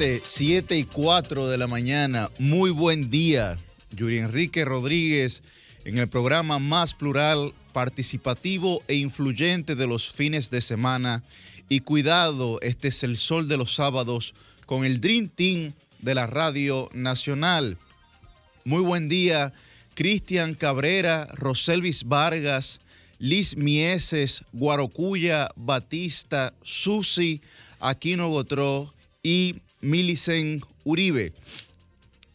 7, 7 y 4 de la mañana. Muy buen día. Yuri Enrique Rodríguez en el programa más plural, participativo e influyente de los fines de semana. Y cuidado, este es el sol de los sábados con el Dream Team de la Radio Nacional. Muy buen día, Cristian Cabrera, Roselvis Vargas, Liz Mieses, Guarocuya, Batista, Susi, Aquino Gotró y Milicen Uribe.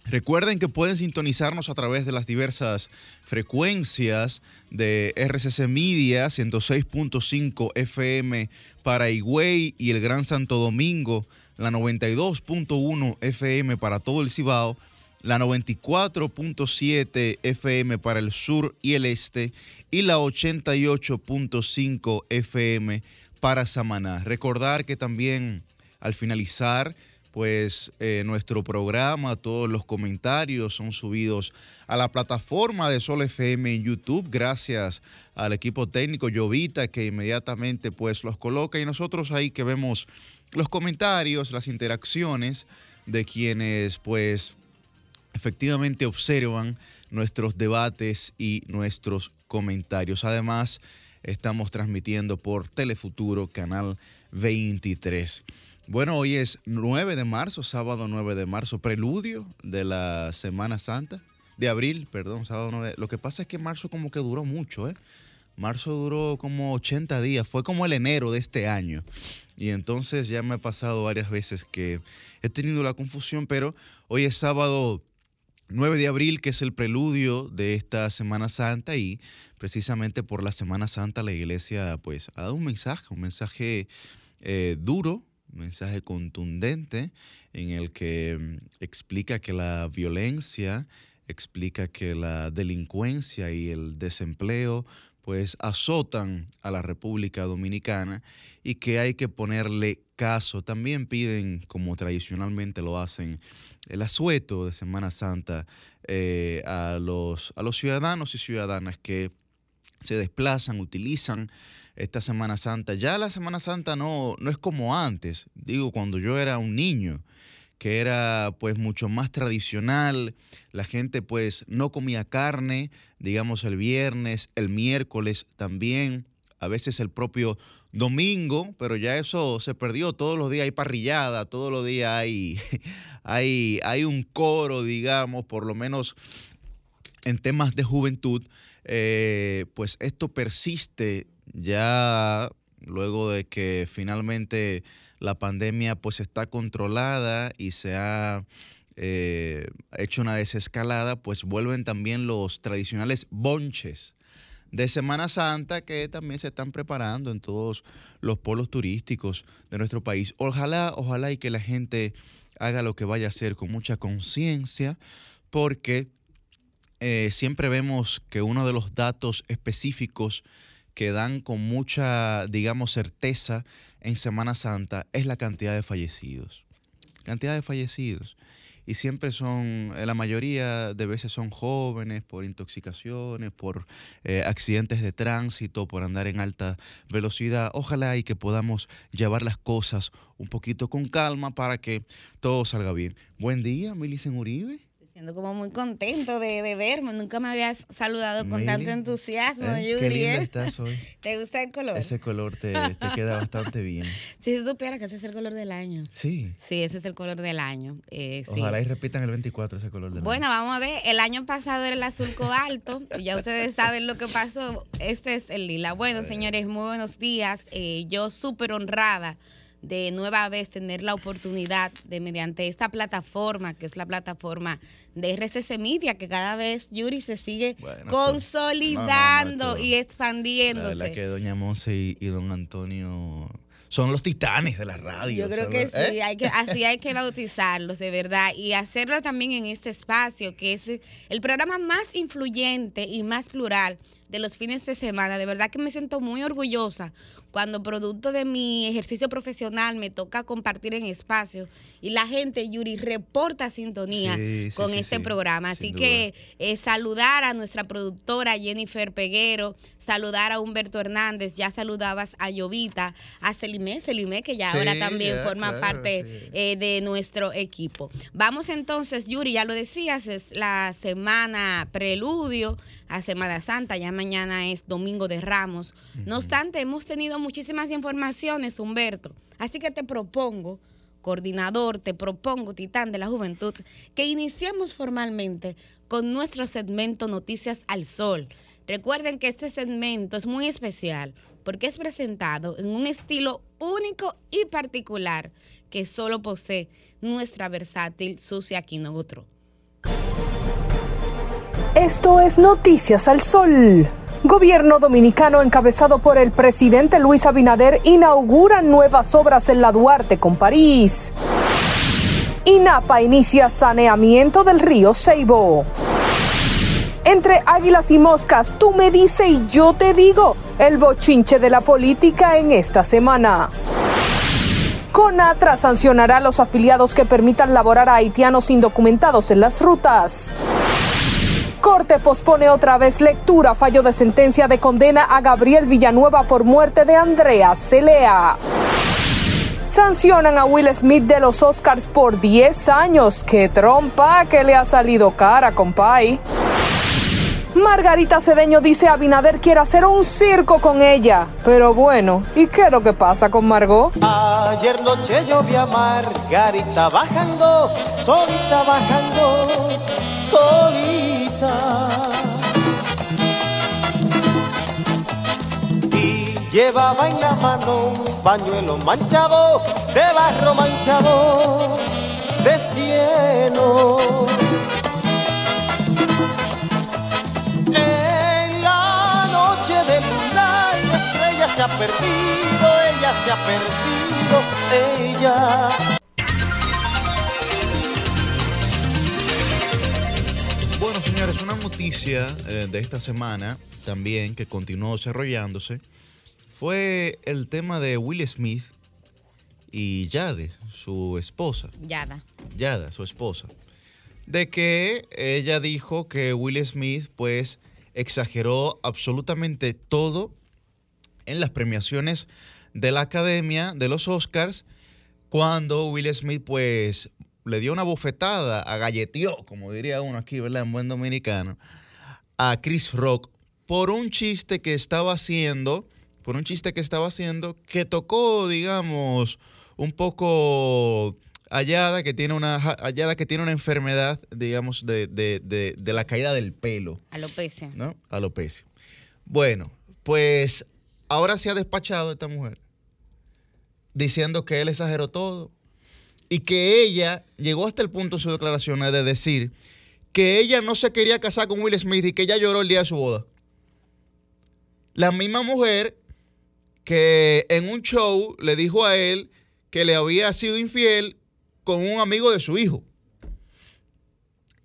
Recuerden que pueden sintonizarnos a través de las diversas frecuencias de RCC Media 106.5 FM para Higüey y el Gran Santo Domingo, la 92.1 FM para todo el Cibao, la 94.7 FM para el sur y el este y la 88.5 FM para Samaná. Recordar que también al finalizar pues eh, nuestro programa, todos los comentarios son subidos a la plataforma de Sol FM en YouTube, gracias al equipo técnico Llovita que inmediatamente pues los coloca y nosotros ahí que vemos los comentarios, las interacciones de quienes pues efectivamente observan nuestros debates y nuestros comentarios. Además, estamos transmitiendo por Telefuturo, Canal 23. Bueno, hoy es 9 de marzo, sábado 9 de marzo, preludio de la Semana Santa, de abril, perdón, sábado 9. Lo que pasa es que marzo como que duró mucho, ¿eh? Marzo duró como 80 días, fue como el enero de este año. Y entonces ya me ha pasado varias veces que he tenido la confusión, pero hoy es sábado 9 de abril, que es el preludio de esta Semana Santa y precisamente por la Semana Santa la iglesia pues ha dado un mensaje, un mensaje eh, duro, mensaje contundente en el que mm, explica que la violencia, explica que la delincuencia y el desempleo pues azotan a la República Dominicana y que hay que ponerle caso. También piden, como tradicionalmente lo hacen, el asueto de Semana Santa eh, a, los, a los ciudadanos y ciudadanas que se desplazan, utilizan esta Semana Santa. Ya la Semana Santa no, no es como antes, digo, cuando yo era un niño, que era pues mucho más tradicional, la gente pues no comía carne, digamos el viernes, el miércoles también, a veces el propio domingo, pero ya eso se perdió, todos los días hay parrillada, todos los días hay, hay, hay un coro, digamos, por lo menos en temas de juventud, eh, pues esto persiste ya luego de que finalmente la pandemia pues está controlada y se ha eh, hecho una desescalada, pues vuelven también los tradicionales bonches de Semana Santa que también se están preparando en todos los polos turísticos de nuestro país. Ojalá, ojalá y que la gente haga lo que vaya a hacer con mucha conciencia, porque eh, siempre vemos que uno de los datos específicos que dan con mucha, digamos, certeza en Semana Santa es la cantidad de fallecidos. Cantidad de fallecidos. Y siempre son, la mayoría de veces son jóvenes por intoxicaciones, por eh, accidentes de tránsito, por andar en alta velocidad. Ojalá y que podamos llevar las cosas un poquito con calma para que todo salga bien. Buen día, Milicen Uribe siendo como muy contento de, verme. Nunca me habías saludado con tanto entusiasmo, ¿eh? Yuri. Qué linda estás hoy. ¿Te gusta el color? Ese color te, queda bastante bien. Si supiera que ese es el color del año. Sí. Sí, ese es el color del año. Eh, Ojalá y repitan el 24 ese color del año. Bueno, vamos a ver. El año pasado era el azul cobalto. ya ustedes saben lo que pasó. Este es el lila. Bueno, eh. señores, muy buenos días. yo súper honrada de nueva vez tener la oportunidad de mediante esta plataforma, que es la plataforma de RCC Media, que cada vez, Yuri, se sigue consolidando y expandiéndose. La, que doña Monse y, don Antonio son los titanes de la radio. Yo creo que sí, ¿eh? hay que, así hay que bautizarlos, de verdad, y hacerlo también en este espacio, que es el programa más influyente y más plural de los fines de semana. De verdad que me siento muy orgullosa cuando producto de mi ejercicio profesional me toca compartir en espacio y la gente, Yuri, reporta sintonía con este programa. Así que eh, saludar a nuestra productora Jennifer Peguero, saludar a Humberto Hernández, ya saludabas a Llovita, a Selimé, Selimé que ya ahora también forma parte eh, de nuestro equipo. Vamos entonces, Yuri, ya lo decías, es la semana preludio a Semana Santa, ya mañana es Domingo de Ramos. No obstante, hemos tenido muchísimas informaciones, Humberto. Así que te propongo, coordinador, te propongo, titán de la juventud, que iniciemos formalmente con nuestro segmento Noticias al Sol. Recuerden que este segmento es muy especial porque es presentado en un estilo único y particular que solo posee nuestra versátil Sucia Aquino Esto es Noticias al Sol. Gobierno dominicano encabezado por el presidente Luis Abinader inaugura nuevas obras en la Duarte con París. INAPA inicia saneamiento del río Ceibo. Entre águilas y moscas, tú me dices y yo te digo, el bochinche de la política en esta semana. CONATRA sancionará a los afiliados que permitan laborar a haitianos indocumentados en las rutas. Corte pospone otra vez lectura, fallo de sentencia de condena a Gabriel Villanueva por muerte de Andrea Celea. Sancionan a Will Smith de los Oscars por 10 años. ¡Qué trompa que le ha salido cara, compay! Margarita Cedeño dice Abinader quiere hacer un circo con ella. Pero bueno, ¿y qué es lo que pasa con Margot? Ayer noche yo vi a Margarita bajando, solita bajando, solita. Llevaba en la mano un pañuelo manchado, de barro manchado, de cielo. En la noche de luna la estrella se ha perdido, ella se ha perdido, ella. Bueno, señores, una noticia eh, de esta semana también que continuó desarrollándose fue el tema de Will Smith y Jade, su esposa. Yada. Yada, su esposa. De que ella dijo que Will Smith, pues, exageró absolutamente todo en las premiaciones de la Academia de los Oscars cuando Will Smith, pues, le dio una bofetada, agalleteó, como diría uno aquí, ¿verdad? En buen dominicano, a Chris Rock por un chiste que estaba haciendo, por un chiste que estaba haciendo, que tocó, digamos, un poco Hallada que tiene una Hallada que tiene una enfermedad, digamos, de, de, de, de la caída del pelo. Alopecia. ¿No? Alopecia. Bueno, pues ahora se ha despachado esta mujer diciendo que él exageró todo y que ella llegó hasta el punto en su declaración de decir que ella no se quería casar con Will Smith y que ella lloró el día de su boda. La misma mujer que en un show le dijo a él que le había sido infiel con un amigo de su hijo.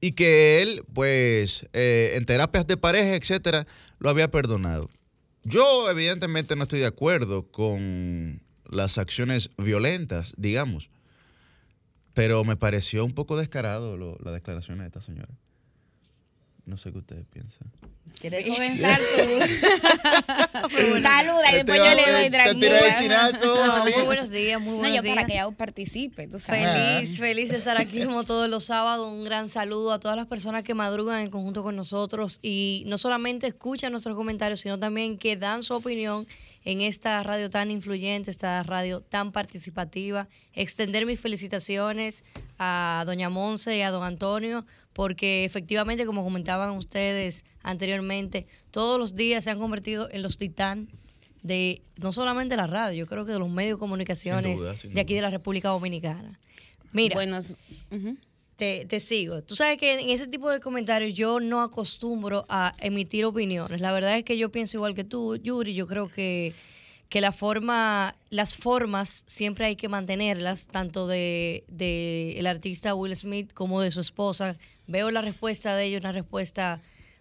Y que él, pues, eh, en terapias de pareja, etcétera, lo había perdonado. Yo, evidentemente, no estoy de acuerdo con las acciones violentas, digamos. Pero me pareció un poco descarado la declaración de esta señora. No sé qué ustedes piensan. ¿Quieres comenzar tú? Saluda y después yo le doy tranquila. No, muy buenos días, muy buenos no, yo días. para que ella participe, tú sabes. Feliz, feliz de estar aquí como todos los sábados. Un gran saludo a todas las personas que madrugan en conjunto con nosotros y no solamente escuchan nuestros comentarios, sino también que dan su opinión en esta radio tan influyente, esta radio tan participativa. Extender mis felicitaciones a doña Monse y a don Antonio, porque efectivamente, como comentaban ustedes anteriormente, todos los días se han convertido en los titán de no solamente la radio, yo creo que de los medios de comunicaciones Sin duda, sin de aquí duda. de la República Dominicana. Mira, Bueno, ujú. te, te sigo. Tú sabes que en ese tipo de comentarios yo no acostumbro a emitir opiniones. La verdad es que yo pienso igual que tú, Yuri. Yo creo que, que la forma, las formas siempre hay que mantenerlas, tanto de, de el artista Will Smith como de su esposa. Veo la respuesta de ellos, una respuesta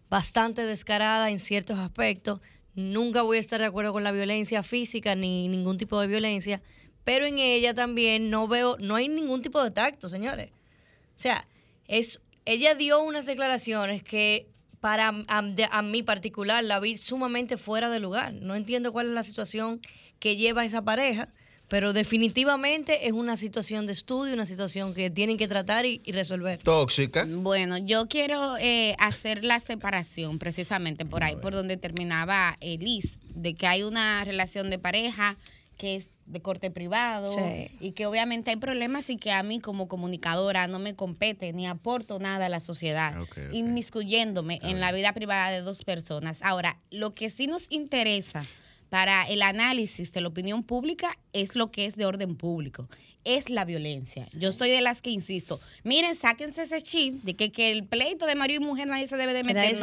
bastante descarada en ciertos aspectos. Nunca voy a estar de acuerdo con la violencia física ni ningún tipo de violencia, pero en ella también no veo, no hay ningún tipo de tacto, señores. O sea, es, ella dio unas declaraciones que para a, a mí particular la vi sumamente fuera de lugar. No entiendo cuál es la situación que lleva esa pareja pero definitivamente es una situación de estudio, una situación que tienen que tratar y, resolver. Tóxica. Bueno, yo quiero eh, hacer la separación precisamente por ahí, por donde terminaba Liz, de que hay una relación de pareja que es de corte privado y que obviamente hay problemas y que a mí como comunicadora no me compete ni aporto nada a la sociedad, inmiscuyéndome en la vida privada de dos personas. Ahora, lo que sí nos interesa para el análisis de la opinión pública es lo que es de orden público. Es la violencia. Yo soy de las que insisto. Miren, sáquense ese chip de que, que el pleito de marido y mujer nadie se debe de meter.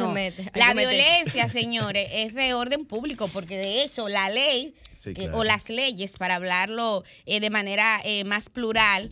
La violencia, señores, es de orden público, porque de hecho la ley eh, o las leyes, para hablarlo eh, de manera eh, más plural,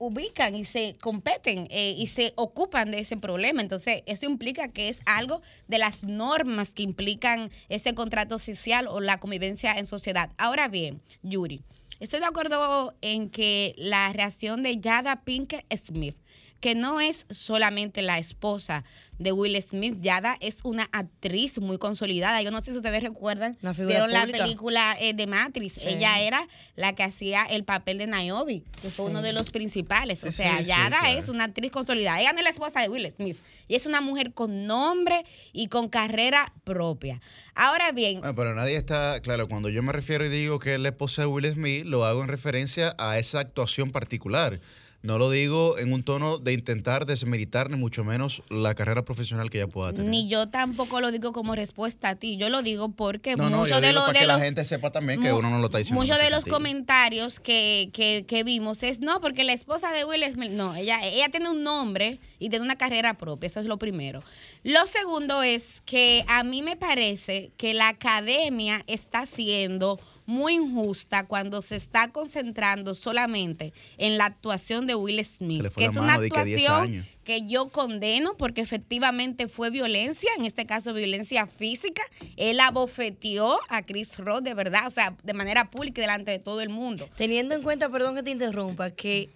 ubican y se competen eh, y se ocupan de ese problema. Entonces, eso implica que es algo de las normas que implican ese contrato social o la convivencia en sociedad. Ahora bien, Yuri, estoy de acuerdo en que la reacción de Yada Pinkett Smith que no es solamente la esposa de Will Smith, Yada es una actriz muy consolidada. Yo no sé si ustedes recuerdan, vieron la película eh, de Matrix. Ella era la que hacía el papel de Niobe, que fue uno de los principales. o sea, Yada es una actriz consolidada. Ella no es la esposa de Will Smith. Y es una mujer con nombre y con carrera propia. Ahora bien. pero nadie está, claro, cuando yo me refiero y digo que es la esposa de Will Smith, lo hago en referencia a esa actuación particular. No lo digo en un tono de intentar desmeritar ni mucho menos la carrera profesional que ella pueda tener. Ni yo tampoco lo digo como respuesta a ti. Yo lo digo porque muchos de los que la gente sepa también que uno no lo está diciendo. Muchos de los comentarios que, que, que, vimos es no porque la esposa de Will Smith no ella ella tiene un nombre y tiene una carrera propia. Eso es lo primero. Lo segundo es que a mí me parece que la academia está haciendo muy injusta cuando se está concentrando solamente en la actuación de Will Smith, que es una actuación que yo condeno porque efectivamente fue violencia, en este caso violencia física. Él abofeteó a Chris Rock de verdad, o sea, de manera pública delante de todo el mundo. Teniendo en cuenta, perdón que te interrumpa, que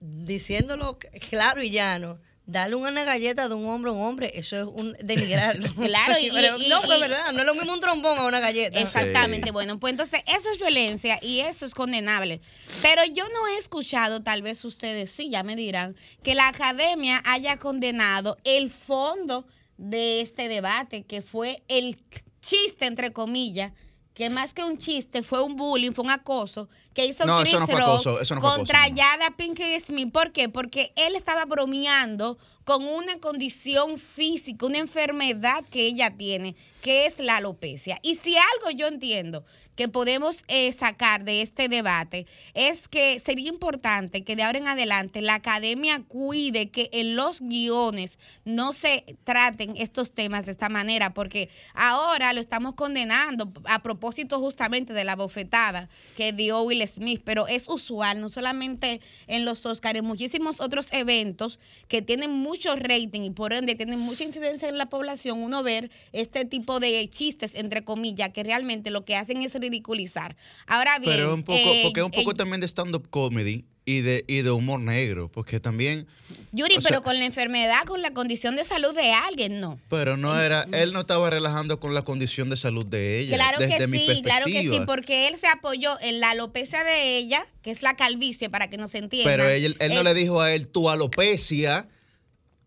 diciéndolo claro y llano, darle una galleta de un hombre a un hombre, eso es un denigrarlo. claro, y, no, pues verdad, no es lo mismo un trombón a una galleta. Exactamente, bueno, pues entonces eso es violencia y eso es condenable. Pero yo no he escuchado, tal vez ustedes sí, ya me dirán, que la academia haya condenado el fondo de este debate, que fue el chiste, entre comillas, que más que un chiste fue un bullying, fue un acoso que hizo no, Chris eso no fue acoso, eso no fue contra acoso, Yada Pinkett Smith. ¿Por qué? Porque él estaba bromeando con una condición física, una enfermedad que ella tiene, que es la alopecia. Y si algo yo entiendo que podemos eh, sacar de este debate es que sería importante que de ahora en adelante la academia cuide que en los guiones no se traten estos temas de esta manera, porque ahora lo estamos condenando a propósito justamente de la bofetada que dio Will Smith, pero es usual, no solamente en los Oscars, en muchísimos otros eventos que tienen mucho rating y por ende tienen mucha incidencia en la población, uno ver este tipo de chistes, entre comillas, que realmente lo que hacen es ridiculizar. Ahora bien. Pero un poco, eh, porque un poco también de stand-up comedy y de, y de humor negro, porque también... Yuri, pero con la enfermedad, con la condición de salud de alguien, no. Pero no era, él no estaba relajando con la condición de salud de ella. Claro desde que mi sí, claro que sí, porque él se apoyó en la alopecia de ella, que es la calvicie, para que no se entienda. Pero él, él no le dijo a él, tu alopecia,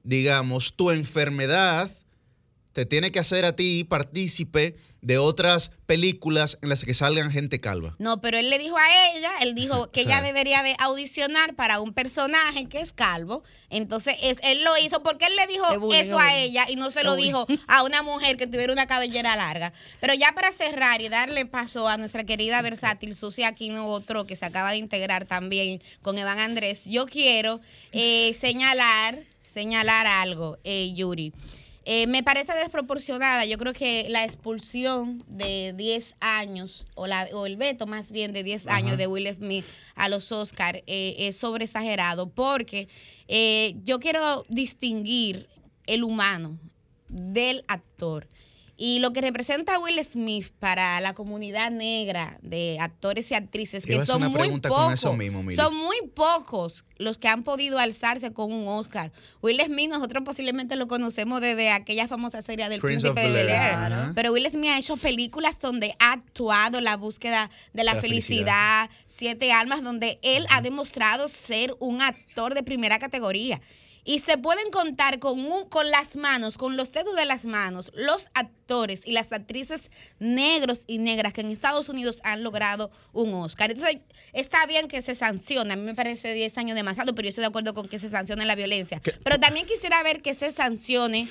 digamos, tu enfermedad, te tiene que hacer a ti partícipe de otras películas en las que salgan gente calva. No, pero él le dijo a ella, él dijo que ella debería de audicionar para un personaje que es calvo. Entonces él lo hizo porque él le dijo eso a ella y no se lo dijo a una mujer que tuviera una cabellera larga. Pero ya para cerrar y darle paso a nuestra querida versátil Sucia Aquino otro que se acaba de integrar también con Evan Andrés, yo quiero eh, señalar, señalar algo, eh, Yuri. Eh, me parece desproporcionada. Yo creo que la expulsión de 10 años, o, la, o el veto más bien de 10 años de Will Smith a los Oscars eh, es sobreexagerado, porque eh, yo quiero distinguir el humano. del actor. Y lo que representa a Will Smith para la comunidad negra de actores y actrices, que son muy pocos, eso mismo, Mili. son muy pocos los que han podido alzarse con un Oscar. Will Smith, nosotros posiblemente lo conocemos desde aquella famosa serie del Prince Príncipe de Bel-Air. Bel Air. Pero Will Smith ha hecho películas donde ha actuado la búsqueda de la, La felicidad, felicidad. Siete Almas, donde él ha demostrado ser un actor de primera categoría. Y se pueden contar con, un- con las manos, con los dedos de las manos, los actores y las actrices negros y negras que en Estados Unidos han logrado un Oscar. Entonces, está bien que se sancione. A mí me parece 10 años demasiado, pero yo estoy de acuerdo con que se sancione la violencia. Pero también quisiera ver que se sancione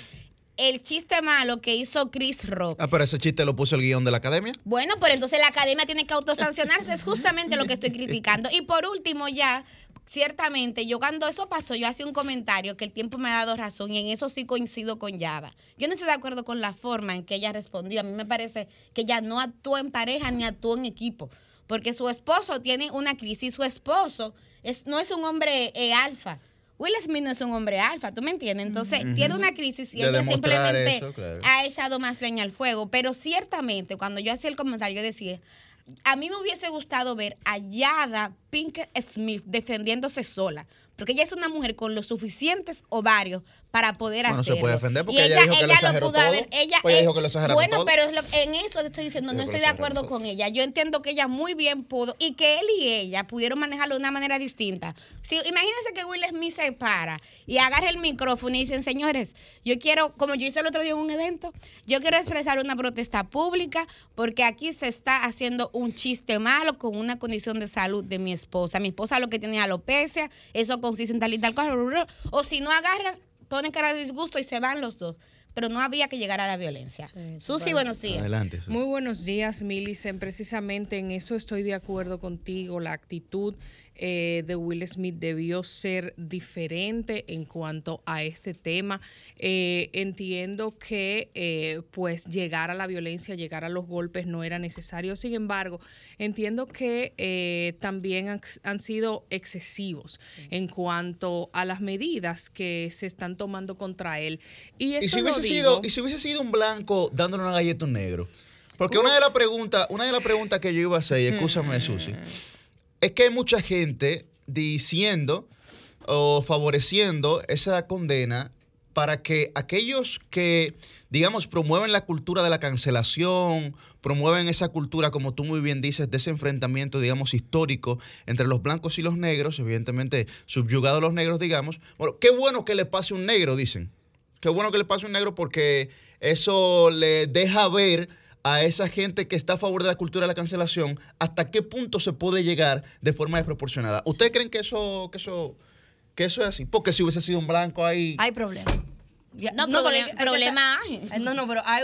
el chiste malo que hizo Chris Rock. Ah, pero ese chiste lo puso el guion de la academia. Bueno, pero entonces la academia tiene que autosancionarse, es justamente lo que estoy criticando. Y por último, ya, ciertamente, yo cuando eso pasó, yo hacía un comentario que el tiempo me ha dado razón y en eso sí coincido con Yada. Yo no estoy de acuerdo con la forma en que ella respondió. A mí me parece que ella no actuó en pareja ni actuó en equipo, porque su esposo tiene una crisis, su esposo es, no es un hombre eh, alfa. Will Smith no es un hombre alfa, ¿tú me entiendes? Entonces, tiene una crisis y ella simplemente eso, claro. ha echado más leña al fuego. Pero ciertamente, cuando yo hacía el comentario, yo decía, a mí me hubiese gustado ver a Yada Pinkett Smith defendiéndose sola. Porque ella es una mujer con los suficientes ovarios para poder Bueno, se hacerlo. puede defender porque Y ella dijo que lo exageró pudo todo. haber- ella, Pues ella dijo que lo exageraron Bueno, todo. pero es lo- en eso estoy diciendo, no estoy lo de acuerdo con ella. Yo entiendo que ella muy bien pudo y que él y ella pudieron manejarlo de una manera distinta. Si, imagínense que Will Smith se para y agarra el micrófono y dicen, señores, yo quiero, como yo hice el otro día en un evento, yo quiero expresar una protesta pública porque aquí se está haciendo un chiste malo con una condición de salud de mi esposa. Mi esposa lo que tiene alopecia, eso consiste en tal y tal cosa. O si no agarran, ponen cara de disgusto y se van los dos. Pero no había que llegar a la violencia. Susi, buenos días. Adelante. Muy buenos días, Milicen. Precisamente en eso estoy de acuerdo contigo. La actitud eh, de Will Smith debió ser diferente en cuanto a este tema. Eh, entiendo que eh, pues llegar a la violencia, llegar a los golpes no era necesario. Sin embargo, entiendo que eh, también han, han sido excesivos en cuanto a las medidas que se están tomando contra él. Y, Y esto si lo hubiese digo- sido, y si hubiese sido un blanco dándole una galleta a un negro. Porque una de las preguntas, una de las preguntas que yo iba a hacer, y escúchame, Susi, es que hay mucha gente diciendo o favoreciendo esa condena para que aquellos que, digamos, promueven la cultura de la cancelación, promueven esa cultura, como tú muy bien dices, de ese enfrentamiento, digamos, histórico entre los blancos y los negros, evidentemente subyugados los negros, digamos. Bueno, qué bueno que le pase un negro, dicen. Qué bueno que le pase un negro porque eso le deja ver a esa gente que está a favor de la cultura de la cancelación hasta qué punto se puede llegar de forma desproporcionada. ¿Ustedes creen que eso, que eso, que eso es así? Porque si hubiese sido un blanco ahí. Hay problema. Ya- No, pero problema- hay problema No, no, pero hay,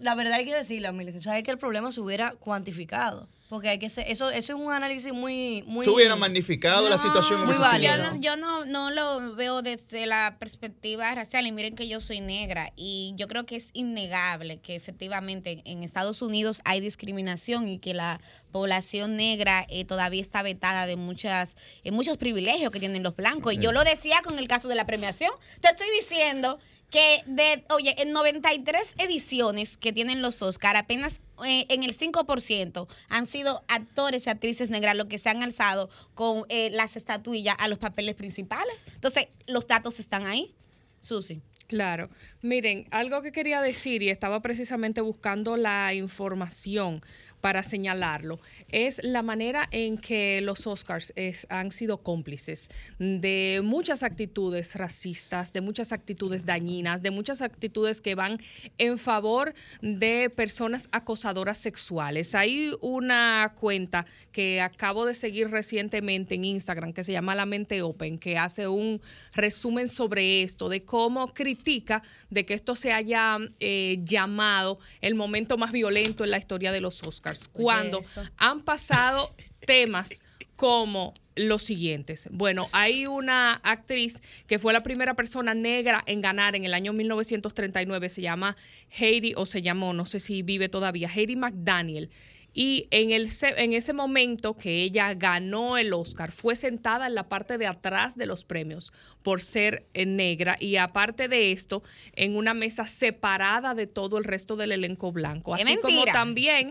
la verdad hay que decirlo, Miles. O sea, es que el problema se hubiera cuantificado. Porque hay que ser, eso, eso es un análisis muy, muy. se hubiera magnificado la situación. muy Yo, no, yo no, no lo veo desde la perspectiva racial y miren que yo soy negra y yo creo que es innegable que efectivamente en Estados Unidos hay discriminación y que la población negra eh, todavía está vetada de muchas eh, muchos privilegios que tienen los blancos. Y yo lo decía con el caso de la premiación. Te estoy diciendo que de, oye, en 93 ediciones que tienen los Oscar, apenas eh, en el 5% han sido actores y actrices negras los que se han alzado con eh, las estatuillas a los papeles principales. Entonces, los datos están ahí. Susi. Claro. Miren, algo que quería decir y estaba precisamente buscando la información para señalarlo, es la manera en que los Oscars han sido cómplices de muchas actitudes racistas, de muchas actitudes dañinas, de muchas actitudes que van en favor de personas acosadoras sexuales. Hay una cuenta que acabo de seguir recientemente en Instagram que se llama La Mente Open, que hace un resumen sobre esto, de cómo critica de que esto se haya eh, llamado el momento más violento en la historia de los Oscars, cuando han pasado temas como los siguientes. Bueno, hay una actriz que fue la primera persona negra en ganar en el año 1939, se llama Heidi, o se llamó, no sé si vive todavía, Heidi McDaniel. Y en, el, en ese momento que ella ganó el Oscar, fue sentada en la parte de atrás de los premios por ser eh, negra y aparte de esto, en una mesa separada de todo el resto del elenco blanco. Así como también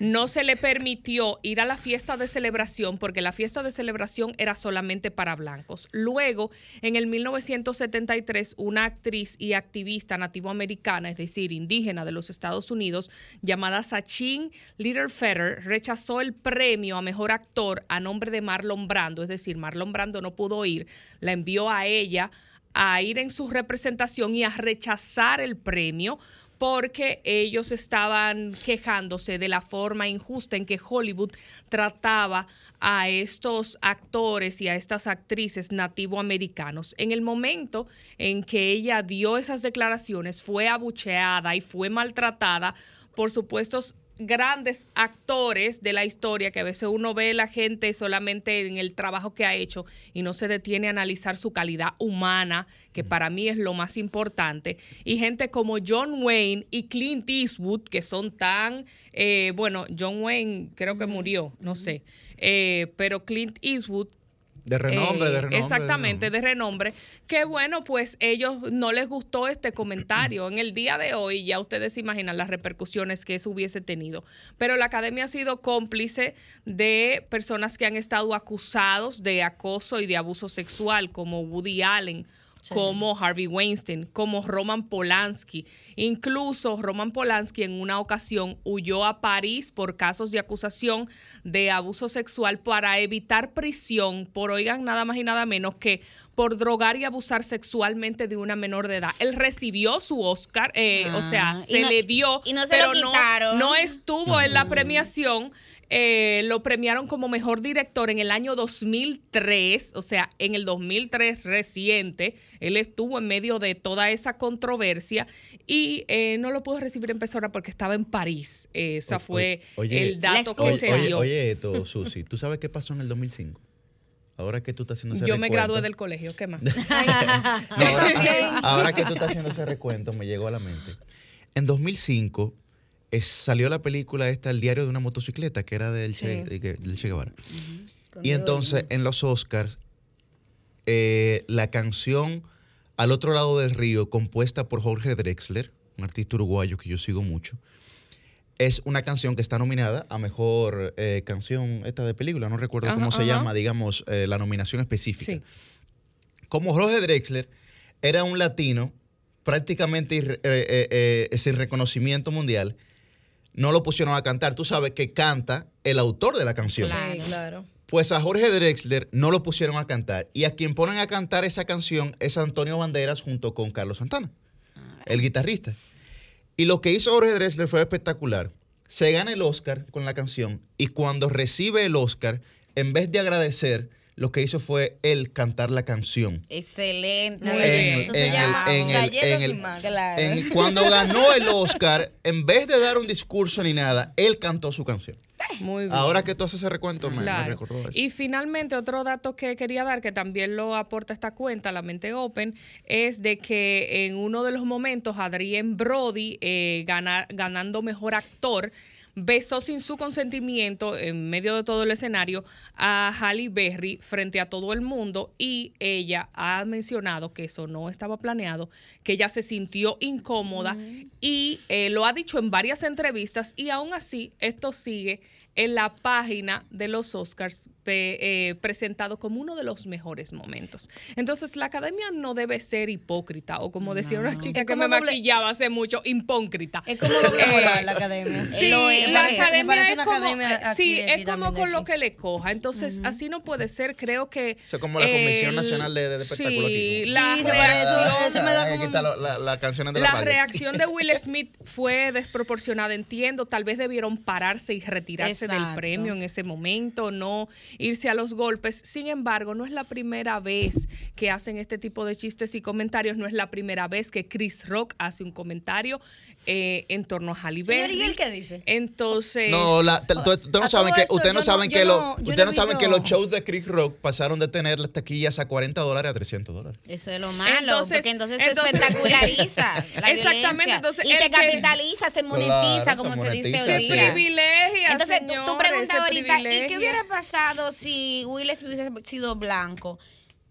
no se le permitió ir a la fiesta de celebración porque la fiesta de celebración era solamente para blancos. Luego, en el 1973, una actriz y activista nativoamericana, es decir, indígena de los Estados Unidos, llamada Sachin Little Fetter rechazó el premio a mejor actor a nombre de Marlon Brando, es decir, Marlon Brando no pudo ir, la envió a ella a ir en su representación y a rechazar el premio porque ellos estaban quejándose de la forma injusta en que Hollywood trataba a estos actores y a estas actrices nativoamericanos. En el momento en que ella dio esas declaraciones, fue abucheada y fue maltratada por supuestos grandes actores de la historia que a veces uno ve la gente solamente en el trabajo que ha hecho y no se detiene a analizar su calidad humana, que para mí es lo más importante, y gente como John Wayne y Clint Eastwood, que son tan, eh, bueno, John Wayne creo que murió, no sé, eh, pero Clint Eastwood de renombre, de eh, renombre. Exactamente, de renombre. Que bueno, pues ellos no les gustó este comentario. En el día de hoy ya ustedes imaginan las repercusiones que eso hubiese tenido. Pero la academia ha sido cómplice de personas que han estado acusados de acoso y de abuso sexual, como Woody Allen como Harvey Weinstein, como Roman Polanski. Incluso Roman Polanski en una ocasión huyó a París por casos de acusación de abuso sexual para evitar prisión por, oigan, nada más y nada menos que por drogar y abusar sexualmente de una menor de edad. Él recibió su Oscar, eh, o sea, ah, se le dio, y no se pero lo no estuvo en la premiación eh, lo premiaron como mejor director en el año 2003, o sea, en el 2003 reciente. Él estuvo en medio de toda esa controversia y eh, no lo pudo recibir en persona porque estaba en París. Ese fue el dato que se dio. Oye, esto, Susi, ¿tú sabes qué pasó en el 2005? Ahora que tú estás haciendo ese Yo me gradué del colegio, ¿qué más? ahora, ahora que tú estás haciendo ese recuento, me llegó a la mente. En 2005 salió la película esta, El diario de una motocicleta, que era del, che, Guevara. Y entonces en los Oscars, eh, la canción Al otro lado del río, compuesta por Jorge Drexler, un artista uruguayo que yo sigo mucho, es una canción que está nominada a mejor eh, canción esta de película, no recuerdo cómo se llama, digamos, eh, la nominación específica. Como Jorge Drexler era un latino prácticamente sin reconocimiento mundial, no lo pusieron a cantar. Tú sabes que canta el autor de la canción. Claro, claro. Pues a Jorge Drexler no lo pusieron a cantar. Y a quien ponen a cantar esa canción es Antonio Banderas junto con Carlos Santana, el guitarrista. Y lo que hizo Jorge Drexler fue espectacular. Se gana el Oscar con la canción y cuando recibe el Oscar, en vez de agradecer, lo que hizo fue él cantar la canción. Excelente. Eso se llama en Cuando ganó el Oscar, en vez de dar un discurso ni nada, él cantó su canción. Muy bien. Ahora que tú haces ese recuento, me, recordó eso. Y finalmente, otro dato que quería dar, que también lo aporta esta cuenta, la mente open, es de que en uno de los momentos, Adrien Brody, eh, ganando mejor actor, besó sin su consentimiento en medio de todo el escenario a Halle Berry frente a todo el mundo y ella ha mencionado que eso no estaba planeado, que ella se sintió incómoda y eh, lo ha dicho en varias entrevistas y aún así esto sigue en la página de los Oscars eh, presentado como uno de los mejores momentos. Entonces, la academia no debe ser hipócrita, o como decía una chica que me maquillaba hace mucho, impócrita. Es como doble eh, la academia. Sí, la academia es como, sí, es como con lo que le coja. Entonces, así no puede ser. Creo que. O sea, como la Comisión Nacional de, de Espectáculos. Sí, la reacción de Will Smith fue desproporcionada, entiendo. Tal vez debieron pararse y retirarse apropiarse del Exacto. premio en ese momento, no irse a los golpes. Sin embargo, no es la primera vez que hacen este tipo de chistes y comentarios, no es la primera vez que Chris Rock hace un comentario eh, en torno a Halle Señor, Berry. ¿y él qué dice? Entonces, No, ustedes no saben que, ustedes no saben no- que, lo- ustedes no saben que los shows de Chris Rock pasaron de tener las taquillas a 40 dólares a 300 dólares. Eso es lo malo, Entonces- porque entonces, entonces- se espectaculariza la Exactamente, violencia. entonces y el se que- capitaliza, se monetiza, Claro, como se se dice monetiza, hoy día. privilegia, Entonces, tú- tú, señores, preguntas ahorita, ¿y qué hubiera pasado si Will Smith hubiese sido blanco?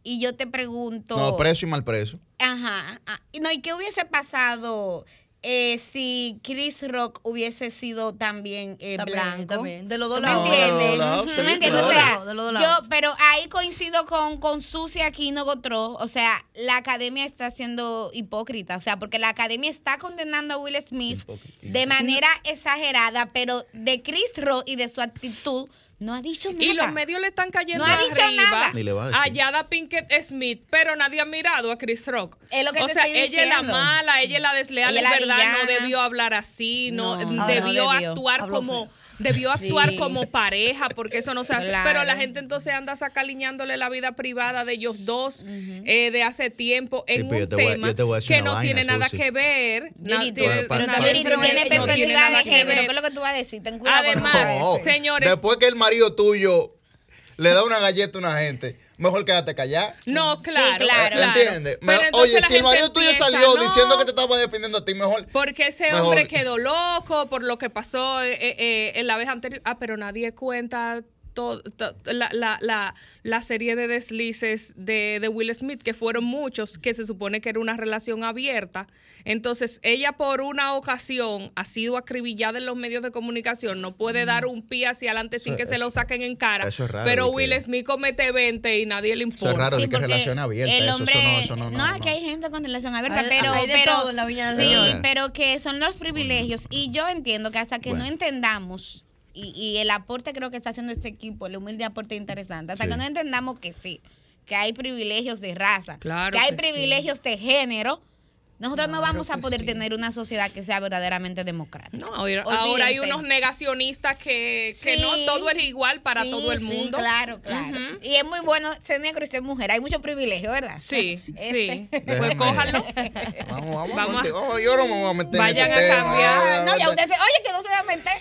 Y yo te pregunto... No, preso y mal preso. Ajá. ah, No, ¿y qué hubiese pasado eh, si Chris Rock hubiese sido también eh, También, blanco? también. De los ¿Tú dos me lados. ¿Tú me entiendes? O claro. sea, yo, pero ahí coincido con, con Susi Aquino Gotró. O sea, la academia está siendo hipócrita. O sea, porque la academia está condenando a Will Smith Hipócrita. de manera exagerada, pero de Chris Rock y de su actitud no ha dicho nada. Y los medios le están cayendo No ha dicho arriba nada. Ni le va a decir. a Yada Pinkett Smith, pero nadie ha mirado a Chris Rock. Es lo que o te sea, estoy ella es la mala, ella es la desleal, Ella es la verdad, no debió hablar así, no, No, no debió, debió. actuar Habló como feo. Debió actuar Sí. como pareja, porque eso no se hace. Claro. Pero la gente entonces anda sacaliñándole la vida privada de ellos dos eh, de hace tiempo en Sí, un te voy a- tema yo te voy que no vaina, tiene nada que ver. tiene Pero pero para- nada- también no tiene perspectiva de género. ¿Qué es lo que tú vas a decir? Ten cuidado. Además, No, señores- Después que el marido tuyo le da una galleta a una gente, mejor quédate callado. No, Sí, claro. claro. claro. ¿Entiendes? Oye, si el marido tuyo empieza, salió "No, diciendo que te estaba defendiendo a ti, mejor. Porque ese Mejor. hombre quedó loco por lo que pasó eh, eh, en la vez anterior. Ah, pero nadie cuenta to- to- la, la, la, la serie de deslices de, de Will Smith, que fueron muchos, que se supone que era una relación abierta. Entonces, ella por una ocasión ha sido acribillada en los medios de comunicación, no puede dar un pie hacia adelante sin Eso- que se lo eso- saquen en cara. eso es raro, pero que- Will Smith comete 20 y nadie le Eso importa. es raro de que relación abierta. el eso, hombre, eso no, eso no, no, no, no. aquí hay gente con relación abierta, Hay- pero, hay de pero todo en la viña del sí, Señor. pero que son los privilegios y yo entiendo que hasta que Bueno. no entendamos y, y el aporte creo que está haciendo este equipo, el humilde aporte interesante, hasta Sí. que no entendamos que sí, que hay privilegios de raza, Claro que hay que sí. privilegios de género, nosotros no vamos a poder sí. tener una sociedad que sea verdaderamente democrática. No, ahora, ahora hay unos negacionistas que, que Sí. no todo es igual para Sí, todo el sí, mundo. claro, claro. Y es muy bueno ser negro y ser mujer. Hay mucho privilegio, ¿verdad? Sí, Este. sí. Pues Déjame- cójanlo. Vamos, vamos, Vamos a- a meter- vamos, yo no me voy a meter Vayan en a ese tema. cambiar. Ah, no, ya usted se, oye, que no se va a meter.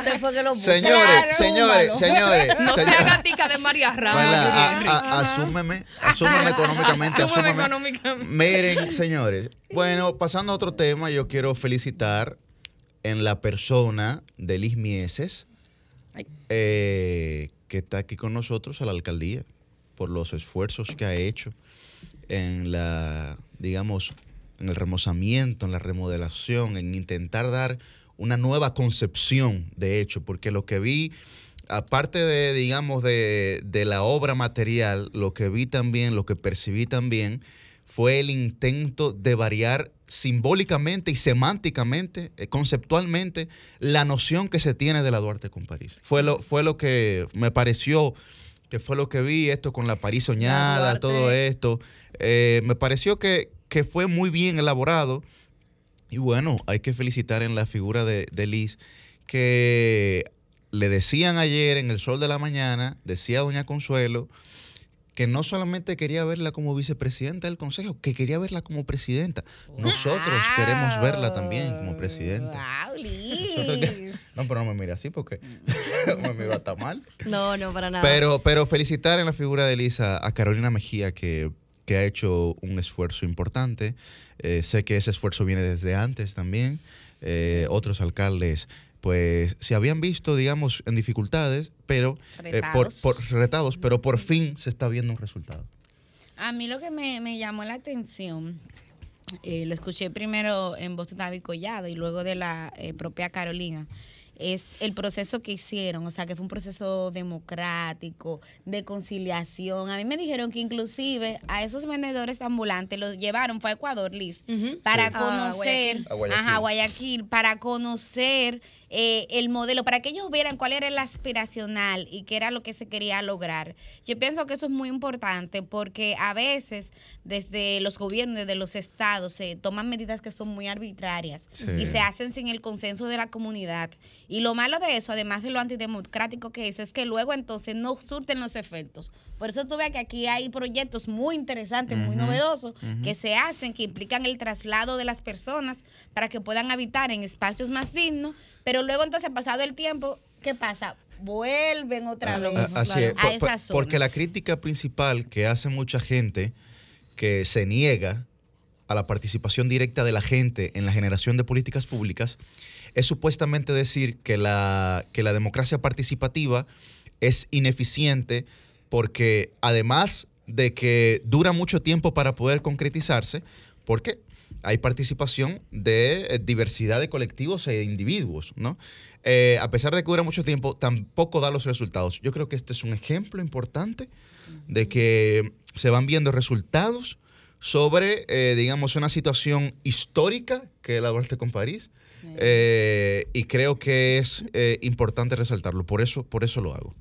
Usted fue que lo puso. Señores, Claro, señores, señores. No señores. sea gatica de María a- a- asúmeme, asúmeme económicamente, Asúmeme asúmeme. económicamente. Miren, señores, bueno, pasando a otro tema, yo quiero felicitar en la persona de Liz Mieses, eh, que está aquí con nosotros a la alcaldía, por los esfuerzos que ha hecho en la, digamos, en el remozamiento, en la remodelación, en intentar dar una nueva concepción, de hecho, porque lo que vi, aparte de, digamos, de, de la obra material, lo que vi también, lo que percibí también, fue el intento de variar simbólicamente y semánticamente, eh, conceptualmente, la noción que se tiene de la Duarte con París. Fue lo, fue lo que me pareció que fue lo que vi, esto con la París soñada, todo esto. Eh, me pareció que, que fue muy bien elaborado. Y bueno, hay que felicitar en la figura de, de Liz, que le decían ayer en el sol de la mañana, decía doña Consuelo, que no solamente quería verla como vicepresidenta del Consejo, que quería verla como presidenta. Nosotros queremos verla también como presidenta. Wow, Liz. No, pero no me mire así porque me mira hasta mal. No, no, para nada. Pero, pero felicitar en la figura de Elisa a Carolina Mejía, que, que ha hecho un esfuerzo importante. Eh, sé que ese esfuerzo viene desde antes también. Eh, otros alcaldes, pues, se habían visto, digamos, en dificultades, pero eh, por, Retados. por retados, pero por fin se está viendo un resultado. A mí lo que me, me llamó la atención, eh, lo escuché primero en voz de David Collado y luego de la eh, propia Carolina, es el proceso que hicieron, o sea, que fue un proceso democrático, de conciliación. A mí me dijeron que inclusive a esos vendedores ambulantes los llevaron, fue a Ecuador, Liz, para Sí. A conocer, Guayaquil. A Guayaquil. ajá, Guayaquil, para conocer eh, el modelo, para que ellos vieran cuál era el aspiracional y qué era lo que se quería lograr. Yo pienso que eso es muy importante porque a veces desde los gobiernos, desde los estados, se toman medidas que son muy arbitrarias Sí. y se hacen sin el consenso de la comunidad. Y lo malo de eso, además de lo antidemocrático que es, es que luego entonces no surten los efectos. Por eso tú ves que aquí hay proyectos muy interesantes, muy novedosos, que se hacen, que implican el traslado de las personas para que puedan habitar en espacios más dignos, pero luego entonces, pasado el tiempo, ¿qué pasa? Vuelven otra vez A- Así es, a por- por- esas zonas. porque la crítica principal que hace mucha gente que se niega a la participación directa de la gente en la generación de políticas públicas es supuestamente decir que la, que la democracia participativa es ineficiente porque además de que dura mucho tiempo para poder concretizarse, porque hay participación de eh, diversidad de colectivos e individuos, ¿no? Eh, a pesar de que dura mucho tiempo, tampoco da los resultados. Yo creo que este es un ejemplo importante de que se van viendo resultados sobre, eh, digamos, una situación histórica que es la Duarte con París. eh, y creo que es eh, importante resaltarlo. Por eso, por eso lo hago.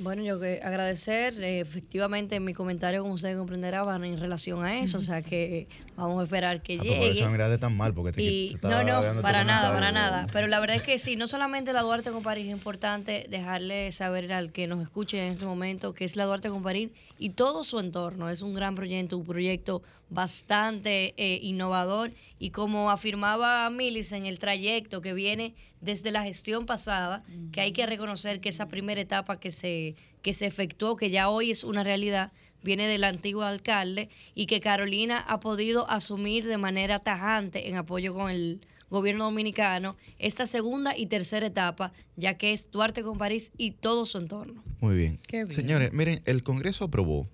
Bueno, yo que agradecer, eh, efectivamente mi comentario, como usted comprenderá, van en relación a eso, o sea que vamos a esperar que Ah, pues por eso me llegue. miraste tan mal, porque te, Y, te no, no, para nada, para nada. Pero la verdad es que sí, no solamente la Duarte con París, es importante dejarle saber al que nos escuche en este momento que es la Duarte con París y todo su entorno. Es un gran proyecto, un proyecto bastante eh, innovador y como afirmaba Milis en el trayecto que viene desde la gestión pasada, que hay que reconocer que esa primera etapa que se, que se efectuó, que ya hoy es una realidad, viene del antiguo alcalde y que Carolina ha podido asumir de manera tajante en apoyo con el gobierno dominicano esta segunda y tercera etapa, ya que es Duarte con París y todo su entorno. Muy bien. Qué bien. Señores, miren, el Congreso aprobó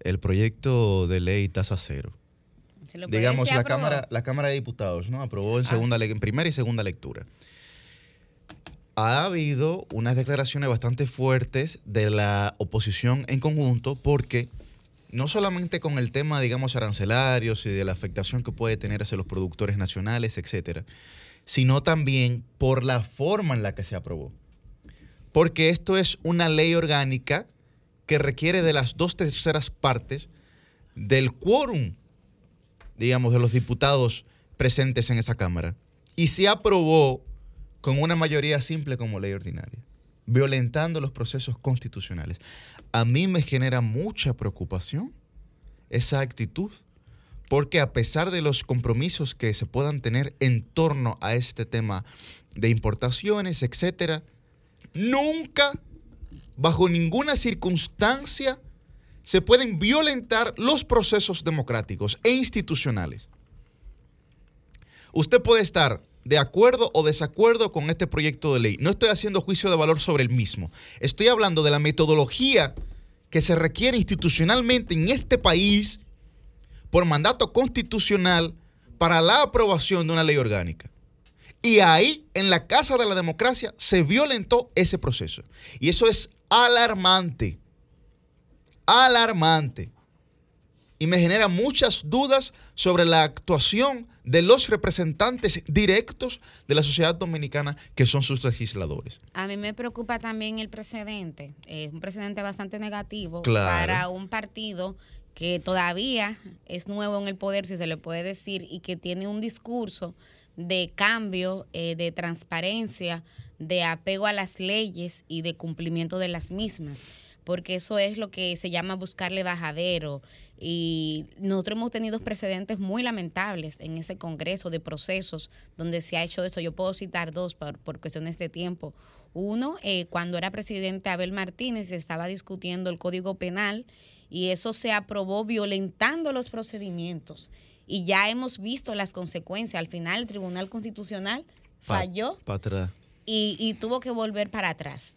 el proyecto de ley tasa cero. Digamos, la aprobó. Cámara, la Cámara de Diputados, ¿no? Aprobó en Ah, en primera y segunda lectura. Ha habido unas declaraciones bastante fuertes de la oposición en conjunto porque no solamente con el tema, digamos, arancelarios y de la afectación que puede tener hacia los productores nacionales, etcétera, sino también por la forma en la que se aprobó. Porque esto es una ley orgánica que requiere de las dos terceras partes del quórum, digamos, de los diputados presentes en esa Cámara. Y se aprobó con una mayoría simple como ley ordinaria, violentando los procesos constitucionales. A mí me genera mucha preocupación esa actitud, porque a pesar de los compromisos que se puedan tener en torno a este tema de importaciones, etcétera, nunca, bajo ninguna circunstancia, se pueden violentar los procesos democráticos e institucionales. Usted puede estar de acuerdo o desacuerdo con este proyecto de ley. No estoy haciendo juicio de valor sobre el mismo. Estoy hablando de la metodología que se requiere institucionalmente en este país por mandato constitucional para la aprobación de una ley orgánica. Y ahí, en la Casa de la Democracia, se violentó ese proceso. Y eso es alarmante. Alarmante. Y me genera muchas dudas sobre la actuación de los representantes directos de la sociedad dominicana, que son sus legisladores. A mí me preocupa también el precedente. Es un precedente bastante negativo Claro. para un partido que todavía es nuevo en el poder, si se le puede decir, y que tiene un discurso de cambio, eh, de transparencia, de apego a las leyes y de cumplimiento de las mismas. Porque eso es lo que se llama buscarle bajadero. Y nosotros hemos tenido precedentes muy lamentables en ese Congreso de procesos donde se ha hecho eso. Yo puedo citar dos por, por cuestiones de tiempo. Uno, eh, cuando era presidente Abel Martínez, se estaba discutiendo el Código Penal y eso se aprobó violentando los procedimientos. Y ya hemos visto las consecuencias. Al final, el Tribunal Constitucional falló pa' y, y tuvo que volver para atrás.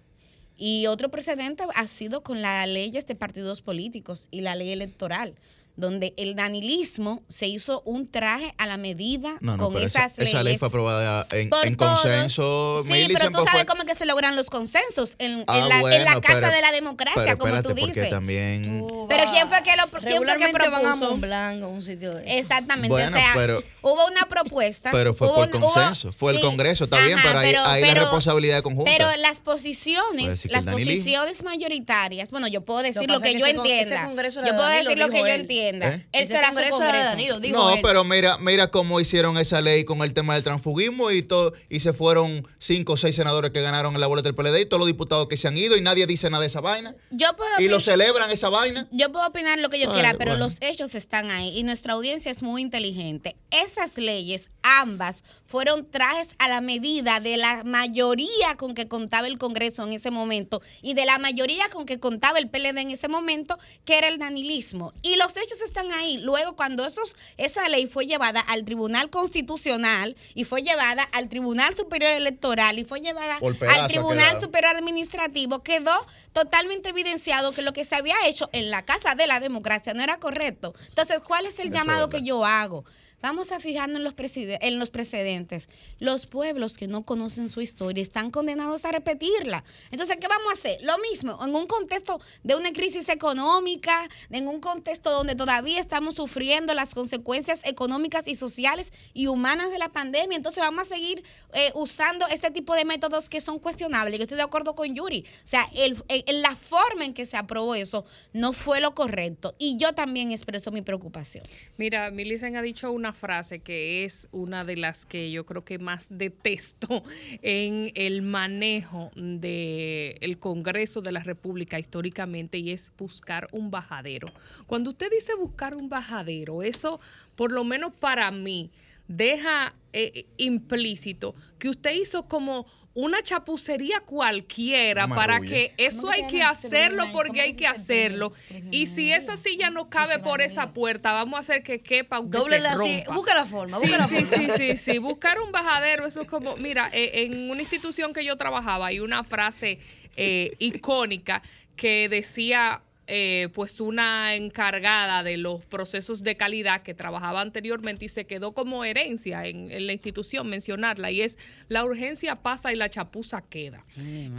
Y otro precedente ha sido con las leyes de partidos políticos y la ley electoral, donde el danilismo se hizo un traje a la medida No, no, con pero esa, esas leyes. esa ley fue aprobada en, consenso. Sí, pero tú sabes fue- cómo es que se logran los consensos en, en Ah, la, en la bueno, casa pero- de la democracia, pero como tú espérate, dices. también... Pero ¿quién fue que lo quién fue que Regularmente van a propuso? Mont Blanc o un sitio de eso. Exactamente, Bueno, o sea, pero- hubo una propuesta. Pero fue por un- hubo- consenso, fue el sí, Congreso, está bien, pero ahí, ahí la responsabilidad es conjunta. Pero las posiciones, las posiciones mayoritarias, bueno, yo puedo decir lo que, yo entienda. Yo puedo decir lo que yo él. Entienda. ¿Eh? Era congreso de. Danilo, dijo No, él. pero mira, mira cómo hicieron esa ley con el tema del transfugismo y todo, y se fueron cinco o seis senadores que ganaron en la boleta del PLD y todos los diputados que se han ido y nadie dice nada de esa vaina. Yo puedo Y lo celebran esa vaina. Yo puedo opinar lo que yo Ay, quiera, pero bueno. los hechos están ahí y nuestra audiencia es muy inteligente. Esas leyes, ambas, fueron trajes a la medida de la mayoría con que contaba el Congreso en ese momento y de la mayoría con que contaba el PLD en ese momento, que era el danilismo. Y los hechos están ahí. Luego, cuando esos, esa ley fue llevada al Tribunal Constitucional y fue llevada al Tribunal Superior Electoral y fue llevada al Tribunal quedado. Superior Administrativo, quedó totalmente evidenciado que lo que se había hecho en la Casa de la Democracia no era correcto. Entonces, ¿cuál es el llamado que yo hago? Vamos a fijarnos en los, en los precedentes. Los pueblos que no conocen su historia están condenados a repetirla. Entonces, ¿qué vamos a hacer? Lo mismo, en un contexto de una crisis económica, en un contexto donde todavía estamos sufriendo las consecuencias económicas y sociales y humanas de la pandemia. Entonces, vamos a seguir eh, usando este tipo de métodos que son cuestionables. Yo estoy de acuerdo con Yuri. O sea, el- la forma en que se aprobó eso no fue lo correcto. Y yo también expreso mi preocupación. Mira, Millicent ha dicho una frase que es una de las que yo creo que más detesto en el manejo del Congreso de la República históricamente y es buscar un bajadero. Cuando usted dice buscar un bajadero, eso, por lo menos para mí, deja eh, implícito que usted hizo como una chapucería cualquiera Una para que eso hay que hacerlo porque hay que hacerlo. Y si esa silla no cabe por esa puerta, vamos a hacer que quepa aunque Doble se la rompa. busca la forma, Sí, busca la sí, forma. sí, sí, sí. Buscar un bajadero, eso es como, mira, eh, en una institución que yo trabajaba hay una frase eh, icónica que decía, eh, pues una encargada de los procesos de calidad que trabajaba anteriormente y se quedó como herencia en, en la institución mencionarla y es la urgencia pasa y la chapuza queda.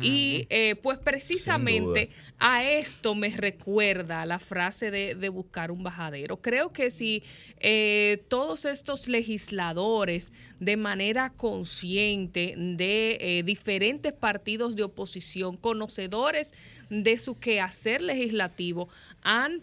Y eh, pues precisamente a esto me recuerda la frase de, de buscar un bajadero. Creo que si eh, todos estos legisladores de manera consciente de eh, diferentes partidos de oposición, conocedores de su quehacer legislativo, han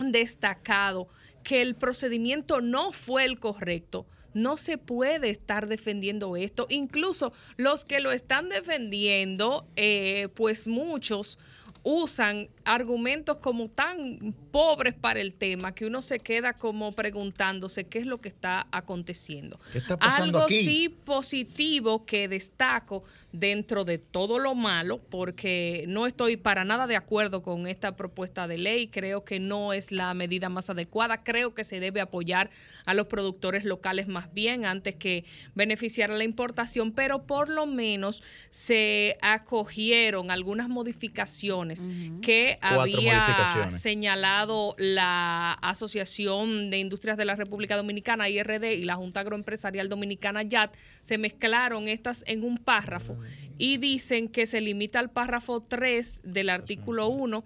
destacado que el procedimiento no fue el correcto. No se puede estar defendiendo esto. Incluso los que lo están defendiendo, eh, pues muchos usan argumentos como tan pobres para el tema que uno se queda como preguntándose qué es lo que está aconteciendo. ¿Qué está pasando Algo aquí? sí positivo que destaco dentro de todo lo malo, porque no estoy para nada de acuerdo con esta propuesta de ley, creo que no es la medida más adecuada, creo que se debe apoyar a los productores locales más bien antes que beneficiar a la importación, pero por lo menos se acogieron algunas modificaciones que Había señalado la Asociación de Industrias de la República Dominicana, IRD, y la Junta Agroempresarial Dominicana, YAT, se mezclaron estas en un párrafo y dicen que se limita al párrafo 3 del artículo 1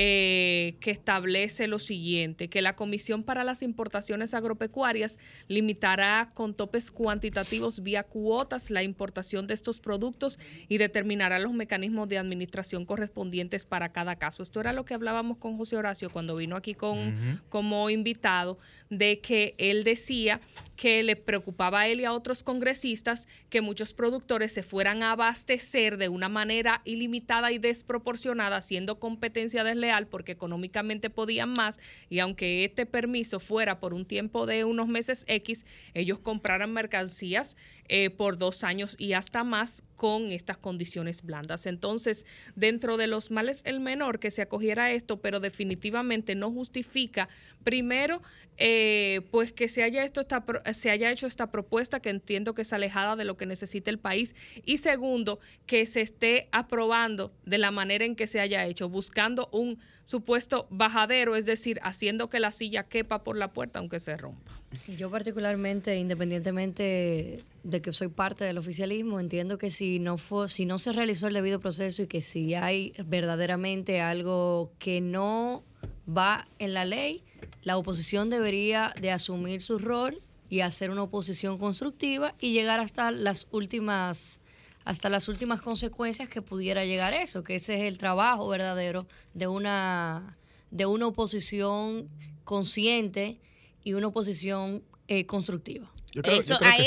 eh, que establece lo siguiente, que la Comisión para las Importaciones Agropecuarias limitará con topes cuantitativos vía cuotas la importación de estos productos y determinará los mecanismos de administración correspondientes para cada caso. Esto era lo que hablábamos con José Horacio cuando vino aquí con, como invitado, de que él decía que le preocupaba a él y a otros congresistas que muchos productores se fueran a abastecer de una manera ilimitada y desproporcionada, haciendo competencia desleal porque económicamente podían más y aunque este permiso fuera por un tiempo de unos meses X, ellos compraran mercancías eh, por dos años y hasta más con estas condiciones blandas. Entonces, dentro de los males, el menor que se acogiera a esto, pero definitivamente no justifica, primero, eh, pues que se haya, esto esta, se haya hecho esta propuesta que entiendo que es alejada de lo que necesita el país. Y segundo, que se esté aprobando de la manera en que se haya hecho, buscando un supuesto bajadero, es decir, haciendo que la silla quepa por la puerta aunque se rompa. Yo particularmente, independientemente de que soy parte del oficialismo, entiendo que si no fue, si no se realizó el debido proceso y que si hay verdaderamente algo que no va en la ley, la oposición debería de asumir su rol y hacer una oposición constructiva y llegar hasta las últimas hasta las últimas consecuencias que pudiera llegar eso, que ese es el trabajo verdadero de una de una oposición consciente y una oposición eh, constructiva. Eso, ahí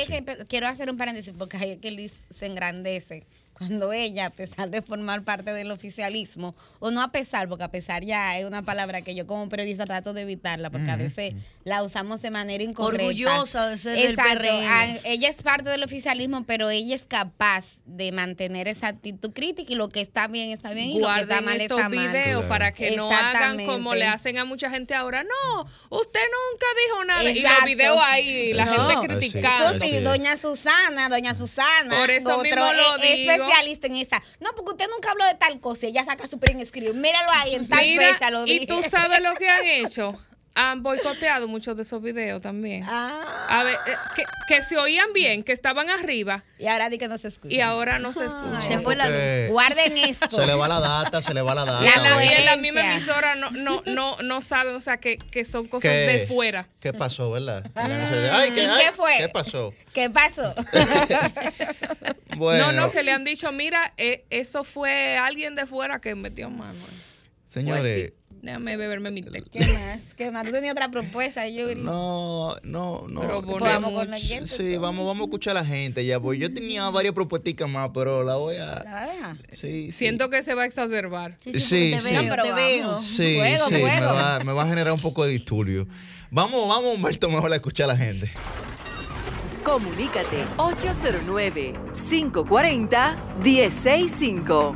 quiero hacer un paréntesis porque ahí es que Liz se engrandece cuando ella, a pesar de formar parte del oficialismo, o no a pesar, porque a pesar ya es una palabra que yo como periodista trato de evitarla, porque a veces la usamos de manera incorrecta. Orgullosa de ser Exacto. Del ella es parte del oficialismo, pero ella es capaz de mantener esa actitud crítica y lo que está bien está bien y lo que está mal está mal. videos para que no hagan como le hacen a mucha gente ahora. No, usted nunca dijo nada. Y los videos ahí, la gente criticando. sí, doña Susana, doña Susana. Por eso mismo lo digo especialista en esa. No, porque usted nunca habló de tal cosa ella saca su print escribe. Míralo ahí, en tal fecha lo dije. Y tú sabes lo que han hecho han boicoteado muchos de esos videos también. Ah. A ver, eh, que, que, se oían bien, que estaban arriba. Y ahora di que no se escucha. Y ahora no se escucha. Se fue la Guarden esto. Se le va la data, se le va la data. La, en la misma emisora no, no, no, no saben, o sea, que, que son cosas de fuera. ¿Qué pasó, verdad? Ay, ¿qué, ¿Qué fue? ¿Qué pasó? ¿Qué pasó? bueno. No, no, que le han dicho, mira, eh, eso fue alguien de fuera que metió mano. Señores. Pues Déjame beberme mi té. ¿Qué más? ¿Qué más? ¿Tú tenías otra propuesta, Yuri? No, no, no. Pero vamos con la gente. Sí, vamos, vamos a escuchar a la gente ya. Pues yo tenía varias propuestas más, pero la voy a. ¿La Sí, Siento que se va a exacerbar. Sí, sí. sí, te veo, Sí, sí, Me, va, me va a generar un poco de disturbio. Vamos, vamos, Humberto, mejor a escuchar a la gente. Comunícate 809 540 1065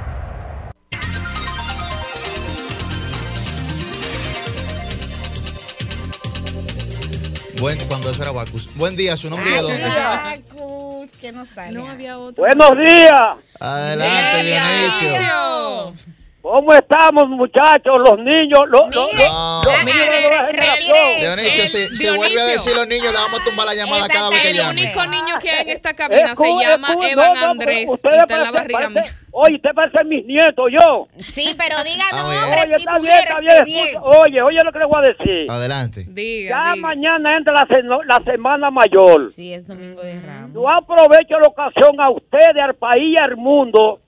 Buen, cuando eso era Bacus. Buen día, su nombre de dónde. Bacus, ¿qué nos No había otro. Buenos días. Adelante, Dionisio. ¿Cómo estamos, muchachos? Los niños, los, los, los, niños de nueva generación. Dionisio, si, si vuelve a decir los niños, le vamos a tumbar la llamada cada vez que llame. El único niño que hay en esta cabina se llama Evan Andrés y está en la barriga mía. Oye, usted parece mis nietos, yo. Sí, pero diga no, Oye, está bien, está bien. Oye, oye lo que le voy a decir. Adelante. Diga, Ya mañana entra la, la Semana Mayor. Sí, es Domingo de Ramos. Yo aprovecho la ocasión a ustedes, al país y al mundo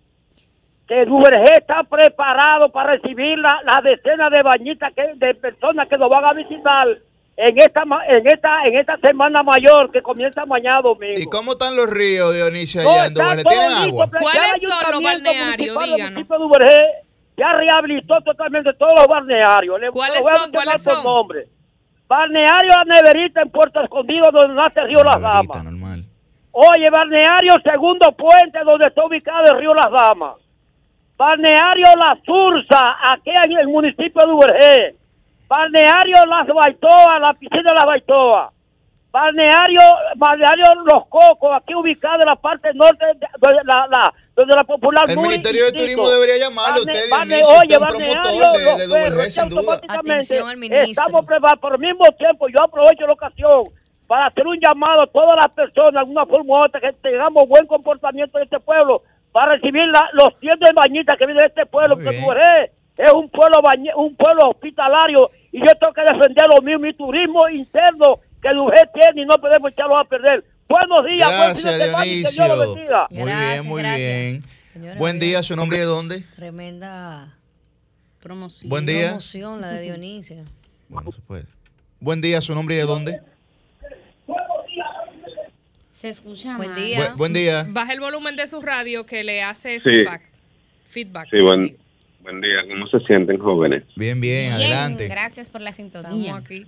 que Duvergé está preparado para recibir la, la decena de bañitas que, de personas que nos van a visitar en esta en esta en esta semana mayor que comienza mañana domingo. ¿Y cómo están los ríos, Dionisio, allá en Duvergé? ¿Tienen agua? ¿Cuáles son los balnearios? Díganos. Duvergé ya rehabilitó totalmente todos los balnearios. ¿Cuáles son? ¿Cuáles son? Nombre. Balneario a Neverita en Puerto Escondido, donde nace el río Las Damas. Normal. Oye, balneario Segundo Puente, donde está ubicado el río Las Damas. Balneario La Sursa, aquí en el municipio de Ubergé. Balneario Las Baitoas, la piscina de Las Baitoas. Balneario, balneario Los Cocos, aquí ubicado en la parte norte de la, la, donde la popular. El Ministerio de Turismo debería llamarle a usted, Barne, oye, un promotor de, de, de sin duda. Estamos preparados, por el mismo tiempo yo aprovecho la ocasión para hacer un llamado a todas las personas, de alguna forma u otra, que tengamos buen comportamiento en este pueblo, para recibir la, los cientos de bañitas que viene de este pueblo, que es un pueblo un pueblo hospitalario y yo tengo que defender lo mío, mi turismo interno que Dujé tiene y no podemos echarlo a perder. Buenos días, gracias, buen Dionisio. Muy bien, muy bien. buen día, ¿su nombre de dónde? Tremenda promoción. Buen día. Promoción, la de Dionisio. bueno, se puede. Buen día, ¿su nombre y de dónde? Se escucha Buen mal. día. Bu- buen día. Baja el volumen de su radio que le hace Sí. feedback. Feedback. Sí, buen, buen día. ¿Cómo se sienten, jóvenes? Bien, bien, Bien, adelante. gracias por la sintonía. aquí.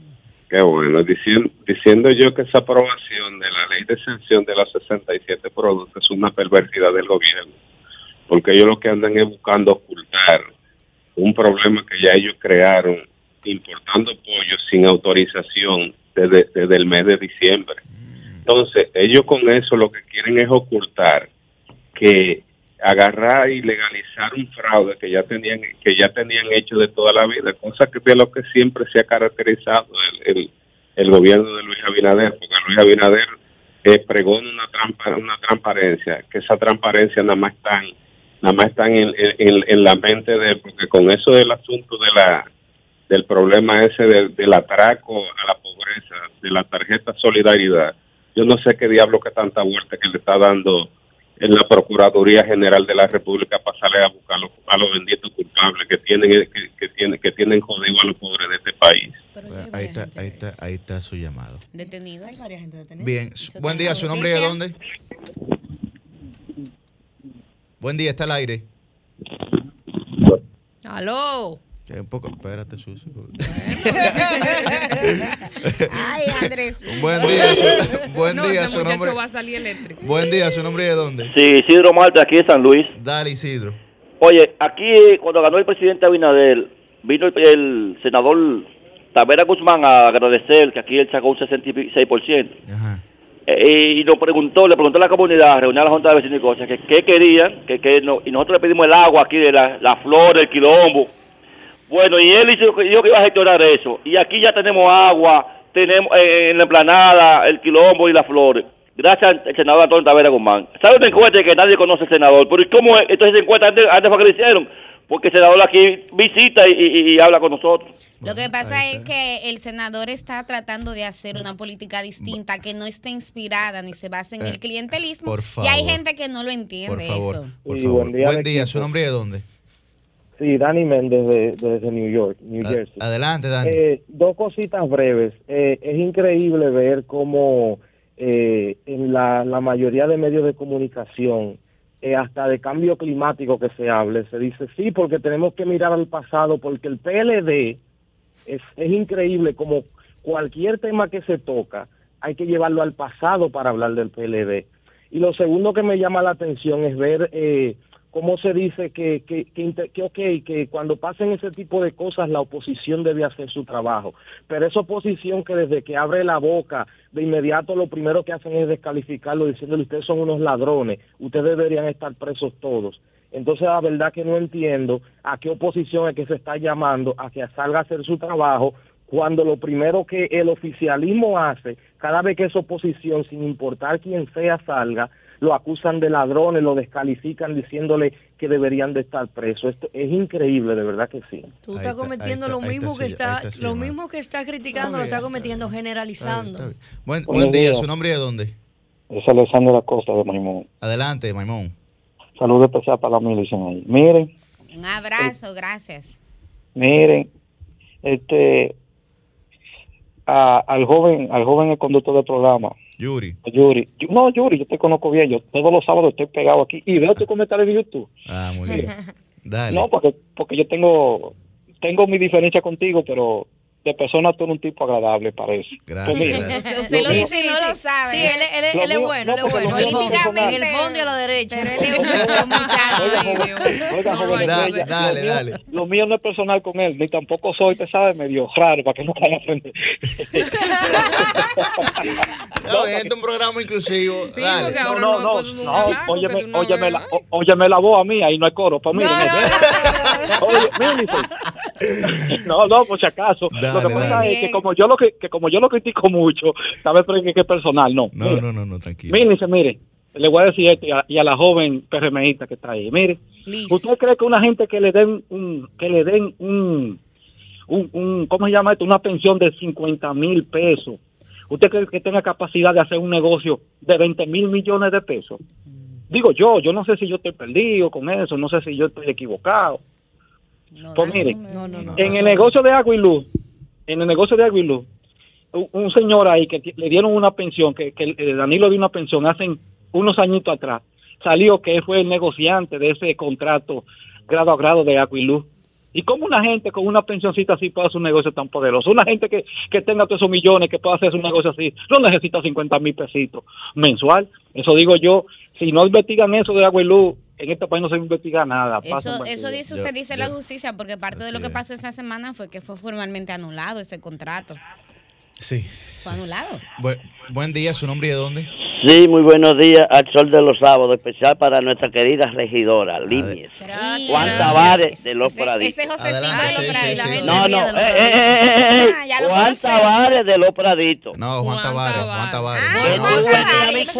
Qué bueno. Diciendo, diciendo yo que esa aprobación de la ley de exención de los 67 productos es una perversidad del gobierno. Porque ellos lo que andan es buscando ocultar un problema que ya ellos crearon importando pollo sin autorización desde, desde el mes de diciembre. Entonces, ellos con eso lo que quieren es ocultar que agarrar y legalizar un fraude que ya tenían que ya tenían hecho de toda la vida, cosa que de lo que siempre se ha caracterizado el, el, gobierno de Luis Abinader, porque Luis Abinader eh, pregona una una transparencia, que esa transparencia nada más están nada más están en, en, en la mente de él, porque con eso del asunto de la del problema ese del, del atraco a la pobreza, de la tarjeta solidaridad, yo no sé qué diablo que tanta vuelta que le está dando en la Procuraduría General de la República para salir a buscar a los, a los benditos culpables que tienen que, que tienen que tienen jodido a los pobres de este país. Bueno, ahí está, ahí está, ahí está su llamado. Detenidos. Hay varias gente detenida. Bien, buen día, ¿su nombre y de dónde? Buen día, está al aire. Aló. Que un poco, espérate, Susi. Ay, Andrés. Buen día, su, buen no, día, ese su muchacho nombre. va a salir eléctrico. Buen día, su nombre y de dónde? Sí, Isidro Marte, aquí de San Luis. Dale, Isidro. Oye, aquí cuando ganó el presidente Abinader, vino el, el senador Tavera Guzmán a agradecer que aquí él sacó un 66%. Ajá. Eh, y nos preguntó, le preguntó a la comunidad, reunió a la Junta de Vecinos y cosas, que qué querían, que, que no, y nosotros le pedimos el agua aquí de la, la flor, el quilombo. Bueno, y él hizo que yo que iba a gestionar eso. Y aquí ya tenemos agua, tenemos eh, en la emplanada el quilombo y las flores. Gracias al senador Antonio Tavera Guzmán. ¿Sabe una encuesta que nadie conoce al senador? Pero ¿y cómo es? entonces encuesta antes, antes fue que le hicieron? Porque el senador aquí visita y, y- y habla con nosotros. Lo que pasa es que el senador está tratando de hacer una política distinta que no esté inspirada ni se base en Eh, el clientelismo. por Y hay favor. gente que no lo Por entiende favor, eso. por favor. buen día, Buen. ¿su nombre y de dónde? Sí, Dani Méndez de- desde New York, New Jersey. Adelante, Dani. Eh, dos cositas breves. Eh, es increíble ver cómo eh, en la, la mayoría de medios de comunicación, eh, hasta de cambio climático que se hable, se dice sí, porque tenemos que mirar al pasado, porque el PLD es, es increíble como cualquier tema que se toca, hay que llevarlo al pasado para hablar del PLD. Y lo segundo que me llama la atención es ver eh, cómo se dice que, que, que, que, ok, que cuando pasen ese tipo de cosas la oposición debe hacer su trabajo. Pero esa oposición que desde que abre la boca, de inmediato lo primero que hacen es descalificarlo diciéndole ustedes son unos ladrones, ustedes deberían estar presos todos. Entonces la verdad que no entiendo a qué oposición es que se está llamando a que salga a hacer su trabajo cuando lo primero que el oficialismo hace, cada vez que es oposición, sin importar quién sea, salga, lo acusan de ladrones, lo descalifican diciéndole que deberían de estar presos. Esto es increíble, de verdad que sí. Tú estás está, cometiendo está, lo mismo está que está, lo mismo que está criticando, lo está cometiendo, generalizando. Está bien. Buen, día. ¿su nombre y de dónde? Es Alexander Acosta de Maimón. Adelante, Maimón. Saludos especial para la milicia ahí. Miren, Un abrazo, gracias. miren, este, a- al joven, al joven el conductor del programa, Yuri. Yuri. Yo- no, Yuri, yo te conozco bien. Yo todos los sábados estoy pegado aquí y veo tu comentario de YouTube. Ah, muy bien. Dale. No, porque porque yo tengo tengo mi diferencia contigo, pero de persona tú eres un tipo agradable, parece. Gracias, Pues mira, gracias. Usted, lo dice y no lo sabe. Sí, ¿eh? él, él- él Lo es bueno, no, él es bueno. lo En el mío fondo, políticamente- en el fondo y a la derecha. Pero él es un muchacho. Oiga, No joven Dale, lo mío- dale. Lo mío no es personal con él, ni tampoco soy, te sabes, medio raro, para que no vaya a aprender. No, este es un programa inclusivo. Sí, Dale. porque ahora no, no, no, no, hablar, porque óyeme, óyeme, la, óyeme la voz a mí, ahí no hay coro, pues mire. No, no, no, mire, no, no, por si acaso. lo que pasa dale. es que como yo lo que, que como yo lo critico mucho, sabes pero que es personal, no. No, no, no, no, tranquilo. Mire, mire, le voy a decir esto y a, y a la joven PRMista que está ahí. Mire, Liz. ¿usted cree que una gente que le den un, que le den un, un, un ¿cómo se llama esto? Una pensión de 50 mil pesos. ¿Usted cree que tenga capacidad de hacer un negocio de 20 mil millones de pesos? Digo yo, yo no sé si yo estoy perdido con eso, no sé si yo estoy equivocado. No, Pues dale, mire, no, no, no. En el negocio de agua y luz, en el negocio de agua y luz, un señor ahí que le dieron una pensión, que, que Danilo dio una pensión hace unos añitos atrás, salió que fue el negociante de ese contrato grado a grado de agua y luz. ¿Y cómo una gente con una pensioncita así puede hacer un negocio tan poderoso? Una gente que, que tenga todos esos millones, que pueda hacer un negocio así, no necesita 50 mil pesitos mensual. Eso digo yo, si no investigan eso de agua y luz, en este país no se investiga nada. Eso, eso dice usted, dice la justicia, porque parte de lo que pasó esa semana fue que fue formalmente anulado ese contrato. Sí. Fue anulado. buen día, ¿su nombre y de dónde? Sí, muy buenos días al sol de los sábados, especial para nuestra querida regidora, Líñez. Juan Tavares de Los Praditos. Ese José de Los Praditos. No, no, eh, eh, eh, ah, Juan Tavares de Los Praditos. No, Juan Tavares, Juan Tavares.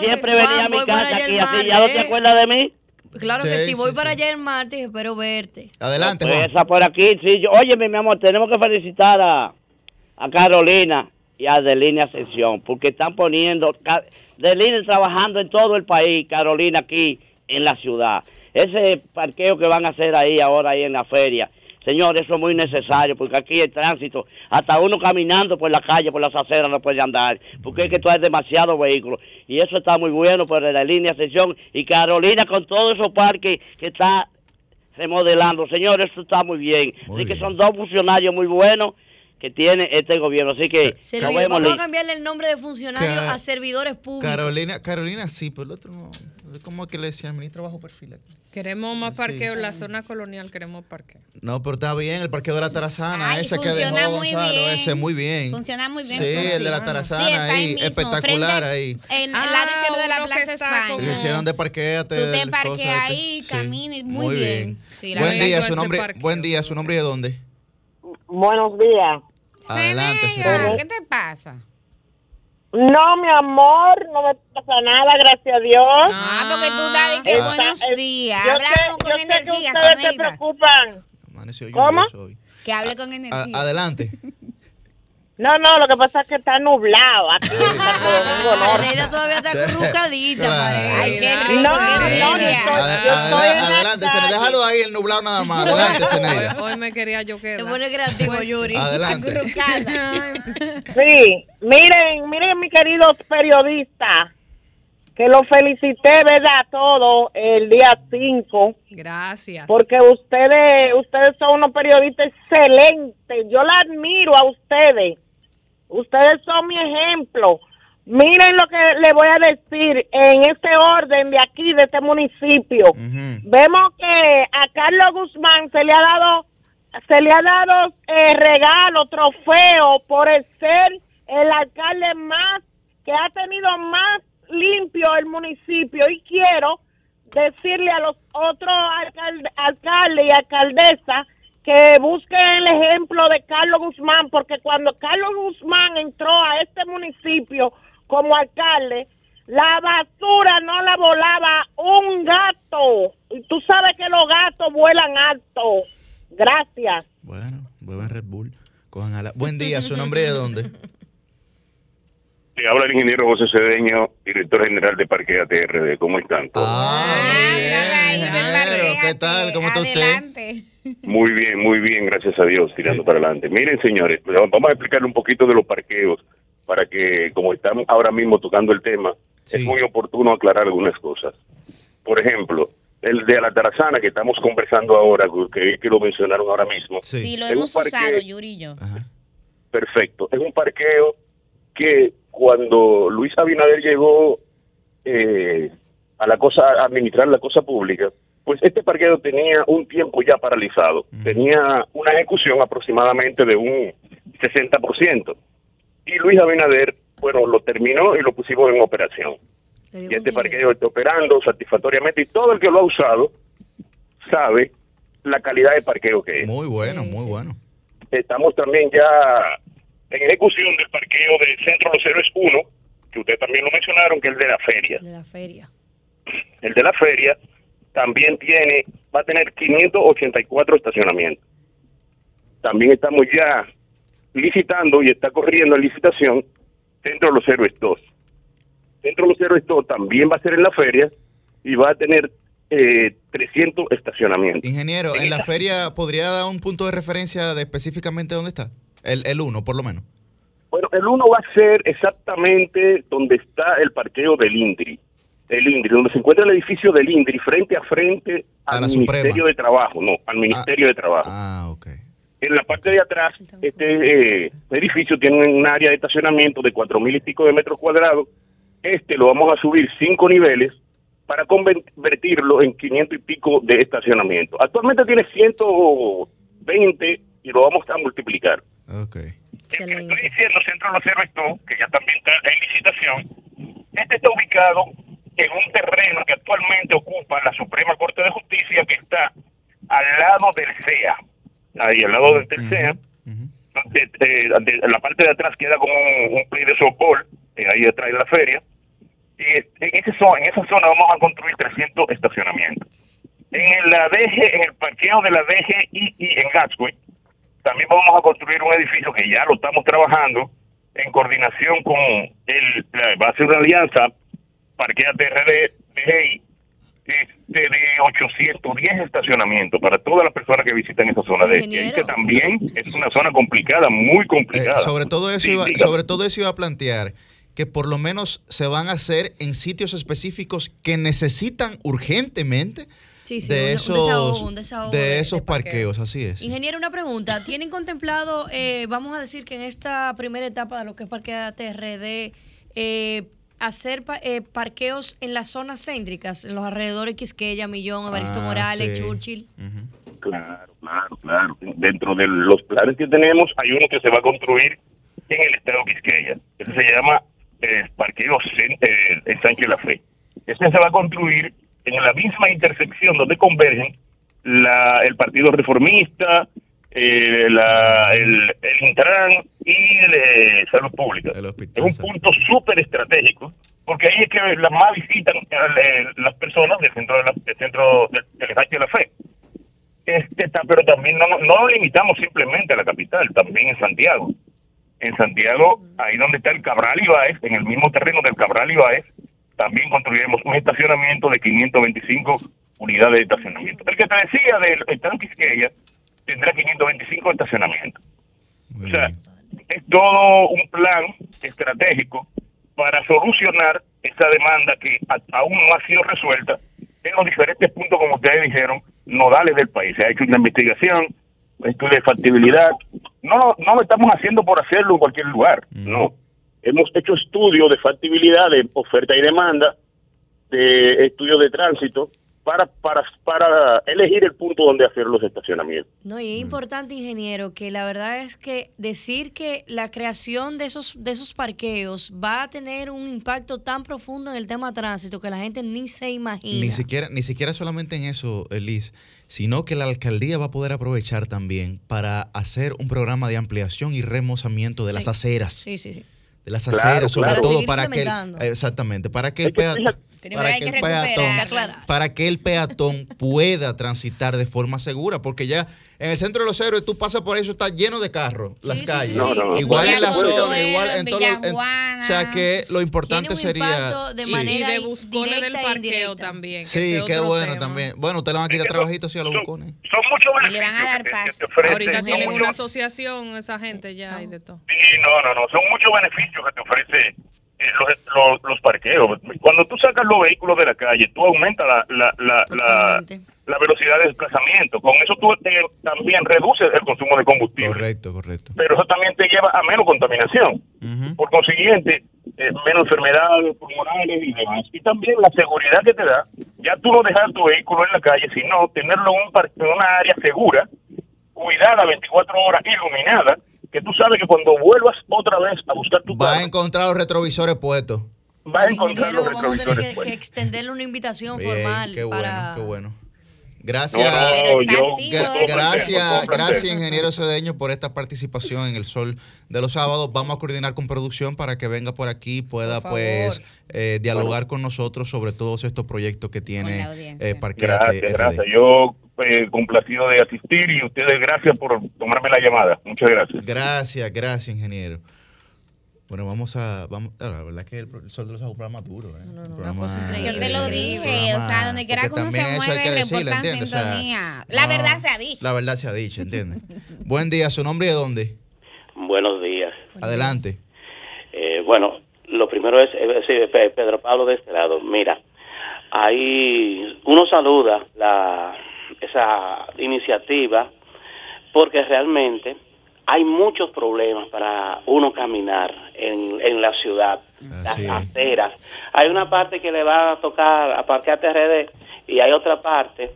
siempre venía a mi casa aquí, así, ¿ya no te acuerdas de mí? Claro que sí, voy para allá el martes y espero verte. Adelante, Juan. Esa por aquí, sí. Óyeme, mi amor, tenemos que felicitar a, a Carolina y a Delina Ascensión, porque están poniendo Delina trabajando en todo el país, Carolina aquí en la ciudad. Ese parqueo que van a hacer ahí ahora ahí en la feria, señor, eso es muy necesario, porque aquí el tránsito, hasta uno caminando por la calle, por las aceras no puede andar, porque es que tú hay demasiados vehículos. Y eso está muy bueno por la línea Ascensión y Carolina con todos esos parques que está remodelando. Señor, eso está muy bien. Así que son dos funcionarios muy buenos que tiene este gobierno. Así que vamos a cambiarle el nombre de funcionario a servidores públicos. Carolina, Carolina sí, pero el otro no. ¿Cómo que le decía? Ministro bajo perfil aquí. Queremos más parqueo en la zona colonial, queremos parqueo. No, pero está bien, el parqueo de la Tarazana, ese que dejó muy Gonzalo, ese muy bien. Funciona muy bien. Sí, el de la Tarazana ahí, espectacular ahí. En ah, lado izquierdo de la Plaza España. Le hicieron de parqueate. Tú te parqueas ahí, caminas, muy, muy bien. buen día, su nombre, buen día, su nombre de dónde? Buenos días. Adelante, ¿Qué te pasa? No, mi amor, no me pasa nada, gracias a Dios. Ah, porque tú estás que buenos días. Yo sé, con yo sé que ustedes se preocupan. ¿Cómo? Que hable con energía. adelante. No, no, lo que pasa es que está nublado aquí todavía está currucadita, Ay, qué rico, no, qué no, Adelante, se déjalo ahí el nublado nada más. Adelante, Zeneida. Hoy me quería yo quedar. Se pone creativo, pues, Yuri. Adelante. Sí, miren, miren, mi queridos periodistas, que lo felicité, ¿verdad? Todo el día 5. Gracias. Porque ustedes, ustedes son unos periodistas excelentes. Yo la admiro a ustedes Ustedes son mi ejemplo. Miren lo que le voy a decir en este orden de aquí, de este municipio. Vemos que a Carlos Guzmán se le ha dado, se le ha dado eh, regalo, trofeo por ser el alcalde más, que ha tenido más limpio el municipio. Y quiero decirle a los otros alcaldes y alcaldesas que busquen el ejemplo de Carlos Guzmán, porque cuando Carlos Guzmán entró a este municipio como alcalde, la basura no la volaba un gato. Y tú sabes que los gatos vuelan alto. Gracias. Bueno, beben Red Bull. Buen día, ¿su nombre de dónde? Habla el ingeniero José Cedeño, director general de Parque ATRD. ¿Cómo están? Ah, ¿Qué tal? ¿Cómo está usted? Muy bien, muy bien, gracias a Dios, tirando para adelante. Miren, señores, vamos a explicarle un poquito de los parqueos para que, como estamos ahora mismo tocando el tema, es muy oportuno aclarar algunas cosas. Por ejemplo, el de la Tarazana que estamos conversando ahora, que, que lo mencionaron ahora mismo. Sí, lo hemos usado, Yuri y yo. Perfecto. Es un parqueo que cuando Luis Abinader llegó eh, a la cosa, a administrar la cosa pública, pues este parqueo tenía un tiempo ya paralizado, tenía una ejecución aproximadamente de un 60%. Y Luis Abinader, bueno, lo terminó y lo pusimos en operación. Y este parqueo está operando satisfactoriamente y todo el que lo ha usado sabe la calidad de parqueo que es. Muy bueno, muy bueno. Estamos también ya en ejecución del parqueo del Centro Los Héroes 1, que ustedes también lo mencionaron, que es el de la feria. De la feria. El de la feria también tiene, va a tener 584 estacionamientos. También estamos ya licitando y está corriendo en licitación Centro Los Héroes 2. Centro Los Héroes 2 también va a ser en la feria y va a tener eh, 300 estacionamientos. Ingeniero, ¿en, la feria podría dar un punto de referencia de específicamente dónde está? El, el uno, por lo menos. Bueno, el uno va a ser exactamente donde está el parqueo del INDRI. El INDRI, donde se encuentra el edificio del INDRI, frente a frente al Ministerio de Trabajo. No, al Ministerio de Trabajo. Ah, ok. En la parte de atrás, este eh, edificio tiene un área de estacionamiento de cuatro mil y pico de metros cuadrados. Este lo vamos a subir cinco niveles para convertirlo en 500 y pico de estacionamiento. Actualmente tiene 120 y lo vamos a multiplicar. Okay. Estoy diciendo Centro Los Cerros que ya también está en licitación. Este está ubicado en un terreno que actualmente ocupa la Suprema Corte de Justicia, que está al lado del CEA. Ahí, al lado del CEA. en la parte de atrás queda como un, play de softball, eh, ahí detrás de la feria. Y en, ese zona, en esa zona vamos a construir 300 estacionamientos. En la DG, en el parqueo de la DGI en Gatsby, también vamos a construir un edificio que ya lo estamos trabajando en coordinación con el, va a ser una alianza Parquea TRD DGI este, de 810 estacionamientos para todas las personas que visitan esa zona de que también es una zona complicada, muy complicada. Eh, sobre todo eso iba, sobre todo eso iba a plantear que por lo menos se van a hacer en sitios específicos que necesitan urgentemente de esos, de esos parqueos, así es. Ingeniero, una pregunta. ¿Tienen contemplado, eh, vamos a decir que en esta primera etapa de lo que es Parquea TRD, eh, hacer eh, parqueos en las zonas céntricas, en los alrededores Quisqueya, Millón, Evaristo ah, Morales, Churchill? Claro, claro, claro. Dentro de los planes que tenemos hay uno que se va a construir en el estado Quisqueya. Ese se llama eh, Parqueo en Sánchez La Fe. Ese se va a construir en la misma intersección donde convergen la, el Partido Reformista, eh, la, el, el, Intran y el Salud Pública. es un punto súper estratégico, porque ahí es que la más visitan eh, las personas del centro de la, del centro del, de la Fe. Este está, pero también no, no lo limitamos simplemente a la capital, también en Santiago. En Santiago, ahí donde está el Cabral Ibáez, en el mismo terreno del Cabral Ibáez, también construiremos un estacionamiento de 525 unidades de estacionamiento. El que te decía del tanque Quisqueya tendrá 525 estacionamientos. o sea, es todo un plan estratégico para solucionar esa demanda que aún no ha sido resuelta en los diferentes puntos, como ustedes dijeron, nodales del país. Se ha hecho una investigación, estudio de factibilidad. No, no lo estamos haciendo por hacerlo en cualquier lugar, no hemos hecho estudios de factibilidad de oferta y demanda, de estudios de tránsito, para, para, para elegir el punto donde hacer los estacionamientos. No, y es importante, ingeniero, que la verdad es que decir que la creación de esos, de esos parqueos va a tener un impacto tan profundo en el tema tránsito que la gente ni se imagina. Ni siquiera, ni siquiera solamente en eso, Liz, sino que la alcaldía va a poder aprovechar también para hacer un programa de ampliación y remozamiento de las aceras. Sí, sí, sí de las aceras, sobre todo para que exactamente, para que el peatón para que, el peatón, para que el peatón pueda transitar de forma segura, porque ya en el centro de los héroes tú pasas por eso está lleno de carros, las calles, igual en la zona, igual en todo, o sea que lo importante sería de manera y de buscones del parqueo también. Sí, qué bueno también. Bueno, ustedes le van a quitar trabajitos si a los buscones. Son muchos beneficios. le van a dar paz. Ahorita tienen una asociación esa gente ya y de todo. Sí, no, no, no, son muchos beneficios que te ofrece los, los, parqueos. Cuando tú sacas los vehículos de la calle, tú aumentas la, la, la, la, velocidad de desplazamiento. Con eso tú también reduces el consumo de combustible. Correcto, correcto. Pero eso también te lleva a menos contaminación. Por consiguiente, eh, menos enfermedades pulmonares y demás. Y también la seguridad que te da, ya tú no dejar tu vehículo en la calle, sino tenerlo en, en una área segura, cuidada 24 horas, iluminada, que tú sabes que cuando vuelvas otra vez a buscar tu Va a encontrar los retrovisores puestos. Va a encontrar los retrovisores a tener que, extenderle una invitación formal. Qué bueno, qué bueno. Gracias, gracias, gracias, ingeniero Cedeño, por esta participación en el Sol de los Sábados. Vamos a coordinar con producción para que venga por aquí y pueda, pues, eh, dialogar con nosotros sobre todos estos proyectos que tiene eh, Gracias, gracias. Yo eh, complacido de asistir y ustedes gracias por tomarme la llamada. Muchas gracias. Gracias, gracias, ingeniero. Bueno, vamos a. Vamos, la verdad es que el, sol de los es un duro. ¿eh? No, no, una cosa increíble. Yo te lo dije, o sea, donde quiera que uno se mueve, reportan sintonía. la verdad se ha dicho. La verdad se ha dicho, ¿entiendes? Buen día, ¿su nombre y de dónde? Buenos días. Adelante. Eh, bueno, lo primero es, eh, Pedro Pablo de este lado. Mira, ahí uno saluda la, esa iniciativa porque realmente hay muchos problemas para uno caminar en, en la ciudad, las aceras. Hay una parte que le va a tocar a Parque TRD y hay otra parte,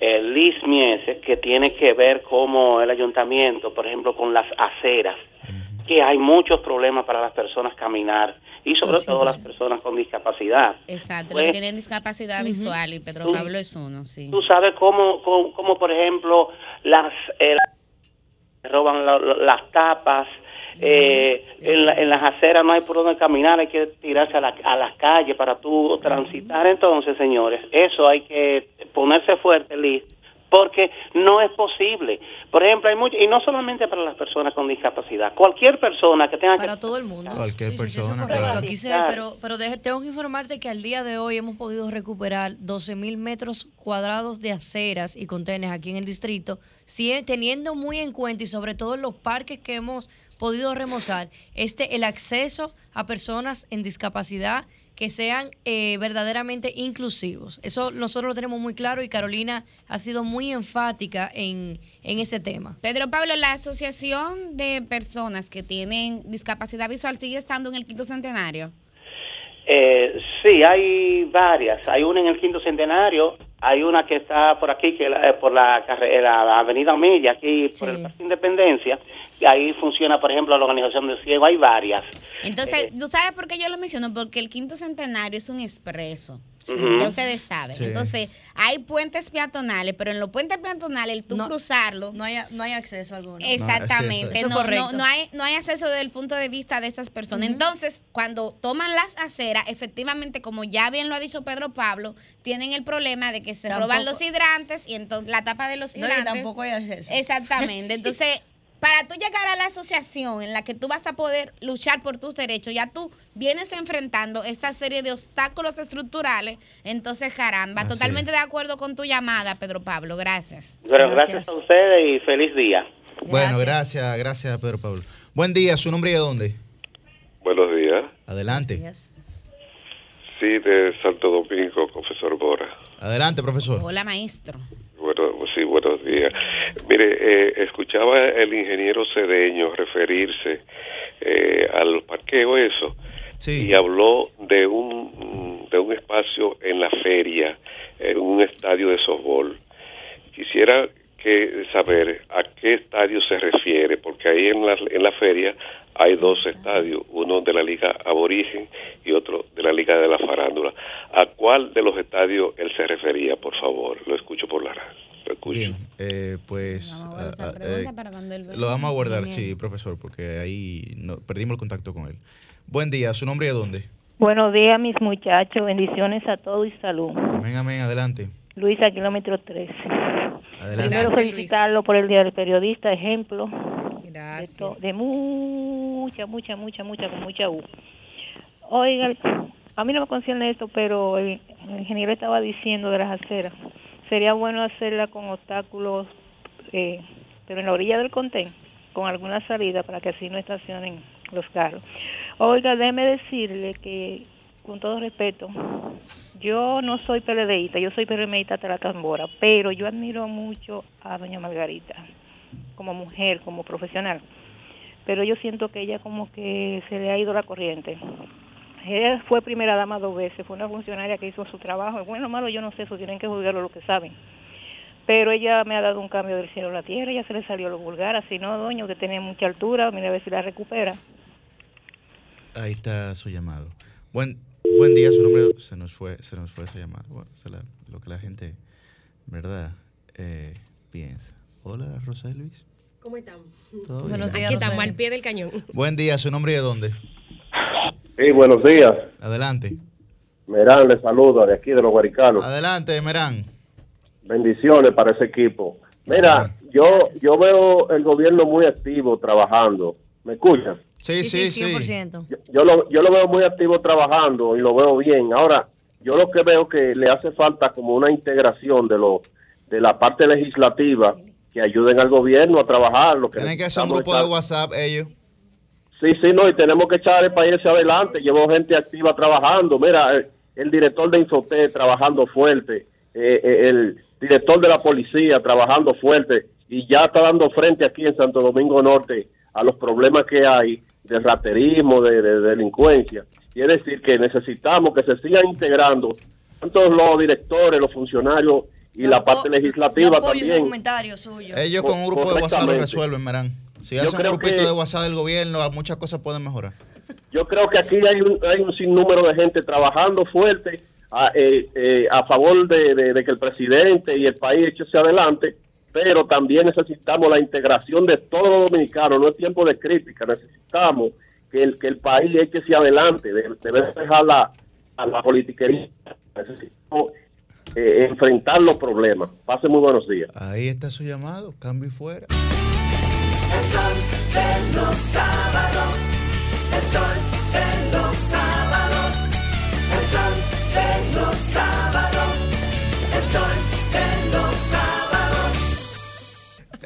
el Liz Miese, que tiene que ver como el ayuntamiento, por ejemplo, con las aceras, que hay muchos problemas para las personas caminar y sobre todo las personas con discapacidad. Exacto, los que pues, tienen discapacidad visual y Pedro Pablo es uno, sí. Tú sabes cómo, cómo, por ejemplo, las... Eh, roban las tapas, eh, en, las aceras no hay por dónde caminar, hay que tirarse a, la, a las calles para tú transitar. Entonces, señores, eso hay que ponerse fuerte, Liz, porque no es posible. Por ejemplo, hay mucho, y no solamente para las personas con discapacidad, cualquier persona que tenga para todo el mundo. Cualquier persona. Aquí pero pero tengo que informarte que al día de hoy hemos podido recuperar 12 mil metros cuadrados de aceras y contenes aquí en el distrito, teniendo muy en cuenta y sobre todo los parques que hemos podido remozar, este el acceso a personas en discapacidad que sean eh, verdaderamente inclusivos. Eso nosotros lo tenemos muy claro y Carolina ha sido muy enfática en, en ese tema. Pedro Pablo, la Asociación de Personas que tienen Discapacidad Visual sigue estando en el quinto centenario. Eh, sí, hay varias. Hay una en el quinto centenario, hay una que está por aquí, que eh, por la, la, Avenida Milla, aquí por el Parque Independencia, y ahí funciona, por ejemplo, la organización de ciego, hay varias. Entonces, eh, ¿tú sabes por qué yo lo menciono? Porque el quinto centenario es un expreso. Ya ustedes saben. Entonces, hay puentes peatonales, pero en los puentes peatonales, el tú cruzarlo. No hay, no hay acceso alguno. Exactamente. No, no, hay, no hay acceso desde el punto de vista de estas personas. Entonces, cuando toman las aceras, efectivamente, como ya bien lo ha dicho Pedro Pablo, tienen el problema de que se roban los hidrantes y entonces la tapa de los hidrantes. tampoco hay acceso. Exactamente. Entonces para tú llegar a la asociación en la que tú vas a poder luchar por tus derechos, ya tú vienes enfrentando esta serie de obstáculos estructurales, entonces caramba, totalmente de acuerdo con tu llamada, Pedro Pablo, gracias. gracias, a ustedes y feliz día. Bueno, gracias, gracias Pedro Pablo. Buen día, ¿su nombre y de dónde? Buenos días. Adelante. Sí, de Santo Domingo, profesor Bora. Adelante, profesor. Hola, maestro. Bueno, sí, buenos días. Mire, eh, escuchaba el ingeniero Cedeño referirse eh, al parqueo eso y habló de un de un espacio en la feria, en un estadio de softball. Quisiera que saber a qué estadio se refiere, porque ahí en la, en la feria hay dos estadios, uno de la Liga Aborigen y otro de la Liga de la Farándula. ¿A cuál de los estadios él se refería, por favor? Lo escucho por la radio. Bien, eh, pues eh, lo vamos a guardar, sí, profesor, porque ahí no, perdimos el contacto con él. Buen día, ¿su nombre y de dónde? Buenos días, mis muchachos, bendiciones a todos y salud. Amén, amén, adelante. Luisa, kilómetro 13. Adelante. Primero felicitarlo por el Día del Periodista, ejemplo. Gracias. De, mucha, mucha, mucha, mucha, con mucha U. Oiga, a mí no me concierne esto, pero el, ingeniero estaba diciendo de las aceras. Sería bueno hacerla con obstáculos, eh, pero en la orilla del contén, con alguna salida para que así no estacionen los carros. Oiga, déjeme decirle que, con todo respeto, yo no soy PLDista, yo soy PRMista de la Tambora, pero yo admiro mucho a doña Margarita como mujer, como profesional. Pero yo siento que ella como que se le ha ido la corriente. Ella fue primera dama dos veces, fue una funcionaria que hizo su trabajo. Bueno, malo, yo no sé, eso tienen que juzgarlo lo que saben. Pero ella me ha dado un cambio del cielo a la tierra, ya se le salió lo vulgar, así no, doña, que tenía mucha altura, mira a ver si la recupera. Ahí está su llamado. Buen, buen día, su nombre se nos fue, se nos fue esa llamada. Bueno, lo que la gente, ¿verdad? Eh, piensa. Hola, Rosa Luis. ¿Cómo están? Buenos días. Aquí estamos al pie del cañón. Buen día, ¿su nombre y de dónde? Sí, buenos días. Adelante. Merán le saluda de aquí de los Guaricanos. Adelante, Merán. Bendiciones para ese equipo. Mira, yo yo veo el gobierno muy activo trabajando. ¿Me escuchan? Sí, sí, sí. Yo, yo, lo, yo lo veo muy activo trabajando y lo veo bien. Ahora, yo lo que veo que le hace falta como una integración de lo de la parte legislativa que ayuden al gobierno a trabajar. Lo que Tienen que hacer un grupo de WhatsApp ellos. Sí, sí, no, y tenemos que echar el país hacia adelante. Llevo gente activa trabajando. Mira, eh, el, director de Infoté trabajando fuerte, eh, eh, el director de la policía trabajando fuerte, y ya está dando frente aquí en Santo Domingo Norte a los problemas que hay de raterismo, de, delincuencia. Y es decir, que necesitamos que se sigan integrando tanto los directores, los funcionarios y la parte legislativa también. Ellos con un grupo de WhatsApp lo resuelven, Marán. Si hacen un grupito de WhatsApp del gobierno, muchas cosas pueden mejorar. Yo creo que aquí hay un, hay un sinnúmero de gente trabajando fuerte a, eh, eh, a favor de, que el presidente y el país eche hacia adelante, pero también necesitamos la integración de todos los dominicanos. No es tiempo de crítica, necesitamos que el, que el país eche hacia adelante, debemos dejar la, a la politiquería. Necesitamos eh, enfrentar los problemas. Pase muy buenos días. Ahí está su llamado, cambio y fuera. El sol de los sábados. El sol de los sábados.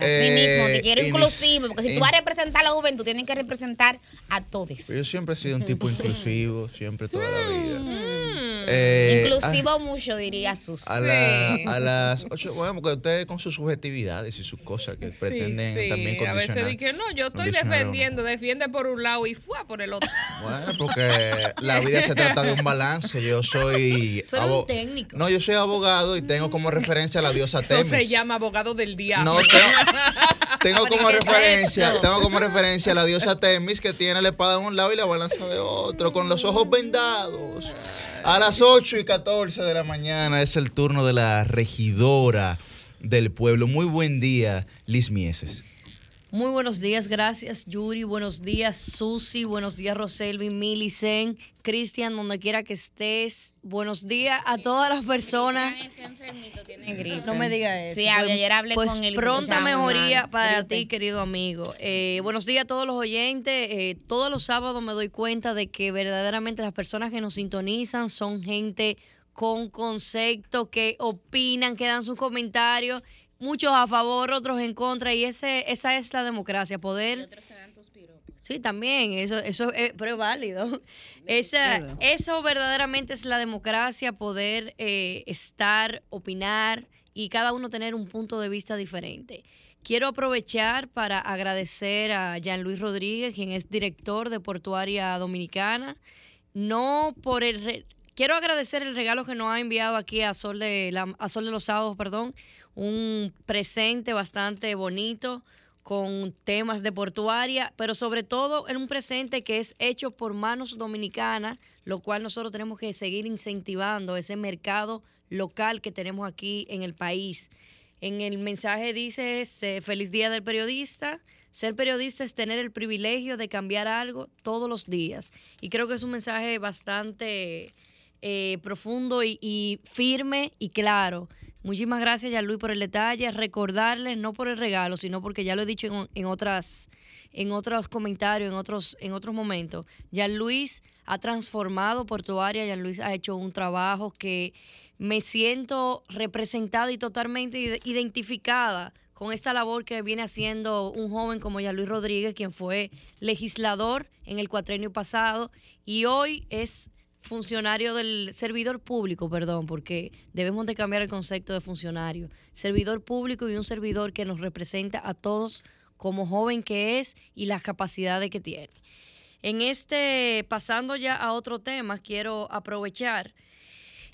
Así mismo, te quiero inclusivo, porque si tú vas a representar a la juventud, tienes que representar a todos. Yo siempre he sido un tipo inclusivo, siempre toda la vida. Mm. Eh, Inclusivo a, mucho, diría sus. A, la, a las ocho, bueno, porque ustedes con sus subjetividades y sus cosas que pretenden también condicionar. A veces dicen, no, yo estoy defendiendo, defiende por un lado y fue por el otro. Bueno, porque la vida se trata de un balance. Yo soy. Tú técnico. No, yo soy abogado y tengo como referencia a la diosa Temis. Eso se llama abogado del diablo. No, tengo, como referencia, tengo como referencia a la diosa Temis que tiene la espada de un lado y la balanza de otro, con los ojos vendados. A las 8 y 14 de la mañana es el turno de la regidora del pueblo. Muy buen día, Liz Mieses. Muy buenos días, gracias Yuri, buenos días Susi, buenos días Roselvi, Milicen, Cristian, donde quiera que estés, buenos días a todas las personas. No me digas eso. Sí, ayer hablé pues con él. Pronta mejoría para ti, querido amigo. Eh, buenos días a todos los oyentes. Eh, todos los sábados me doy cuenta de que verdaderamente las personas que nos sintonizan son gente con concepto, que opinan, que dan sus comentarios muchos a favor, otros en contra, y ese, esa es la democracia, poder... Sí, también, eso, eso es, pero es válido. Esa, eso verdaderamente es la democracia, poder eh, estar, opinar y cada uno tener un punto de vista diferente. Quiero aprovechar para agradecer a Jean Luis Rodríguez, quien es director de Portuaria Dominicana. No por el quiero agradecer el regalo que nos ha enviado aquí a Sol de la, a Sol de los Sábados, perdón, un presente bastante bonito con temas de portuaria, pero sobre todo en un presente que es hecho por manos dominicanas, lo cual nosotros tenemos que seguir incentivando ese mercado local que tenemos aquí en el país. En el mensaje dice, feliz día del periodista. Ser periodista es tener el privilegio de cambiar algo todos los días. Y creo que es un mensaje bastante eh, profundo y, firme y claro. Muchísimas gracias, ya Luis, por el detalle. Recordarles, no por el regalo, sino porque ya lo he dicho en, otras, en otros comentarios, en otros, en otros momentos. Ya Luis ha transformado Portuaria, ya Luis ha hecho un trabajo que me siento representada y totalmente identificada con esta labor que viene haciendo un joven como ya Luis Rodríguez, quien fue legislador en el cuatrenio pasado y hoy es funcionario del servidor público, perdón, porque debemos de cambiar el concepto de funcionario. Servidor público y un servidor que nos representa a todos como joven que es y las capacidades que tiene. En este, pasando ya a otro tema, quiero aprovechar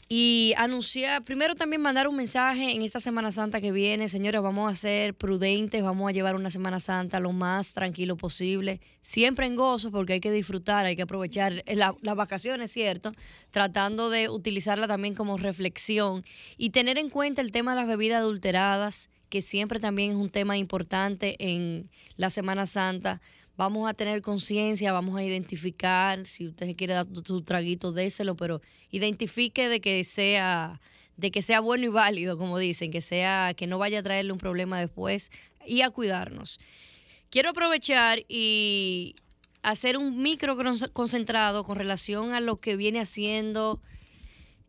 y anunciar, primero también mandar un mensaje en esta Semana Santa que viene, señores, vamos a ser prudentes, vamos a llevar una Semana Santa lo más tranquilo posible, siempre en gozo porque hay que disfrutar, hay que aprovechar las vacaciones, ¿cierto? Tratando de utilizarla también como reflexión y tener en cuenta el tema de las bebidas adulteradas, que siempre también es un tema importante en la Semana Santa, vamos a tener conciencia, vamos a identificar, si usted se quiere dar su traguito, déselo, pero identifique de que sea de que sea bueno y válido, como dicen, que sea que no vaya a traerle un problema después y a cuidarnos. Quiero aprovechar y hacer un micro concentrado con relación a lo que viene haciendo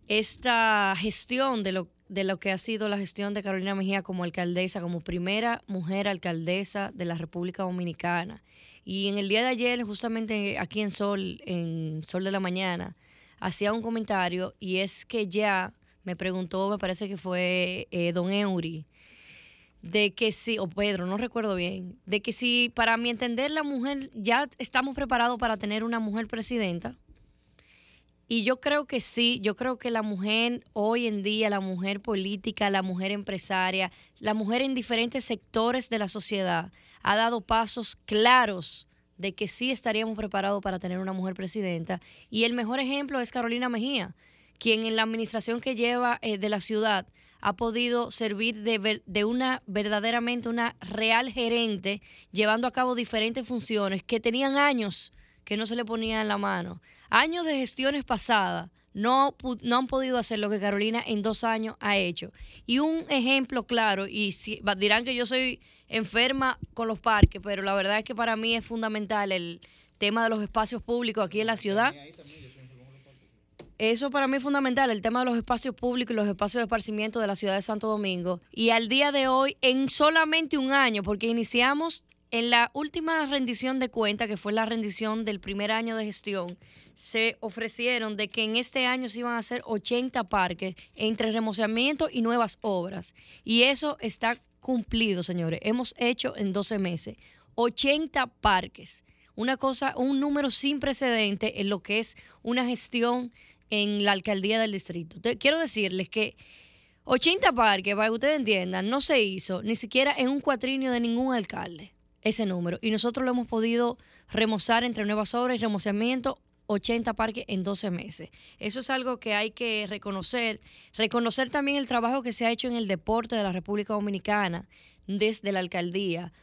esta gestión de lo, de lo que ha sido la gestión de Carolina Mejía como alcaldesa, como primera mujer alcaldesa de la República Dominicana Y en el día de ayer, justamente aquí en Sol, en Sol de la Mañana, hacía un comentario y es que ya me preguntó, me parece que fue eh, don Eury, de que si, o Pedro, no recuerdo bien, de que si para mi entender la mujer, ya estamos preparados para tener una mujer presidenta. Y yo creo que sí, yo creo que la mujer hoy en día, la mujer política, la mujer empresaria, la mujer en diferentes sectores de la sociedad ha dado pasos claros de que sí estaríamos preparados para tener una mujer presidenta. Y el mejor ejemplo es Carolina Mejía, quien en la administración que lleva eh, de la ciudad ha podido servir de, de una verdaderamente una real gerente, llevando a cabo diferentes funciones que tenían años que no se le ponía en la mano. Años de gestiones pasadas no, no han podido hacer lo que Carolina en dos años ha hecho. Y un ejemplo claro, y si, dirán que yo soy enferma con los parques, pero la verdad es que para mí es fundamental el tema de los espacios públicos aquí en la ciudad. Eso para mí es fundamental, el tema de los espacios públicos y los espacios de esparcimiento de la ciudad de Santo Domingo. Y al día de hoy, en solamente un año, porque iniciamos en la última rendición de cuenta, que fue la rendición del primer año de gestión, se ofrecieron de que en este año se iban a hacer 80 parques entre remozamiento y nuevas obras. Y eso está cumplido, señores. Hemos hecho en 12 meses 80 parques. Una cosa, un número sin precedente en lo que es una gestión en la alcaldía del distrito. quiero decirles que 80 parques, para que ustedes entiendan, no se hizo ni siquiera en un cuatrinio de ningún alcalde ese número. Y nosotros lo hemos podido remozar entre nuevas obras y remozamiento 80 parques en 12 meses. Eso es algo que hay que reconocer. Reconocer también el trabajo que se ha hecho en el deporte de la República Dominicana desde la alcaldía.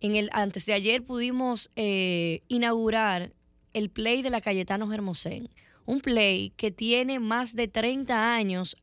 En el, antes de ayer pudimos eh, inaugurar el Play de la Cayetano Hermosén un play que tiene más de 30 años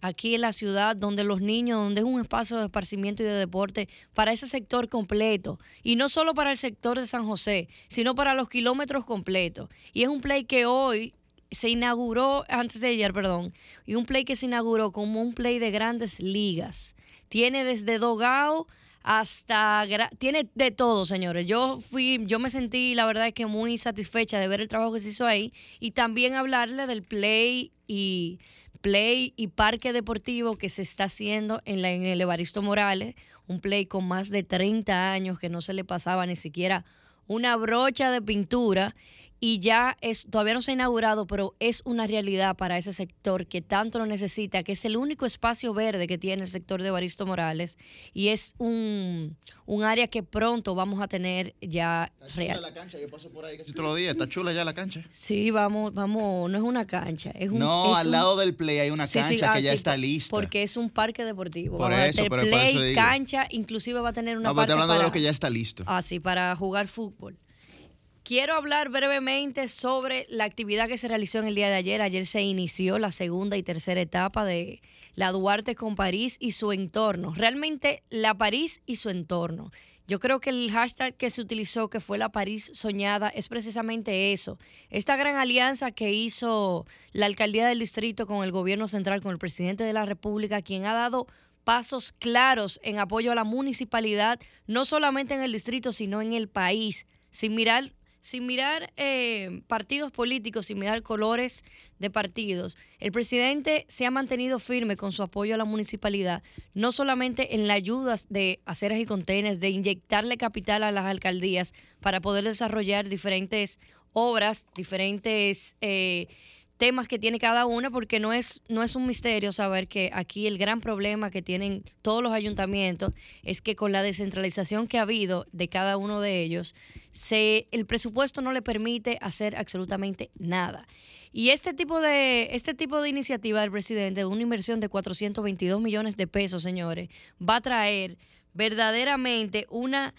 aquí en la ciudad, donde los niños, donde es un espacio de esparcimiento y de deporte para ese sector completo. Y no solo para el sector de San José, sino para los kilómetros completos. Y es un play que hoy se inauguró, antes de ayer, perdón, y un play que se inauguró como un play de grandes ligas. Tiene desde Dogao hasta tiene de todo, señores. Yo fui, yo me sentí, la verdad es que muy satisfecha de ver el trabajo que se hizo ahí y también hablarle del play y play y parque deportivo que se está haciendo en, la, en el Evaristo Morales, un play con más de 30 años que no se le pasaba ni siquiera una brocha de pintura y ya es, todavía no se ha inaugurado, pero es una realidad para ese sector que tanto lo necesita, que es el único espacio verde que tiene el sector de Baristo Morales y es un, área que pronto vamos a tener ya está real. Chula la cancha, yo paso por ahí casi todos los días, está chula ya la cancha. Sí, vamos, vamos, no es una cancha, es un No, al lado del play hay una cancha que ah, ya está lista. Porque es un parque deportivo. Por eso, a play, cancha, inclusive va a tener una no, parte hablando para, de lo que ya está listo. Ah, sí, para jugar fútbol. Quiero hablar brevemente sobre la actividad que se realizó en el día de ayer. Ayer se inició la segunda y tercera etapa de la Duarte con París y su entorno. Realmente la París y su entorno. Yo creo que el hashtag que se utilizó, que fue la París soñada, es precisamente eso. Esta gran alianza que hizo la alcaldía del distrito con el gobierno central, con el presidente de la República, quien ha dado pasos claros en apoyo a la municipalidad, no solamente en el distrito, sino en el país, sin mirar sin mirar eh, partidos políticos, sin mirar colores de partidos, el presidente se ha mantenido firme con su apoyo a la municipalidad, no solamente en la ayuda de aceras y contenes, de inyectarle capital a las alcaldías para poder desarrollar diferentes obras, diferentes... Eh, temas que tiene cada una, porque no es, no es un misterio saber que aquí el gran problema que tienen todos los ayuntamientos es que con la descentralización que ha habido de cada uno de ellos, se, el presupuesto no le permite hacer absolutamente nada. Y este tipo de, este tipo de iniciativa del presidente, de una inversión de 422 millones de pesos, señores, va a traer verdaderamente una,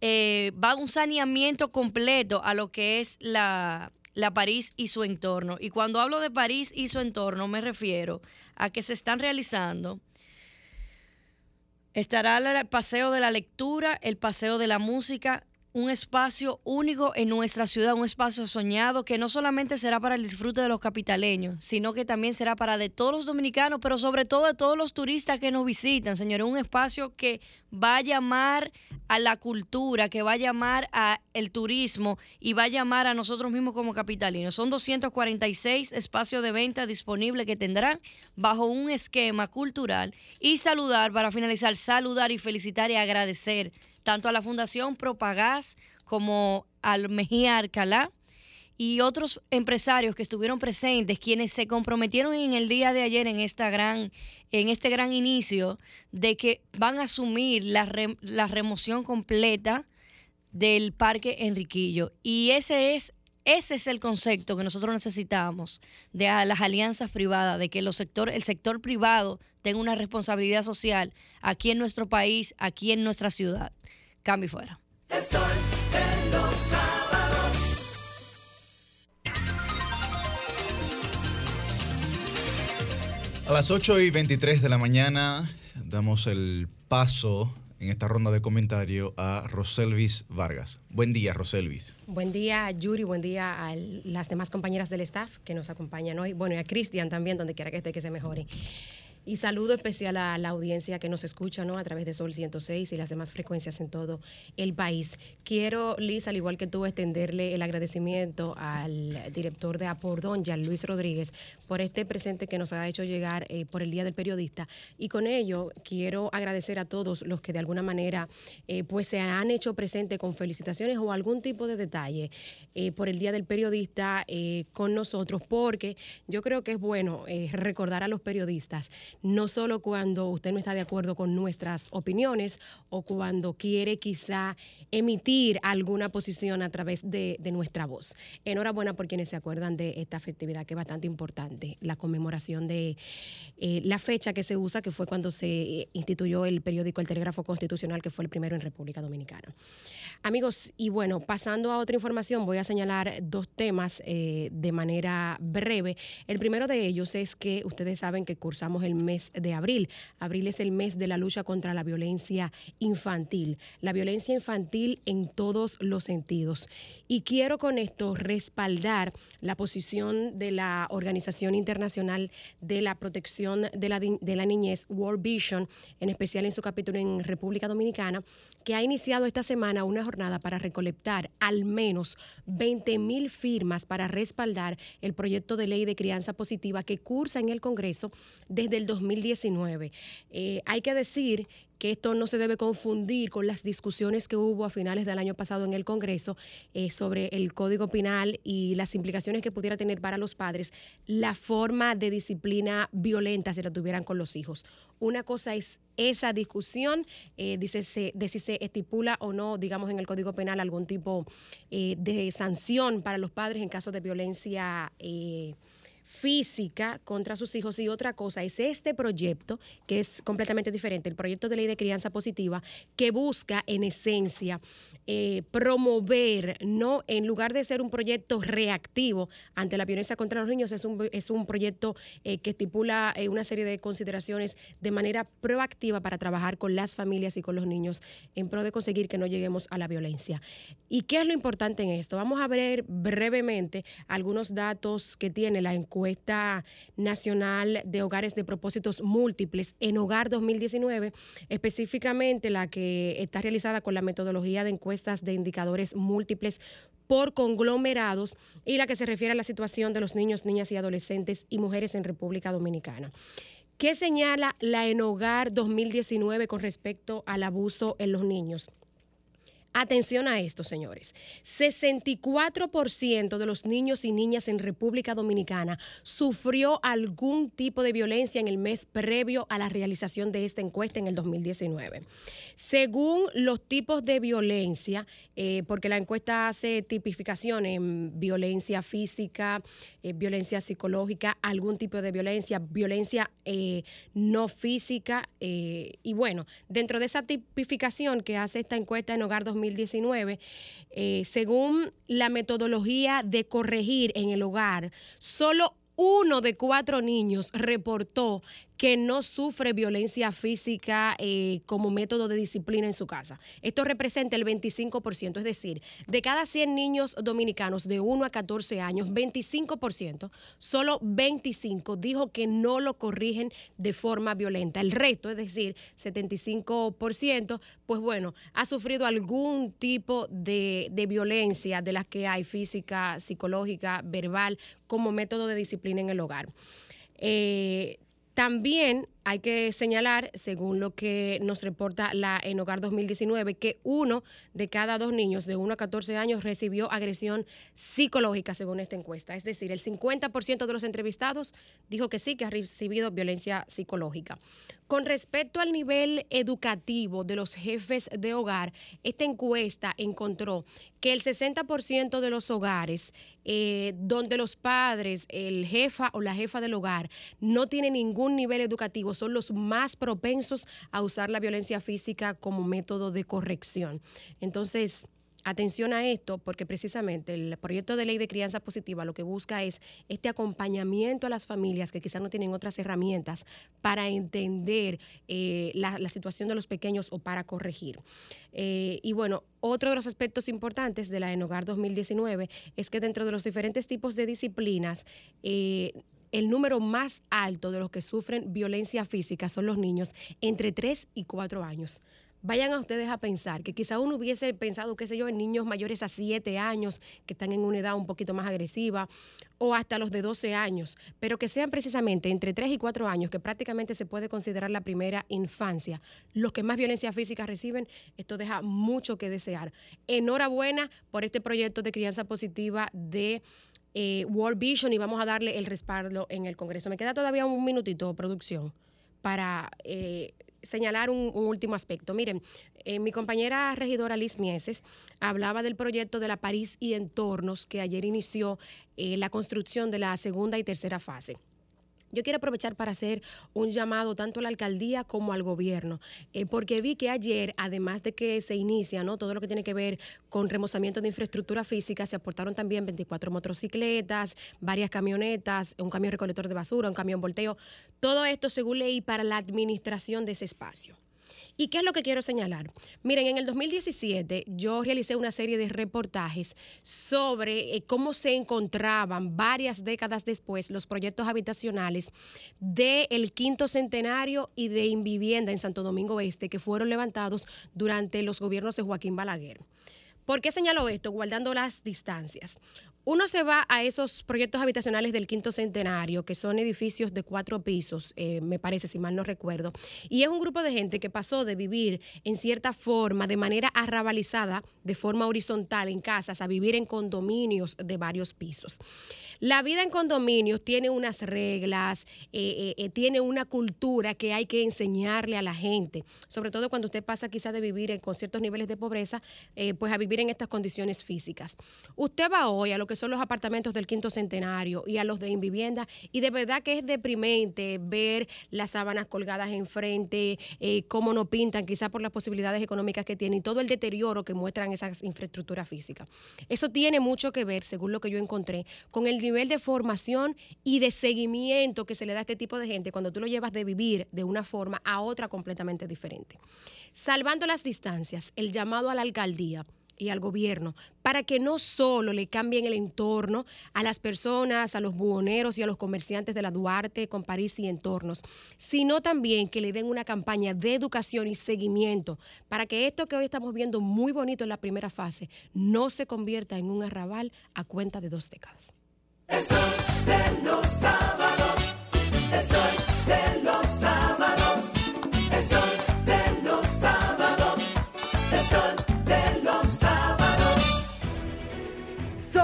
eh, va un saneamiento completo a lo que es la la París y su entorno. Y cuando hablo de París y su entorno me refiero a que se están realizando, estará el paseo de la lectura, el paseo de la música, un espacio único en nuestra ciudad, un espacio soñado que no solamente será para el disfrute de los capitaleños, sino que también será para de todos los dominicanos, pero sobre todo de todos los turistas que nos visitan, señores. Un espacio que va a llamar a la cultura, que va a llamar a el turismo y va a llamar a nosotros mismos como capitalinos. Son 246 espacios de venta disponibles que tendrán bajo un esquema cultural y saludar, para finalizar, saludar y felicitar y agradecer tanto a la Fundación Propagás como al Mejía Alcalá y otros empresarios que estuvieron presentes, quienes se comprometieron en el día de ayer en esta gran, en este gran inicio, de que van a asumir la, la remoción completa del Parque Enriquillo. Y ese es ese es el concepto que nosotros necesitamos de las alianzas privadas, de que los sector, el sector privado tenga una responsabilidad social aquí en nuestro país, aquí en nuestra ciudad. Cambio fuera. El sol de los sábados. A las 8 y 23 de la mañana damos el paso en esta ronda de comentario a Roselvis Vargas. Buen día, Roselvis. Buen día, Yuri. Buen día a las demás compañeras del staff que nos acompañan hoy. Bueno, y a Cristian también, donde quiera que esté, que se mejore. Y saludo especial a la audiencia que nos escucha ¿no? a través de Sol 106 y las demás frecuencias en todo el país. Quiero, Liz, al igual que tú, extenderle el agradecimiento al director de Apordón, Jean Luis Rodríguez, por este presente que nos ha hecho llegar eh, por el Día del Periodista. Y con ello quiero agradecer a todos los que de alguna manera eh, pues se han hecho presente con felicitaciones o algún tipo de detalle eh, por el Día del Periodista con nosotros, porque yo creo que es bueno recordar a los periodistas no solo cuando usted no está de acuerdo con nuestras opiniones o cuando quiere quizá emitir alguna posición a través de, nuestra voz. Enhorabuena por quienes se acuerdan de esta festividad que es bastante importante, la conmemoración de eh, la fecha que se usa, que fue cuando se instituyó el periódico El Telégrafo Constitucional, que fue el primero en República Dominicana. Amigos, y bueno, pasando a otra información, voy a señalar dos temas eh, de manera breve. El primero de ellos es que ustedes saben que cursamos el mes de abril. Abril es el mes de la lucha contra la violencia infantil, la violencia infantil en todos los sentidos. Y quiero con esto respaldar la posición de la Organización Internacional de la Protección de la, de la Niñez, World Vision, en especial en su capítulo en República Dominicana, que ha iniciado esta semana una jornada para recolectar al menos 20 mil firmas para respaldar el proyecto de ley de crianza positiva que cursa en el Congreso desde el 2019. Eh, hay que decir que esto no se debe confundir con las discusiones que hubo a finales del año pasado en el Congreso eh, sobre el Código Penal y las implicaciones que pudiera tener para los padres la forma de disciplina violenta si la tuvieran con los hijos. Una cosa es esa discusión, eh, dice, de si se estipula o no, digamos, en el Código Penal algún tipo de sanción para los padres en caso de violencia física contra sus hijos y otra cosa es este proyecto que es completamente diferente, el proyecto de ley de crianza positiva que busca en esencia eh, promover, no en lugar de ser un proyecto reactivo ante la violencia contra los niños, es un, es un proyecto eh, que estipula eh, una serie de consideraciones de manera proactiva para trabajar con las familias y con los niños en pro de conseguir que no lleguemos a la violencia. ¿Y qué es lo importante en esto? Vamos a ver brevemente algunos datos que tiene la encuesta encuesta nacional de hogares de propósitos múltiples en Hogar 2019, específicamente la que está realizada con la metodología de encuestas de indicadores múltiples por conglomerados y la que se refiere a la situación de los niños, niñas y adolescentes y mujeres en República Dominicana. ¿Qué señala la en Hogar 2019 con respecto al abuso en los niños? Atención a esto, señores. 64% de los niños y niñas en República Dominicana sufrió algún tipo de violencia en el mes previo a la realización de esta encuesta en el 2019. Según los tipos de violencia, eh, porque la encuesta hace tipificación en violencia física, eh, violencia psicológica, algún tipo de violencia, violencia eh, no física, y bueno, dentro de esa tipificación que hace esta encuesta en Hogar 2019, 2019, eh, según la metodología de corregir en el hogar, solo uno de cuatro niños reportó que no sufre violencia física eh, como método de disciplina en su casa. Esto representa el 25%, es decir, de cada 100 niños dominicanos de 1 a 14 años, 25%, solo 25 dijo que no lo corrigen de forma violenta. El resto, es decir, 75%, pues bueno, ha sufrido algún tipo de, de violencia de las que hay física, psicológica, verbal, como método de disciplina en el hogar. Eh, también hay que señalar, según lo que nos reporta la En Hogar 2019, que uno de cada dos niños de 1 a 14 años recibió agresión psicológica, según esta encuesta. Es decir, el 50% de los entrevistados dijo que sí, que ha recibido violencia psicológica. Con respecto al nivel educativo de los jefes de hogar, esta encuesta encontró que el 60% de los hogares eh, donde los padres, el jefa o la jefa del hogar, no tienen ningún nivel educativo, son los más propensos a usar la violencia física como método de corrección. Entonces, Atención a esto, porque precisamente el proyecto de ley de crianza positiva lo que busca es este acompañamiento a las familias que quizás no tienen otras herramientas para entender eh, la, situación de los pequeños o para corregir. Eh, y bueno, otro de los aspectos importantes de la ENOGAR 2019 es que dentro de los diferentes tipos de disciplinas, eh, el número más alto de los que sufren violencia física son los niños entre 3 y 4 años vayan a ustedes a pensar que quizá uno hubiese pensado, qué sé yo, en niños mayores a 7 años que están en una edad un poquito más agresiva o hasta los de 12 años, pero que sean precisamente entre 3 y 4 años, que prácticamente se puede considerar la primera infancia, los que más violencia física reciben, esto deja mucho que desear. Enhorabuena por este proyecto de crianza positiva de eh, World Vision y vamos a darle el respaldo en el Congreso. Me queda todavía un minutito, producción, para eh, señalar un, último aspecto. Miren, eh, mi compañera regidora Liz Mieses hablaba del proyecto de la París y entornos que ayer inició eh, la construcción de la segunda y tercera fase. Yo quiero aprovechar para hacer un llamado tanto a la alcaldía como al gobierno, eh, porque vi que ayer, además de que se inicia ¿no? todo lo que tiene que ver con remozamiento de infraestructura física, se aportaron también 24 motocicletas, varias camionetas, un camión recolector de basura, un camión volteo, todo esto según leí para la administración de ese espacio. ¿Y qué es lo que quiero señalar? Miren, en el 2017 yo realicé una serie de reportajes sobre eh, cómo se encontraban varias décadas después los proyectos habitacionales del quinto centenario y de Invivienda en Santo Domingo Este que fueron levantados durante los gobiernos de Joaquín Balaguer. ¿Por qué señalo esto? Guardando las distancias. Uno se va a esos proyectos habitacionales del quinto centenario, que son edificios de cuatro pisos, eh, me parece, si mal no recuerdo, y es un grupo de gente que pasó de vivir en cierta forma, de manera arrabalizada, de forma horizontal en casas, a vivir en condominios de varios pisos. La vida en condominios tiene unas reglas, eh, eh, tiene una cultura que hay que enseñarle a la gente, sobre todo cuando usted pasa quizá de vivir con ciertos niveles de pobreza, pues a vivir en estas condiciones físicas. Usted va hoy a lo que son los apartamentos del quinto centenario y a los de Invivienda. Y de verdad que es deprimente ver las sábanas colgadas enfrente, eh, cómo no pintan, quizás por las posibilidades económicas que tienen y todo el deterioro que muestran esas infraestructuras físicas. Eso tiene mucho que ver, según lo que yo encontré, con el nivel de formación y de seguimiento que se le da a este tipo de gente cuando tú lo llevas de vivir de una forma a otra completamente diferente. Salvando las distancias, el llamado a la alcaldía y al gobierno para que no solo le cambien el entorno a las personas, a los buhoneros y a los comerciantes de la Duarte con París y entornos, sino también que le den una campaña de educación y seguimiento para que esto que hoy estamos viendo muy bonito en la primera fase no se convierta en un arrabal a cuenta de dos décadas.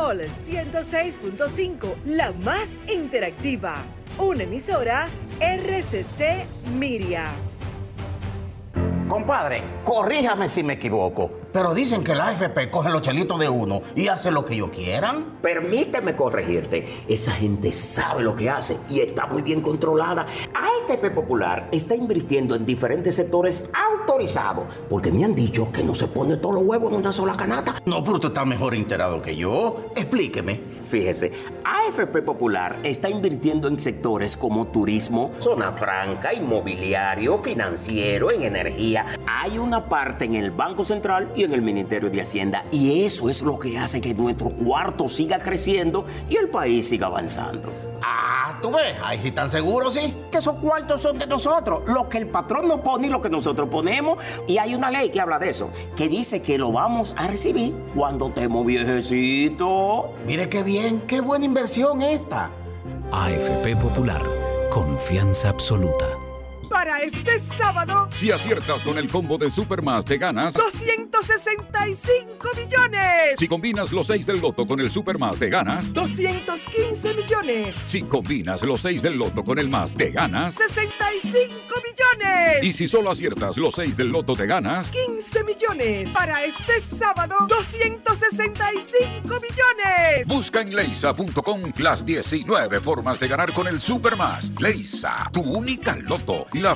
Sol 106.5, la más interactiva. Una emisora RCC Miria. Compadre, corríjame si me equivoco, pero dicen que la AFP coge los chelitos de uno y hace lo que ellos quieran. Permíteme corregirte. Esa gente sabe lo que hace y está muy bien controlada. AFP Popular está invirtiendo en diferentes sectores autorizado. Porque me han dicho que no se pone todos los huevos en una sola canasta. No, pero usted está mejor enterado que yo. Explíqueme. Fíjese, AFP Popular está invirtiendo en sectores como turismo, zona franca, inmobiliario, financiero, en energía. Hay una parte en el Banco Central y en el Ministerio de Hacienda y eso es lo que hace que nuestro cuarto siga creciendo y el país siga avanzando. Ah, tú ves, ahí sí están seguros, sí. Que esos cuartos son de nosotros. Lo que el patrón nos pone y lo que nosotros ponemos. Y hay una ley que habla de eso, que dice que lo vamos a recibir cuando estemos viejecitos. Mire qué bien, qué buena inversión esta. AFP Popular, confianza absoluta. Para este sábado, Si aciertas con el combo de Supermas, te ganas. 265 millones. Si combinas los 6 del loto con el Supermas, te ganas. 215 millones. Si combinas los 6 del loto con el más, te ganas. 65 millones. Y si solo aciertas los 6 del loto, te ganas. 15 millones. Para este sábado, 265 millones. Busca en leisa.com las 19 formas de ganar con el Supermas. Leisa, tu única loto, la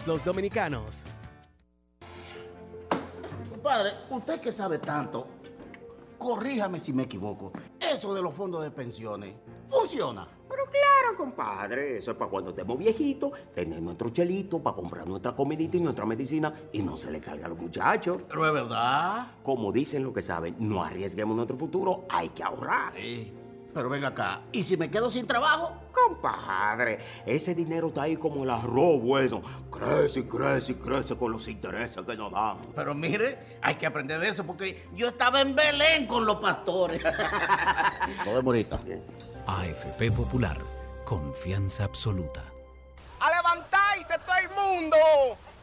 los dominicanos. Compadre, usted que sabe tanto, corríjame si me equivoco. Eso de los fondos de pensiones, ¿funciona? Pero claro, compadre, eso es para cuando estemos viejitos, tener nuestro chelito para comprar nuestra comidita y nuestra medicina y no se le carga a los muchachos. Pero es verdad. Como dicen lo que saben, no arriesguemos nuestro futuro, hay que ahorrar. Pero venga acá, ¿y si me quedo sin trabajo? Compadre, ese dinero está ahí como el arroz bueno. Crece y crece y crece con los intereses que nos dan. Pero mire, hay que aprender de eso porque yo estaba en Belén con los pastores. Vemos ahorita. AFP Popular, confianza absoluta. ¡A levantarse todo el mundo!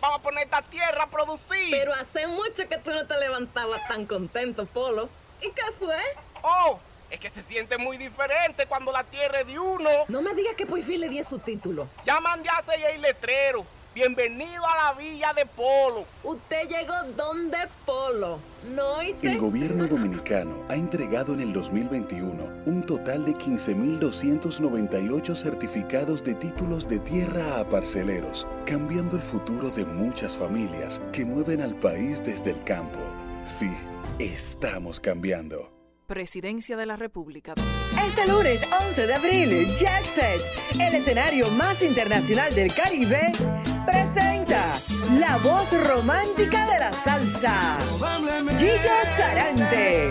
Vamos a poner esta tierra a producir. Pero hace mucho que tú no te levantabas tan contento, Polo. ¿Y qué fue? ¡Oh! Es que se siente muy diferente cuando la tierra es de uno. No me digas que por fin le di su título. Ya mandé a el letrero. Bienvenido a la villa de Polo. Usted llegó donde Polo. No y El gobierno dominicano ha entregado en el 2021 un total de 15.298 certificados de títulos de tierra a parceleros, cambiando el futuro de muchas familias que mueven al país desde el campo. Sí, estamos cambiando. Presidencia de la República. Este lunes 11 de abril, Jet Set, el escenario más internacional del Caribe, presenta la voz romántica de la salsa, Gillo Sarante.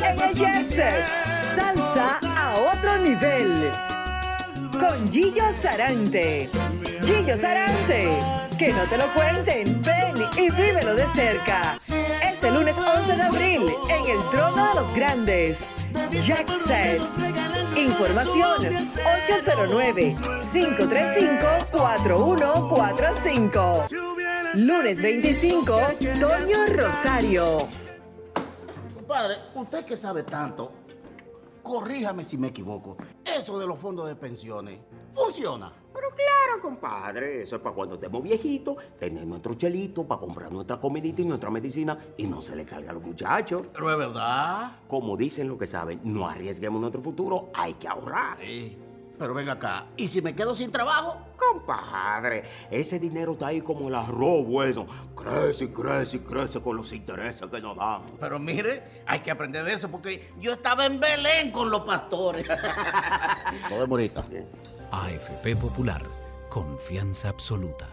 En el Jet salsa a otro nivel. Con Gillo Sarante. Gillo Sarante. Que no te lo cuenten, ven y vívelo de cerca. Este lunes 11 de abril, en el Trono de los Grandes. Jack Set. Información 809-535-4145. Lunes 25, Toño Rosario. Compadre, usted que sabe tanto, corríjame si me equivoco. Eso de los fondos de pensiones, ¿funciona? Pero claro, compadre, eso es para cuando estemos viejitos, tener nuestro chelito para comprar nuestra comidita y nuestra medicina y no se le carga a los muchachos. Pero es verdad. Como dicen lo que saben, no arriesguemos nuestro futuro, hay que ahorrar. Pero venga acá, ¿y si me quedo sin trabajo? Compadre, ese dinero está ahí como el arroz bueno. Crece y crece y crece con los intereses que nos dan. Pero mire, hay que aprender de eso porque yo estaba en Belén con los pastores. Vemos ahorita. AFP Popular, confianza absoluta.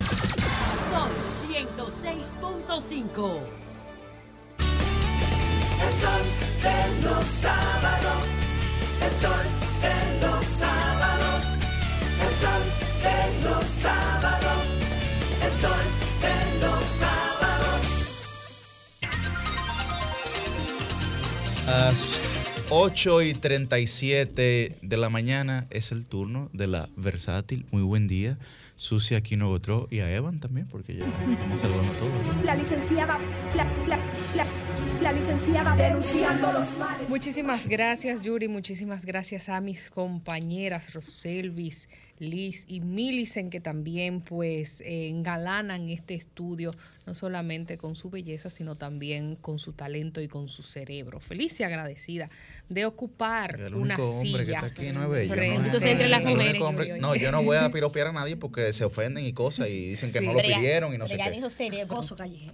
Sol 106.5. El sol de los sábados. El sol de los sábados. El sol de los sábados. El sol de los sábados. Las 8 y 37 de la mañana es el turno de la versátil. Muy buen día. Susi Aquino Gotró y a Evan también, porque ya saludamos a todos. La licenciada, la, la, la, la licenciada denunciando los males. Muchísimas gracias, Yuri. Muchísimas gracias a mis compañeras Roselvis, Liz y Milicen, que también pues eh, engalanan este estudio, no solamente con su belleza, sino también con su talento y con su cerebro. Feliz y agradecida de ocupar El una único hombre que silla. está aquí no es bello. frente- ¿no? Entonces, entre las mujeres. hombre- no, yo no voy a piropear a nadie porque se ofenden y cosas y dicen que Sí. no lo pidieron y no sé Pero ya qué. dijo cerebro. callejero.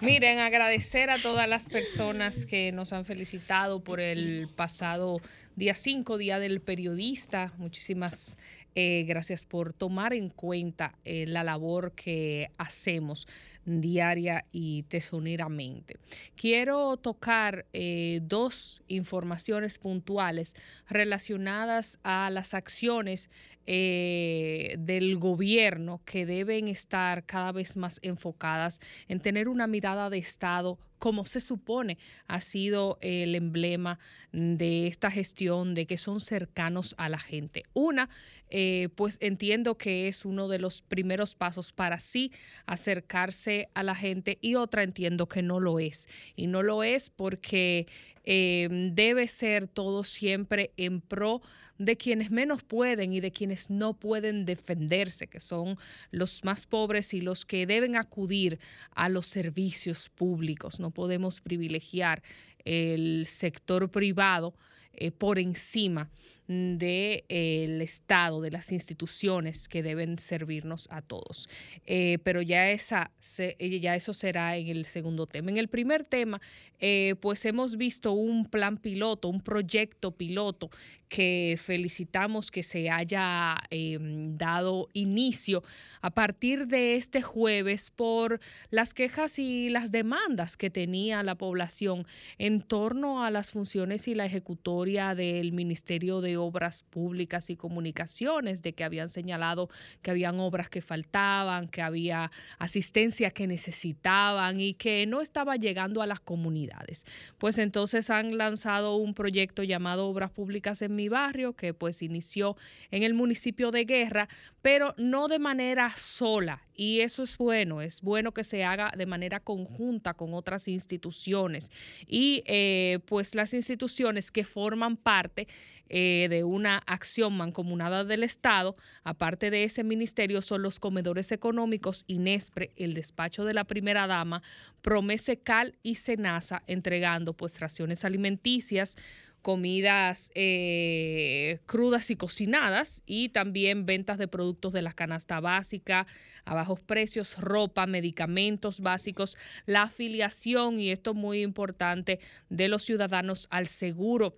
Miren, agradecer a todas las personas que nos han felicitado por el pasado día 5, Día del Periodista. Muchísimas eh, gracias por tomar en cuenta eh, la labor que hacemos diaria y tesoneramente. Quiero tocar eh, dos informaciones puntuales relacionadas a las acciones del gobierno que deben estar cada vez más enfocadas en tener una mirada de Estado como se supone ha sido el emblema de esta gestión, de que son cercanos a la gente. Una, eh, pues entiendo que es uno de los primeros pasos para sí acercarse a la gente y otra entiendo que no lo es. Y no lo es porque eh, debe ser todo siempre en pro de quienes menos pueden y de quienes no pueden defenderse, que son los más pobres y los que deben acudir a los servicios públicos. No podemos privilegiar el sector privado eh, por encima del Estado, de las instituciones que deben servirnos a todos. Eh, pero ya, esa, eh, ya eso será en el segundo tema. En el primer tema, eh, pues hemos visto un plan piloto, un proyecto piloto que felicitamos que se haya eh, dado inicio a partir de este jueves por las quejas y las demandas que tenía la población en torno a las funciones y la ejecutoria del Ministerio de Obras Públicas y Comunicaciones, de que habían señalado que habían obras que faltaban, que había asistencia que necesitaban y que no estaba llegando a las comunidades. Pues entonces han lanzado un proyecto llamado Obras Públicas en mi barrio, que pues inició en el municipio de Guerra, pero no de manera sola. Y eso es bueno, es bueno que se haga de manera conjunta con otras instituciones. Y eh, pues las instituciones que forman parte eh, de una acción mancomunada del Estado, aparte de ese ministerio, son los comedores económicos INESPRE, el despacho de la primera dama, Promese Cal y Senasa, entregando pues raciones alimenticias, comidas eh, crudas y cocinadas y también ventas de productos de la canasta básica a bajos precios, ropa, medicamentos básicos, la afiliación, y esto muy importante, de los ciudadanos al seguro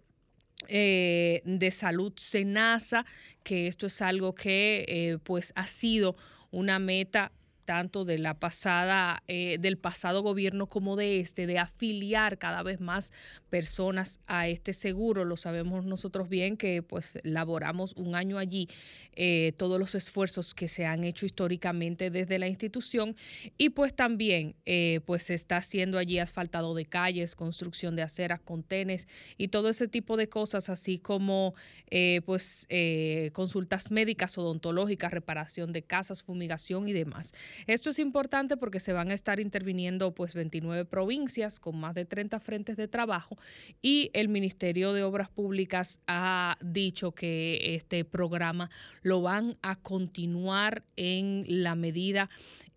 eh, de salud SENASA, que esto es algo que eh, pues ha sido una meta tanto de la pasada, eh, del pasado gobierno como de este, de afiliar cada vez más personas a este seguro. Lo sabemos nosotros bien que pues laboramos un año allí, eh, todos los esfuerzos que se han hecho históricamente desde la institución y pues también eh, pues se está haciendo allí asfaltado de calles, construcción de aceras, contenes y todo ese tipo de cosas, así como pues consultas médicas, odontológicas, reparación de casas, fumigación y demás. Esto es importante porque se van a estar interviniendo pues 29 provincias con más de 30 frentes de trabajo y el Ministerio de Obras Públicas ha dicho que este programa lo van a continuar en la medida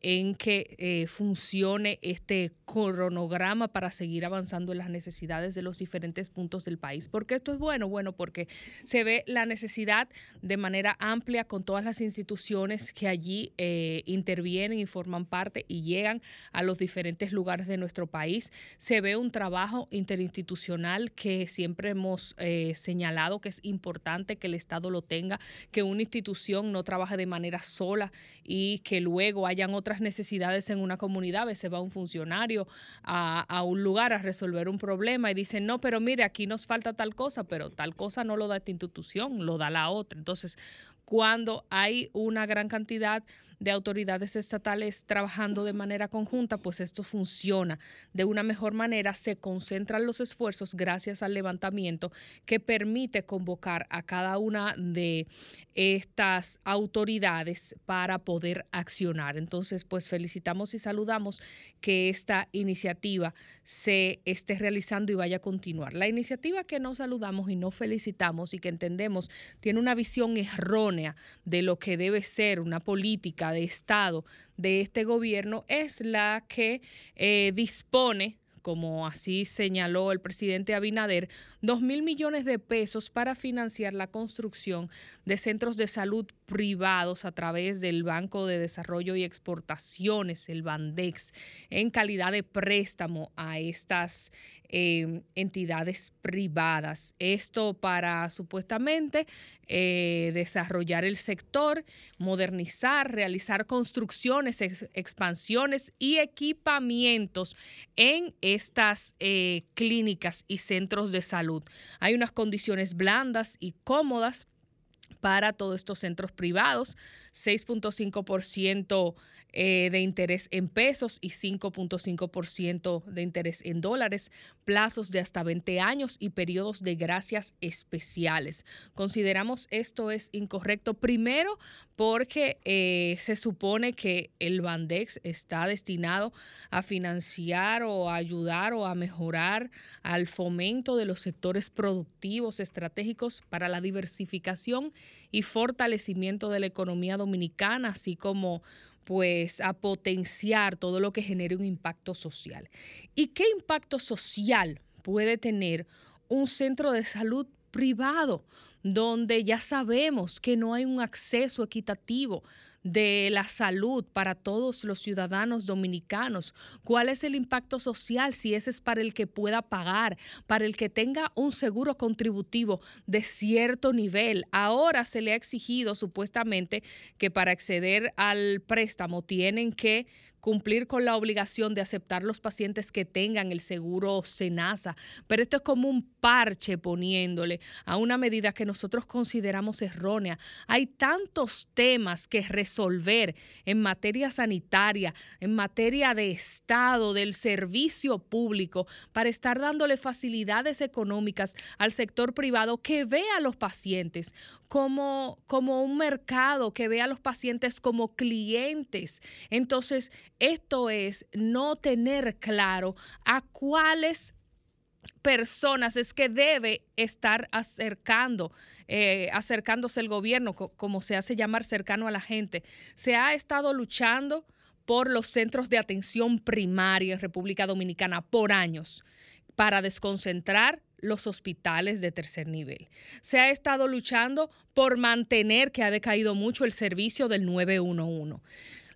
en que eh, funcione este cronograma para seguir avanzando en las necesidades de los diferentes puntos del país. ¿Por qué esto es bueno? Bueno, porque se ve la necesidad de manera amplia con todas las instituciones que allí eh, intervienen y forman parte y llegan a los diferentes lugares de nuestro país. Se ve un trabajo interinstitucional que siempre hemos eh, señalado que es importante que el Estado lo tenga, que una institución no trabaje de manera sola y que luego hayan otras necesidades en una comunidad. A veces va un funcionario a, a un lugar a resolver un problema y dicen, no, pero mire, aquí nos falta tal cosa, pero tal cosa no lo da esta institución, lo da la otra. Entonces, cuando hay una gran cantidad de autoridades estatales trabajando de manera conjunta, pues esto funciona de una mejor manera, se concentran los esfuerzos gracias al levantamiento que permite convocar a cada una de estas autoridades para poder accionar. Entonces, pues felicitamos y saludamos que esta iniciativa se esté realizando y vaya a continuar. La iniciativa que no saludamos y no felicitamos y que entendemos tiene una visión errónea de lo que debe ser una política de Estado de este gobierno es la que eh, dispone como así señaló el presidente Abinader, dos mil millones de pesos para financiar la construcción de centros de salud a través del Banco de Desarrollo y Exportaciones, el Bandex, en calidad de préstamo a estas eh, entidades privadas. Esto para supuestamente eh, desarrollar el sector, modernizar, realizar construcciones, ex- expansiones y equipamientos en estas eh, clínicas y centros de salud. Hay unas condiciones blandas y cómodas para todos estos centros privados, 6.5% eh, de interés en pesos y 5.5% de interés en dólares, plazos de hasta 20 años y periodos de gracias especiales. Consideramos esto es incorrecto, primero porque eh, se supone que el Bandex está destinado a financiar o a ayudar o a mejorar al fomento de los sectores productivos estratégicos para la diversificación y fortalecimiento de la economía dominicana, así como pues a potenciar todo lo que genere un impacto social. ¿Y qué impacto social puede tener un centro de salud privado donde ya sabemos que no hay un acceso equitativo de la salud para todos los ciudadanos dominicanos. ¿Cuál es el impacto social si ese es para el que pueda pagar, para el que tenga un seguro contributivo de cierto nivel? Ahora se le ha exigido supuestamente que para acceder al préstamo tienen que cumplir con la obligación de aceptar los pacientes que tengan el seguro SENASA, pero esto es como un parche poniéndole a una medida que nosotros consideramos errónea. Hay tantos temas que resolver en materia sanitaria, en materia de Estado, del servicio público, para estar dándole facilidades económicas al sector privado que vea a los pacientes como, como un mercado, que vea a los pacientes como clientes. Entonces, esto es no tener claro a cuáles personas es que debe estar acercando, eh, acercándose el gobierno, co- como se hace llamar cercano a la gente. Se ha estado luchando por los centros de atención primaria en República Dominicana por años para desconcentrar los hospitales de tercer nivel. Se ha estado luchando por mantener que ha decaído mucho el servicio del 911.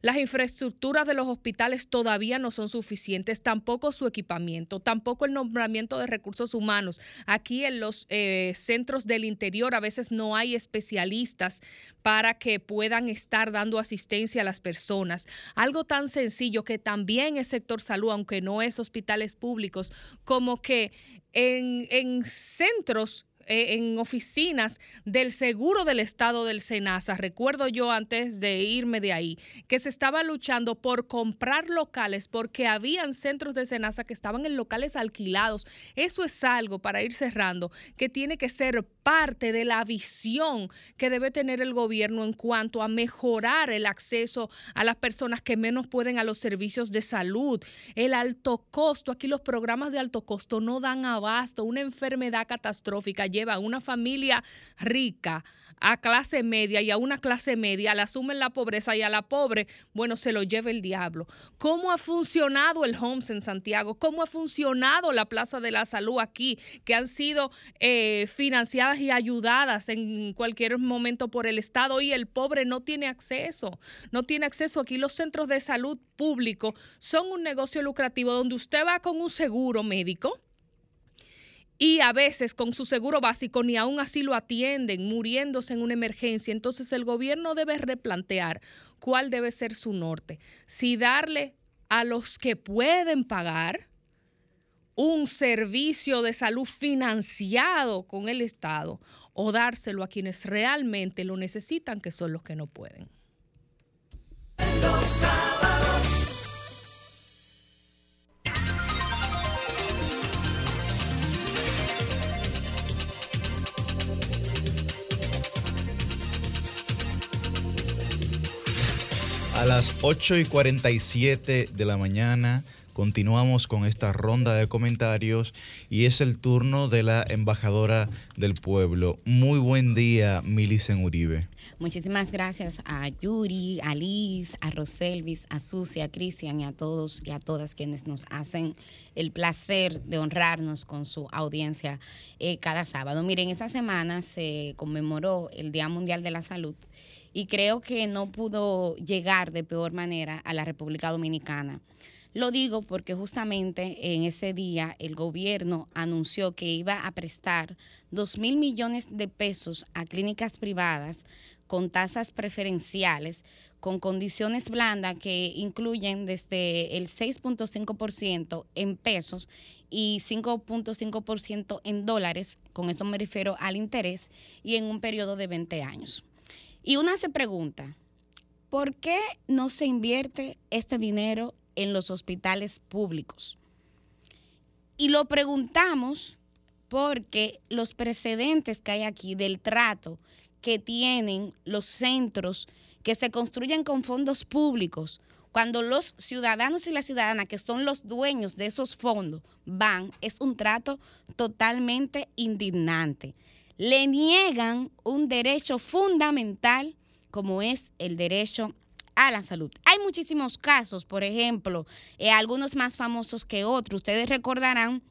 Las infraestructuras de los hospitales todavía no son suficientes, tampoco su equipamiento, tampoco el nombramiento de recursos humanos. Aquí en los eh, centros del interior a veces no hay especialistas para que puedan estar dando asistencia a las personas. Algo tan sencillo que también es sector salud, aunque no es hospitales públicos, como que en, en centros eh, en oficinas del Seguro del Estado del SENASA. Recuerdo yo antes de irme de ahí que se estaba luchando por comprar locales porque habían centros de SENASA que estaban en locales alquilados. Eso es algo para ir cerrando que tiene que ser parte de la visión que debe tener el gobierno en cuanto a mejorar el acceso a las personas que menos pueden a los servicios de salud, el alto costo. Aquí los programas de alto costo no dan abasto. Una enfermedad catastrófica lleva a una familia rica a clase media y a una clase media, le asumen la pobreza y a la pobre, bueno, se lo lleva el diablo. ¿Cómo ha funcionado el Homes en Santiago? ¿Cómo ha funcionado la Plaza de la Salud aquí, que han sido eh, financiadas y ayudadas en cualquier momento por el Estado y el pobre no tiene acceso? No tiene acceso. Aquí los centros de salud público son un negocio lucrativo donde usted va con un seguro médico y a veces con su seguro básico ni aún así lo atienden, muriéndose en una emergencia. Entonces el gobierno debe replantear cuál debe ser su norte. Si darle a los que pueden pagar un servicio de salud financiado con el Estado o dárselo a quienes realmente lo necesitan, que son los que no pueden. A las 8 y 47 de la mañana continuamos con esta ronda de comentarios y es el turno de la embajadora del pueblo. Muy buen día, Milicen Uribe. Muchísimas gracias a Yuri, a Liz, a Roselvis, a Susi, a Cristian y a todos y a todas quienes nos hacen el placer de honrarnos con su audiencia eh, cada sábado. Miren, esta semana se conmemoró el Día Mundial de la Salud y creo que no pudo llegar de peor manera a la República Dominicana. Lo digo porque justamente en ese día el gobierno anunció que iba a prestar 2 mil millones de pesos a clínicas privadas con tasas preferenciales, con condiciones blandas que incluyen desde el 6.5% en pesos y 5.5% en dólares, con esto me refiero al interés, y en un periodo de 20 años. Y una se pregunta, ¿por qué no se invierte este dinero en los hospitales públicos? Y lo preguntamos porque los precedentes que hay aquí del trato que tienen los centros que se construyen con fondos públicos, cuando los ciudadanos y las ciudadanas que son los dueños de esos fondos van, es un trato totalmente indignante le niegan un derecho fundamental como es el derecho a la salud. Hay muchísimos casos, por ejemplo, eh, algunos más famosos que otros. Ustedes recordarán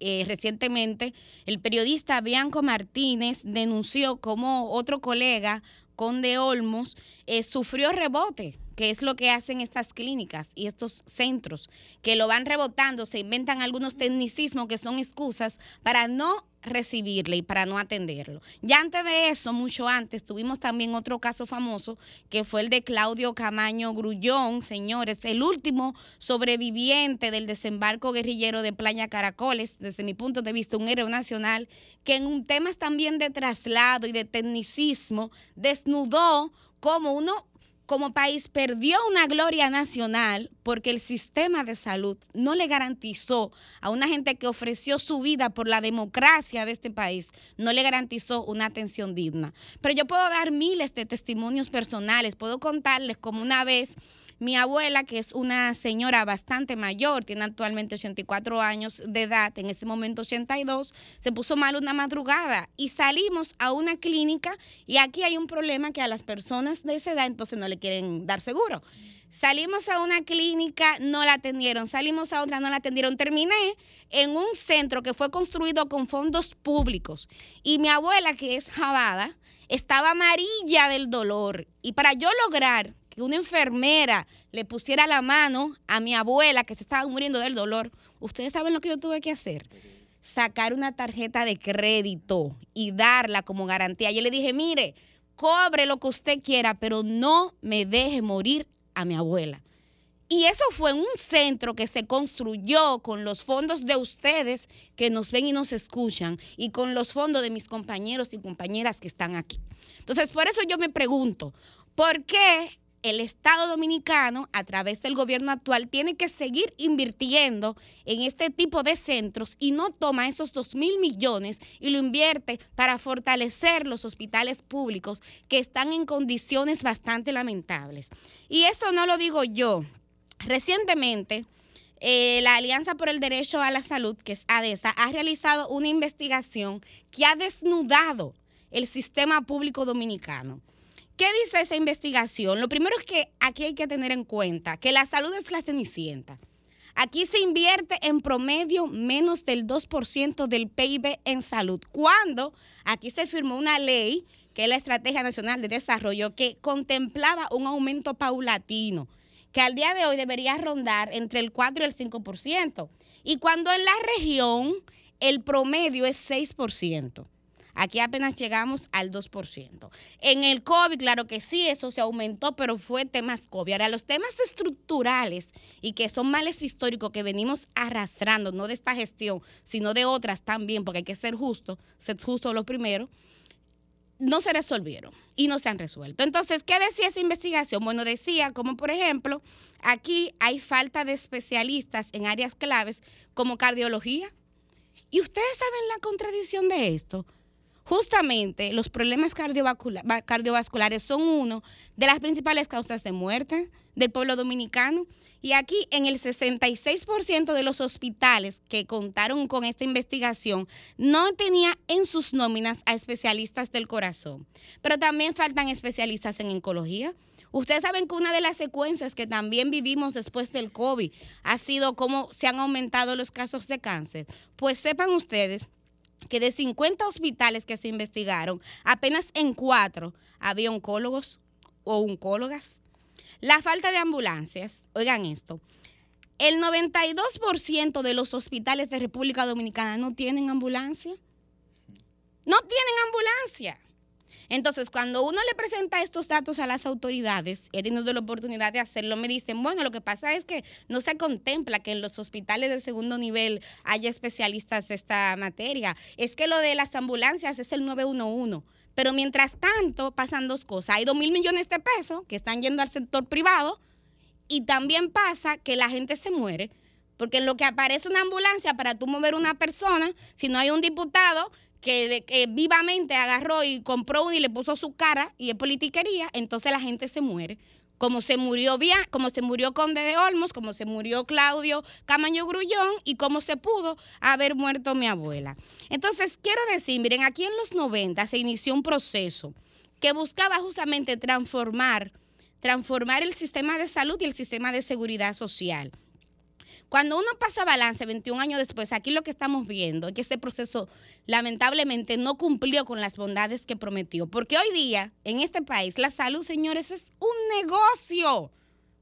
eh, recientemente el periodista Bianco Martínez denunció como otro colega, Conde Olmos, eh, sufrió rebote que es lo que hacen estas clínicas y estos centros, que lo van rebotando, se inventan algunos tecnicismos que son excusas para no recibirle y para no atenderlo. Ya antes de eso, mucho antes, tuvimos también otro caso famoso que fue el de Claudio Camaño Grullón, señores, el último sobreviviente del desembarco guerrillero de Playa Caracoles, desde mi punto de vista un héroe nacional, que en un temas también de traslado y de tecnicismo desnudó como uno como país perdió una gloria nacional porque el sistema de salud no le garantizó a una gente que ofreció su vida por la democracia de este país, no le garantizó una atención digna. Pero yo puedo dar miles de testimonios personales, puedo contarles como una vez mi abuela, que es una señora bastante mayor, tiene actualmente 84 años de edad, en este momento 82, se puso mal una madrugada y salimos a una clínica y aquí hay un problema que a las personas de esa edad entonces no le quieren dar seguro. Salimos a una clínica, no la atendieron. Salimos a otra, no la atendieron. Terminé en un centro que fue construido con fondos públicos. Y mi abuela, que es jabada, estaba amarilla del dolor. Y para yo lograr que una enfermera le pusiera la mano a mi abuela que se estaba muriendo del dolor, ustedes saben lo que yo tuve que hacer. Sacar una tarjeta de crédito y darla como garantía. Yo le dije, mire, cobre lo que usted quiera, pero no me deje morir a mi abuela. Y eso fue un centro que se construyó con los fondos de ustedes que nos ven y nos escuchan y con los fondos de mis compañeros y compañeras que están aquí. Entonces, por eso yo me pregunto, ¿por qué el Estado dominicano, a través del gobierno actual, tiene que seguir invirtiendo en este tipo de centros y no toma esos 2 mil millones y lo invierte para fortalecer los hospitales públicos que están en condiciones bastante lamentables. Y esto no lo digo yo. Recientemente, eh, la Alianza por el Derecho a la Salud, que es ADESA, ha realizado una investigación que ha desnudado el sistema público dominicano. ¿Qué dice esa investigación? Lo primero es que aquí hay que tener en cuenta que la salud es la cenicienta. Aquí se invierte en promedio menos del 2% del PIB en salud. Cuando aquí se firmó una ley, que es la Estrategia Nacional de Desarrollo, que contemplaba un aumento paulatino, que al día de hoy debería rondar entre el 4 y el 5%. Y cuando en la región el promedio es 6%. Aquí apenas llegamos al 2%. En el COVID, claro que sí, eso se aumentó, pero fue temas COVID. Ahora, los temas estructurales y que son males históricos que venimos arrastrando, no de esta gestión, sino de otras también, porque hay que ser justo, ser justo lo primero, no se resolvieron y no se han resuelto. Entonces, ¿qué decía esa investigación? Bueno, decía como por ejemplo, aquí hay falta de especialistas en áreas claves como cardiología. ¿Y ustedes saben la contradicción de esto? Justamente los problemas cardiovascula- va- cardiovasculares son uno de las principales causas de muerte del pueblo dominicano. Y aquí en el 66% de los hospitales que contaron con esta investigación no tenía en sus nóminas a especialistas del corazón. Pero también faltan especialistas en oncología. Ustedes saben que una de las secuencias que también vivimos después del COVID ha sido cómo se han aumentado los casos de cáncer. Pues sepan ustedes que de 50 hospitales que se investigaron, apenas en cuatro había oncólogos o oncólogas. La falta de ambulancias, oigan esto, el 92% de los hospitales de República Dominicana no tienen ambulancia. No tienen ambulancia. Entonces, cuando uno le presenta estos datos a las autoridades, he tenido la oportunidad de hacerlo, me dicen, bueno, lo que pasa es que no se contempla que en los hospitales del segundo nivel haya especialistas de esta materia. Es que lo de las ambulancias es el 911. Pero mientras tanto, pasan dos cosas. Hay dos mil millones de pesos que están yendo al sector privado y también pasa que la gente se muere. Porque en lo que aparece una ambulancia para tú mover una persona, si no hay un diputado que, que vivamente agarró y compró uno y le puso su cara y es politiquería, entonces la gente se muere. Como se murió Via- como se murió Conde de Olmos, como se murió Claudio Camaño Grullón y como se pudo haber muerto mi abuela. Entonces, quiero decir, miren, aquí en los 90 se inició un proceso que buscaba justamente transformar, transformar el sistema de salud y el sistema de seguridad social. Cuando uno pasa balance 21 años después, aquí lo que estamos viendo es que este proceso lamentablemente no cumplió con las bondades que prometió. Porque hoy día, en este país, la salud, señores, es un negocio,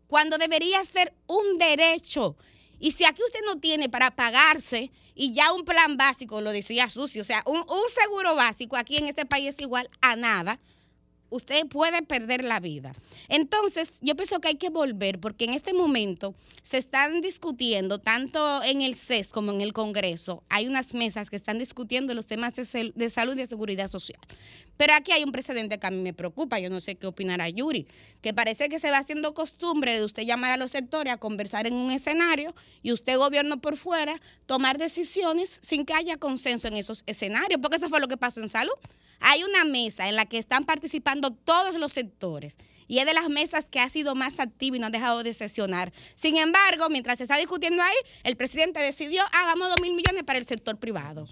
cuando debería ser un derecho. Y si aquí usted no tiene para pagarse y ya un plan básico, lo decía Susi, o sea, un, un seguro básico aquí en este país es igual a nada, usted puede perder la vida. Entonces, yo pienso que hay que volver, porque en este momento se están discutiendo, tanto en el CES como en el Congreso, hay unas mesas que están discutiendo los temas de, de salud y de seguridad social. Pero aquí hay un precedente que a mí me preocupa, yo no sé qué opinará Yuri, que parece que se va haciendo costumbre de usted llamar a los sectores a conversar en un escenario y usted, gobierno por fuera, tomar decisiones sin que haya consenso en esos escenarios, porque eso fue lo que pasó en salud. Hay una mesa en la que están participando todos los sectores y es de las mesas que ha sido más activa y no ha dejado de sesionar. Sin embargo, mientras se está discutiendo ahí, el presidente decidió, hagamos dos mil millones para el sector privado.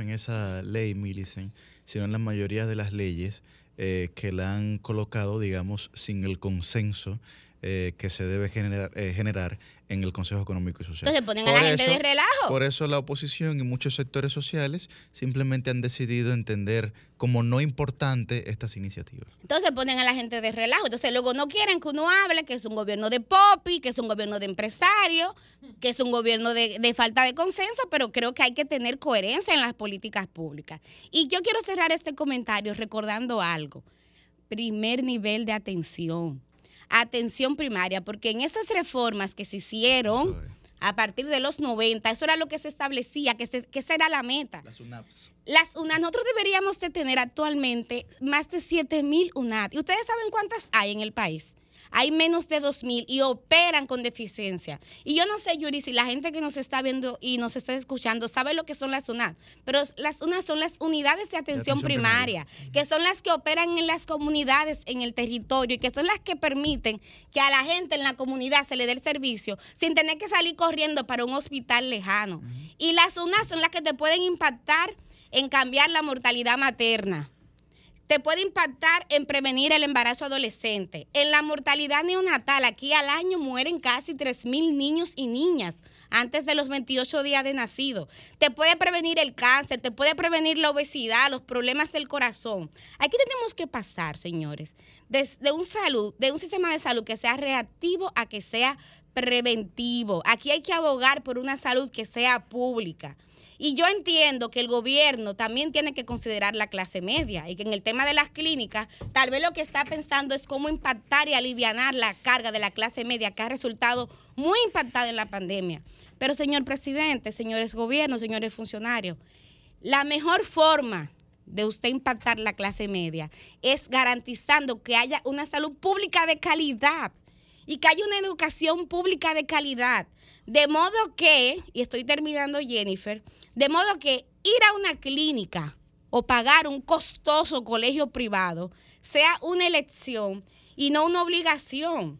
en esa ley, Millicent, sino en la mayoría de las leyes eh, que la han colocado, digamos, sin el consenso eh, que se debe generar, eh, generar en el Consejo Económico y Social. Entonces ponen a la gente de relajo. Por eso la oposición y muchos sectores sociales simplemente han decidido entender como no importante estas iniciativas. Entonces ponen a la gente de relajo. Entonces luego no quieren que uno hable que es un gobierno de popi, que es un gobierno de empresarios, que es un gobierno de, de falta de consenso, pero creo que hay que tener coherencia en las políticas públicas. Y yo quiero cerrar este comentario recordando algo. Primer nivel de atención. Atención primaria, porque en esas reformas que se hicieron a partir de los 90, eso era lo que se establecía, que, se- que esa era la meta. Las UNAPs. Las UNAD, nosotros deberíamos de tener actualmente más de 7 mil UNAD. ¿Y ustedes saben cuántas hay en el país? Hay menos de 2 mil y operan con deficiencia. Y yo no sé, Yuri, si la gente que nos está viendo y nos está escuchando sabe lo que son las UNAD. Pero las UNAD son las unidades de atención, atención primaria, que son las que operan en las comunidades, en el territorio, y que son las que permiten que a la gente en la comunidad se le dé el servicio sin tener que salir corriendo para un hospital lejano. Y las UNAD son las que te pueden impactar en cambiar la mortalidad materna. Te puede impactar en prevenir el embarazo adolescente. En la mortalidad neonatal, aquí al año mueren casi 3 mil niños y niñas antes de los 28 días de nacido. Te puede prevenir el cáncer, te puede prevenir la obesidad, los problemas del corazón. Aquí tenemos que pasar, señores, de, un salud, de un sistema de salud que sea reactivo a que sea preventivo. Aquí hay que abogar por una salud que sea pública. Y yo entiendo que el gobierno también tiene que considerar la clase media y que en el tema de las clínicas, tal vez lo que está pensando es cómo impactar y aliviar la carga de la clase media que ha resultado muy impactada en la pandemia. Pero señor presidente, señores gobiernos, señores funcionarios, la mejor forma de usted impactar la clase media es garantizando que haya una salud pública de calidad y que haya una educación pública de calidad. De modo que, y estoy terminando Jennifer, de modo que ir a una clínica o pagar un costoso colegio privado sea una elección y no una obligación.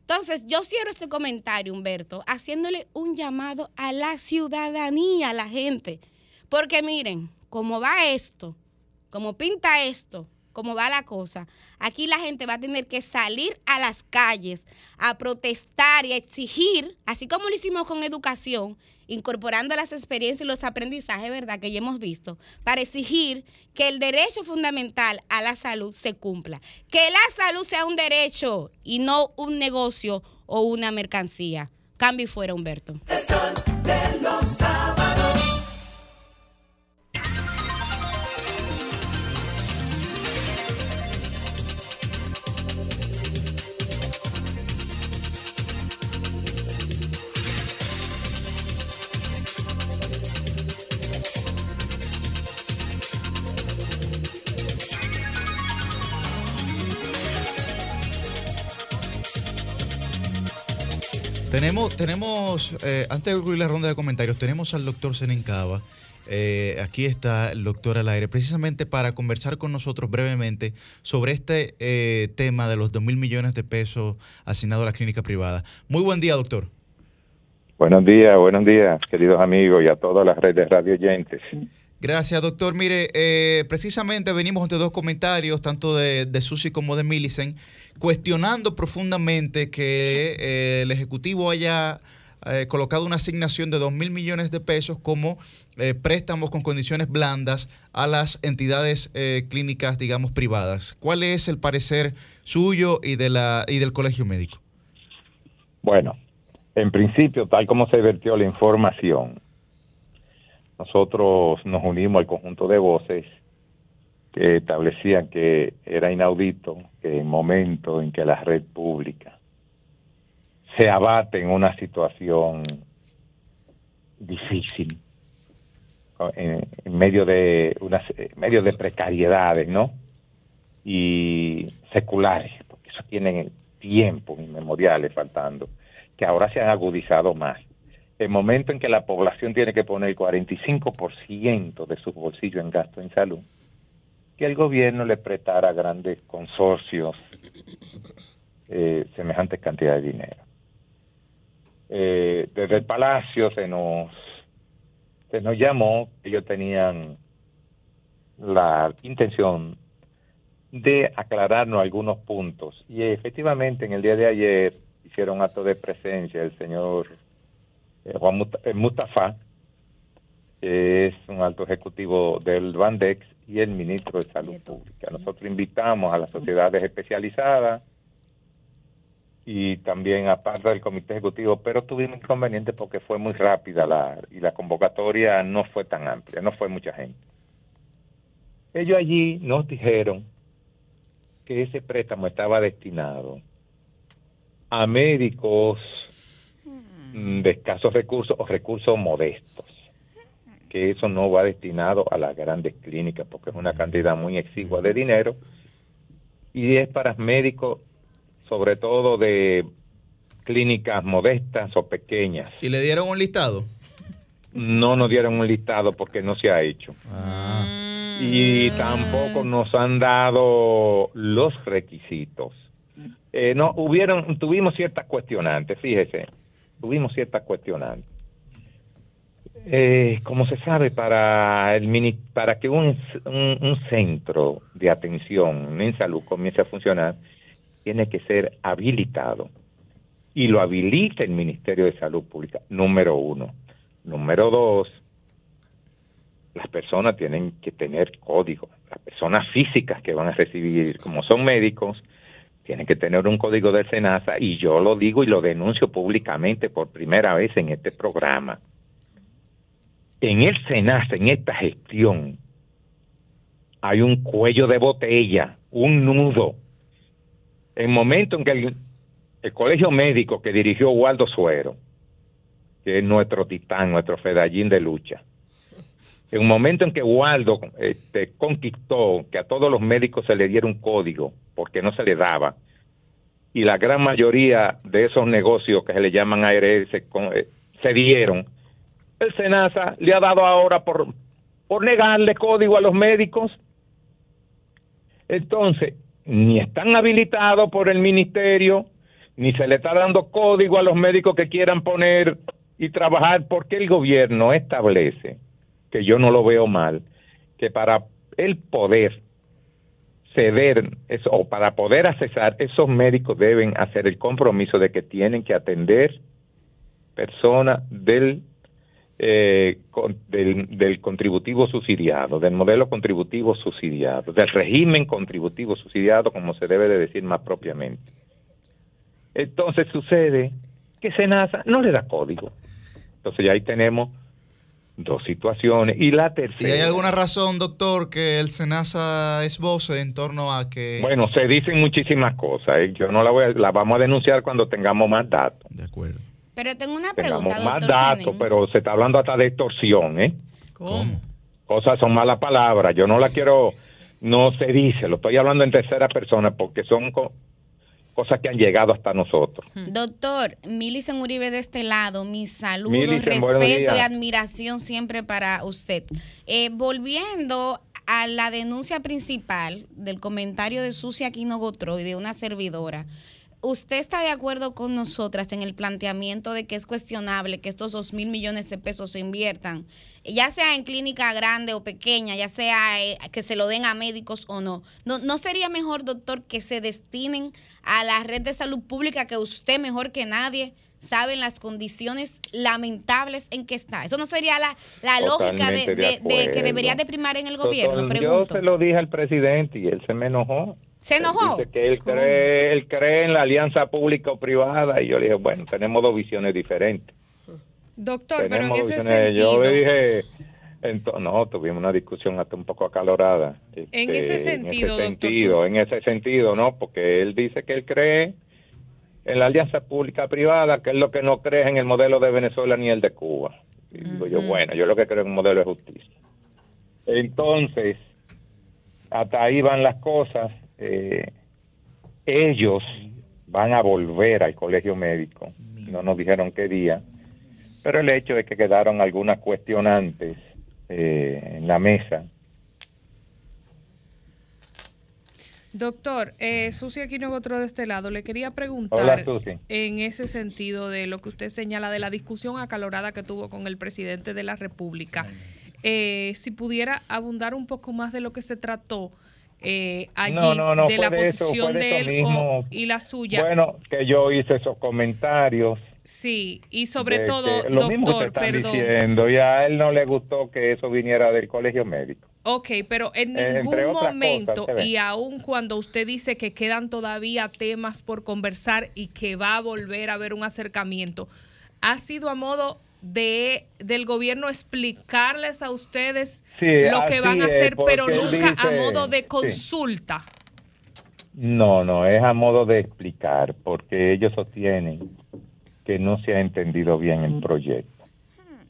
Entonces, yo cierro este comentario, Humberto, haciéndole un llamado a la ciudadanía, a la gente. Porque miren, cómo va esto, como pinta esto, cómo va la cosa, aquí la gente va a tener que salir a las calles a protestar y a exigir, así como lo hicimos con educación, incorporando las experiencias y los aprendizajes, ¿verdad?, que ya hemos visto, para exigir que el derecho fundamental a la salud se cumpla. Que la salud sea un derecho y no un negocio o una mercancía. Cambio y fuera, Humberto. Tenemos, tenemos eh, antes de concluir la ronda de comentarios, tenemos al doctor Senencaba. Eh, aquí está el doctor al aire, precisamente para conversar con nosotros brevemente sobre este eh, tema de los 2 mil millones de pesos asignados a la clínica privada. Muy buen día, doctor. Buenos días, buenos días, queridos amigos y a todas las redes radio oyentes. Gracias, doctor. Mire, eh, precisamente venimos entre dos comentarios, tanto de, de Susi como de Millicent, cuestionando profundamente que eh, el Ejecutivo haya eh, colocado una asignación de 2 mil millones de pesos como eh, préstamos con condiciones blandas a las entidades eh, clínicas, digamos, privadas. ¿Cuál es el parecer suyo y, de la, y del Colegio Médico? Bueno, en principio, tal como se vertió la información, nosotros nos unimos al conjunto de voces que establecían que era inaudito que en momentos en que la red pública se abate en una situación difícil, en, medio de unas en medio de precariedades, ¿no? Y seculares, porque eso tienen tiempo inmemoriales faltando, que ahora se han agudizado más. El momento en que la población tiene que poner 45% de sus bolsillos en gasto en salud, que el gobierno le prestara a grandes consorcios eh, semejantes cantidades de dinero. Eh, desde el Palacio se nos, se nos llamó, ellos tenían la intención de aclararnos algunos puntos. Y efectivamente, en el día de ayer hicieron acto de presencia el señor eh, Juan eh, Mustafa, que es un alto ejecutivo del Bandex, y el ministro de Salud Pública. Nosotros invitamos a las sociedades especializadas y también a parte del comité ejecutivo, pero tuvimos inconveniente porque fue muy rápida la, y la convocatoria no fue tan amplia, no fue mucha gente. Ellos allí nos dijeron que ese préstamo estaba destinado a médicos mm, de escasos recursos o recursos modestos, que eso no va destinado a las grandes clínicas porque es una cantidad muy exigua de dinero y es para médicos sobre todo de clínicas modestas o pequeñas. ¿Y le dieron un listado? No nos dieron un listado porque no se ha hecho. Y tampoco nos han dado los requisitos. Eh, no, hubieron, tuvimos ciertas cuestionantes, fíjese, tuvimos ciertas cuestionantes. Eh, como se sabe, para el para que un, un, un centro de atención en salud comience a funcionar, tiene que ser habilitado. Y lo habilita el Ministerio de Salud Pública, número uno. Número dos, las personas tienen que tener código. Las personas físicas que van a recibir, como son médicos, tienen que tener un código del SENASA y yo lo digo y lo denuncio públicamente por primera vez en este programa. En el SENASA, en esta gestión, hay un cuello de botella, un nudo. El momento en que el, el colegio médico que dirigió Waldo Suero, que es nuestro titán, nuestro fedallín de lucha, en un momento en que Waldo este, conquistó que a todos los médicos se le diera un código, porque no se le daba, y la gran mayoría de esos negocios que se le llaman ARS con- eh, se dieron, el SENASA le ha dado ahora por, por negarle código a los médicos. Entonces, ni están habilitados por el ministerio, ni se le está dando código a los médicos que quieran poner y trabajar, porque el gobierno establece, que yo no lo veo mal, que para el poder ceder eso, o para poder accesar, esos médicos deben hacer el compromiso de que tienen que atender personas del, eh, con- del, del contributivo subsidiado, del modelo contributivo subsidiado, del régimen contributivo subsidiado, como se debe de decir más propiamente. Entonces sucede que Senasa no le da código. Entonces ya ahí tenemos dos situaciones. Y la ¿Y tercera... hay alguna razón, doctor, que el SENASA esboce en torno a que... Bueno, se dicen muchísimas cosas. ¿eh? Yo no la voy a, la vamos a denunciar cuando tengamos más datos. De acuerdo. Pero tengo una Tengamos pregunta, más doctor datos, pero se está hablando hasta de extorsión, ¿eh? ¿Cómo? Cosas son malas palabras. Yo no la quiero, no se dice, lo estoy hablando en tercera persona porque son co- cosas que han llegado hasta nosotros. Doctor, Milicen Uribe de este lado, mis saludos, Milicen, respeto y admiración siempre para usted. Eh, volviendo a la denuncia principal del comentario de Sucia Aquino Gotro y de una servidora, ¿usted está de acuerdo con nosotras en el planteamiento de que es cuestionable que estos dos mil millones de pesos se inviertan, ya sea en clínica grande o pequeña, ya sea eh, que se lo den a médicos o no? no? ¿No sería mejor, doctor, que se destinen a la red de salud pública que usted mejor que nadie sabe en las condiciones lamentables en que está? ¿Eso no sería la, la lógica de, Totalmente de de- de que debería de primar en el gobierno? Doctor, Pregunto. Yo se lo dije al presidente y él se me enojó. ¿Se enojó? Dice que él cree, él cree en la alianza pública o privada y yo le dije, bueno, tenemos dos visiones diferentes. Doctor, pero en tenemos ese sentido, Yo le dije, ento- no, tuvimos una discusión hasta un poco acalorada. En este, ese sentido, en ese doctor sentido, Su- en ese sentido, ¿no? Porque él dice que él cree en la alianza pública-privada, que es lo que no cree en el modelo de Venezuela ni el de Cuba. Y digo yo, bueno, yo lo que creo en un modelo de justicia. Entonces, hasta ahí van las cosas. Eh, ellos van a volver al colegio médico. No nos dijeron qué día, pero el hecho de que quedaron algunas cuestionantes eh, en la mesa. Doctor, eh, Susi Aquino Gotro de este lado, le quería preguntar Hola, en ese sentido de lo que usted señala de la discusión acalorada que tuvo con el presidente de la República. Eh, si pudiera abundar un poco más de lo que se trató eh, allí, No, no, no, de la eso, posición fue de eso él o- y la suya. Bueno, que yo hice esos comentarios. sí, y sobre de todo, lo mismo que doctor, están perdón. diciendo, y a él no le gustó que eso viniera del colegio médico. Ok, pero en Eh, ningún otras momento, cosas, y aun cuando usted dice que quedan todavía temas por conversar y que va a volver a haber un acercamiento, ¿ha sido a modo de del gobierno explicarles a ustedes Sí, lo que van a es, hacer, pero nunca a modo de sí. consulta? No, no, es a modo de explicar, porque ellos sostienen que no se ha entendido bien el proyecto.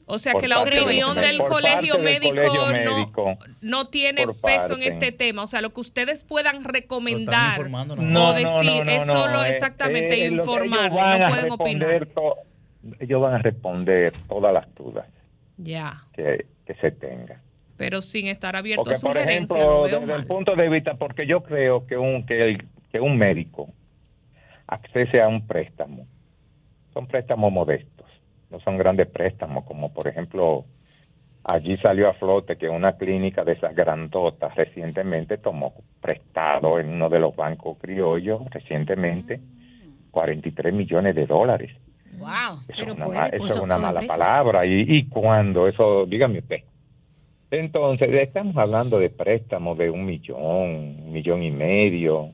O sea Por que la opinión del colegio del médico, colegio no, médico. no tiene peso en este tema. O sea, lo que ustedes puedan recomendar o No, no, decir no, es no, solo eh, exactamente informar, no pueden opinar. Ellos van a responder todas las dudas que, que se tengan. pero sin estar abierto Porque, a por sugerencias, ejemplo, lo veo desde el punto de vista, porque yo creo que un, que, el- que un médico accese a un préstamo, son préstamos modestos, no son grandes préstamos, como por ejemplo, allí salió a flote que una clínica de esas grandotas recientemente tomó prestado en uno de los bancos criollos, recientemente, 43 millones de dólares. Wow. Eso es una, ma- eso es una mala palabra. ¿Y, y cuándo? Eso, dígame usted. Entonces, estamos hablando de préstamos de un millón, un millón y medio,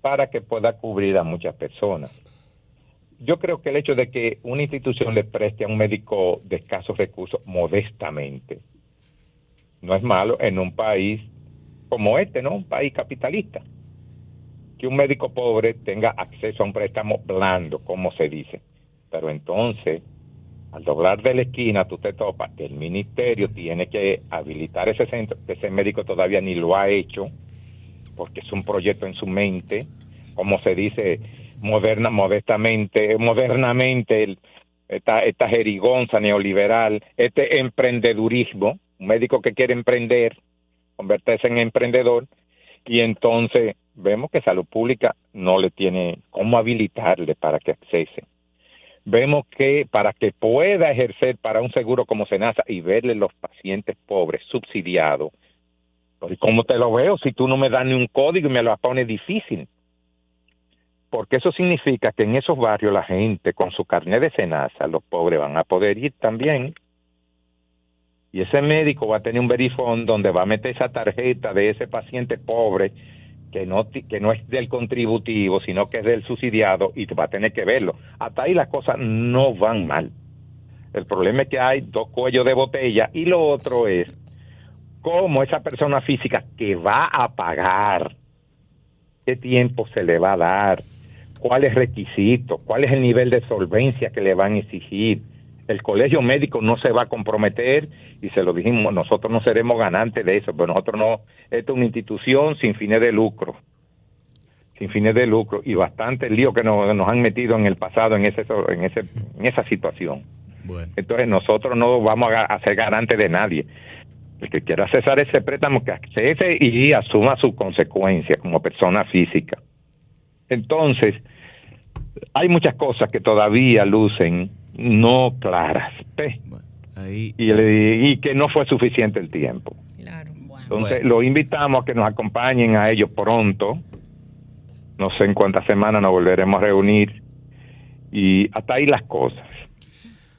para que pueda cubrir a muchas personas. yo creo que el hecho de que una institución le preste a un médico de escasos recursos modestamente no es malo en un país como este, ¿no? Un país capitalista. Que un médico pobre tenga acceso a un préstamo blando, como se dice. Pero entonces, al doblar de la esquina, tú te topas que el ministerio tiene que habilitar ese centro, que ese médico todavía ni lo ha hecho, porque es un proyecto en su mente, como se dice moderna, modestamente, modernamente, esta, esta jerigonza neoliberal, este emprendedurismo, un médico que quiere emprender, convertirse en emprendedor, y entonces vemos que salud pública no le tiene cómo habilitarle para que accese. Vemos que para que pueda ejercer para un seguro como Senasa y verle los pacientes pobres subsidiados, pues, ¿cómo te lo veo si tú no me das ni un código y me lo pones difícil? Porque eso significa que en esos barrios la gente con su carnet de Senasa, los pobres van a poder ir también. Y ese médico va a tener un verifón donde va a meter esa tarjeta de ese paciente pobre que no, que no es del contributivo, sino que es del subsidiado y va a tener que verlo. Hasta ahí las cosas no van mal. El problema es que hay dos cuellos de botella y lo otro es cómo esa persona física que va a pagar, qué tiempo se le va a dar, cuáles requisitos, cuál es el nivel de solvencia que le van a exigir. El colegio médico no se va a comprometer y se lo dijimos, nosotros no seremos ganantes de eso, pero nosotros no, esto es una institución sin fines de lucro, sin fines de lucro y bastante lío que nos, nos han metido en el pasado en ese, en ese, en esa situación. Entonces nosotros no vamos a, a ser garantes de nadie. El que quiera cesar ese préstamo que accese y asuma su consecuencia como persona física. Entonces, hay muchas cosas que todavía lucen no claras ¿ve? y, le- y que no fue suficiente el tiempo. Entonces, lo invitamos a que nos acompañen a ellos pronto. No sé en cuántas semanas nos volveremos a reunir. Y hasta ahí las cosas.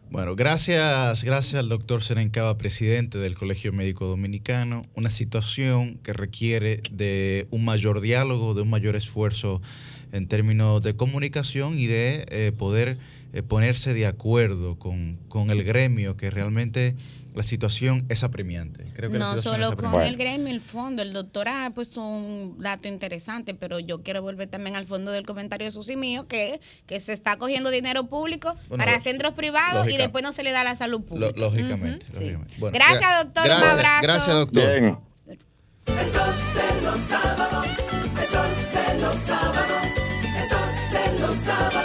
Bueno, gracias, gracias al doctor Serencaba, presidente del Colegio Médico Dominicano. Una situación que requiere de un mayor diálogo, de un mayor esfuerzo en términos de comunicación y de eh, poder eh, ponerse de acuerdo con, con el gremio, que realmente la situación es apremiante. Creo que la No solo con el gremio, el fondo. El doctor ha puesto un dato interesante, pero yo quiero volver también al fondo del comentario de Susi mío, que, que se está cogiendo dinero público Bueno, para centros privados y después no se le da a la salud Lo- pública. lógicamente. lógicamente. Bueno, Gracias, gra- doctor. Un Gracias, abrazo. gracias, doctor. El sol de los sábados, el sol de los sábados, el sol de los sábados,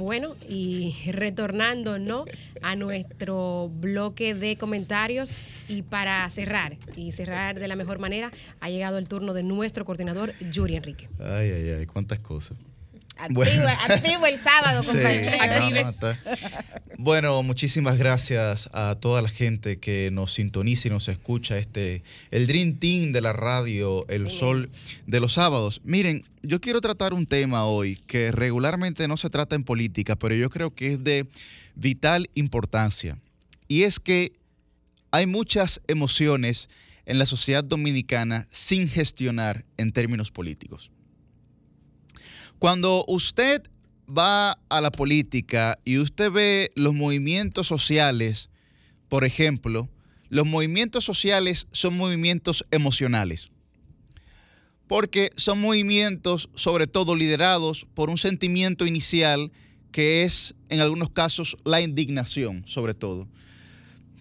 Bueno, y retornando ¿no? a nuestro bloque de comentarios y para cerrar, y cerrar de la mejor manera, ha llegado el turno de nuestro coordinador, Yuri Enrique. Ay, ay, ay, cuántas cosas. Activo, activo el sábado, Sí, compañero. no, no, Bueno, muchísimas gracias a toda la gente que nos sintoniza y nos escucha. Este, el Dream Team de la radio, El Sol de los sábados. Miren, yo quiero tratar un tema hoy que regularmente no se trata en política, pero yo creo que es de vital importancia. Y es que hay muchas emociones en la sociedad dominicana sin gestionar en términos políticos. Cuando usted va a la política y usted ve los movimientos sociales, por ejemplo, los movimientos sociales son movimientos emocionales. Porque son movimientos sobre todo liderados por un sentimiento inicial que es en algunos casos la indignación, sobre todo.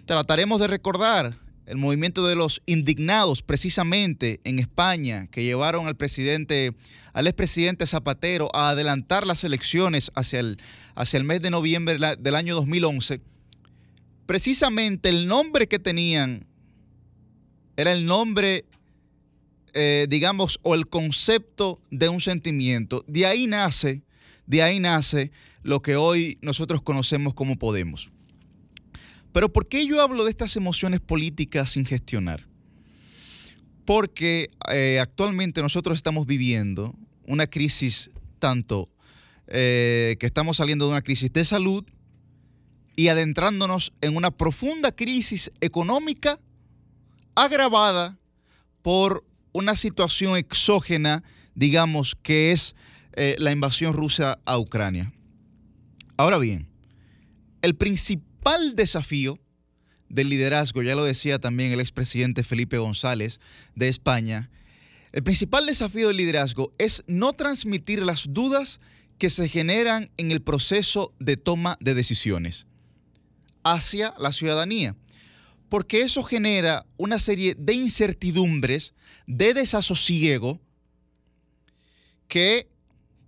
Trataremos de recordar el movimiento de los indignados precisamente en España que llevaron al presidente, al expresidente Zapatero a adelantar las elecciones hacia el, mes de noviembre del año 2011. Precisamente el nombre que tenían era el nombre, eh, digamos, o el concepto de un sentimiento. De ahí nace, de ahí nace lo que hoy nosotros conocemos como Podemos. Pero ¿por qué yo hablo de estas emociones políticas sin gestionar? Porque eh, actualmente nosotros estamos viviendo una crisis tanto eh, que estamos saliendo de una crisis de salud y adentrándonos en una profunda crisis económica agravada por una situación exógena, digamos, que es eh, la invasión rusa a Ucrania. Ahora bien, el principal desafío del liderazgo, ya lo decía también el expresidente Felipe González de España, el principal desafío del liderazgo es no transmitir las dudas que se generan en el proceso de toma de decisiones hacia la ciudadanía, porque eso genera una serie de incertidumbres, de desasosiego, que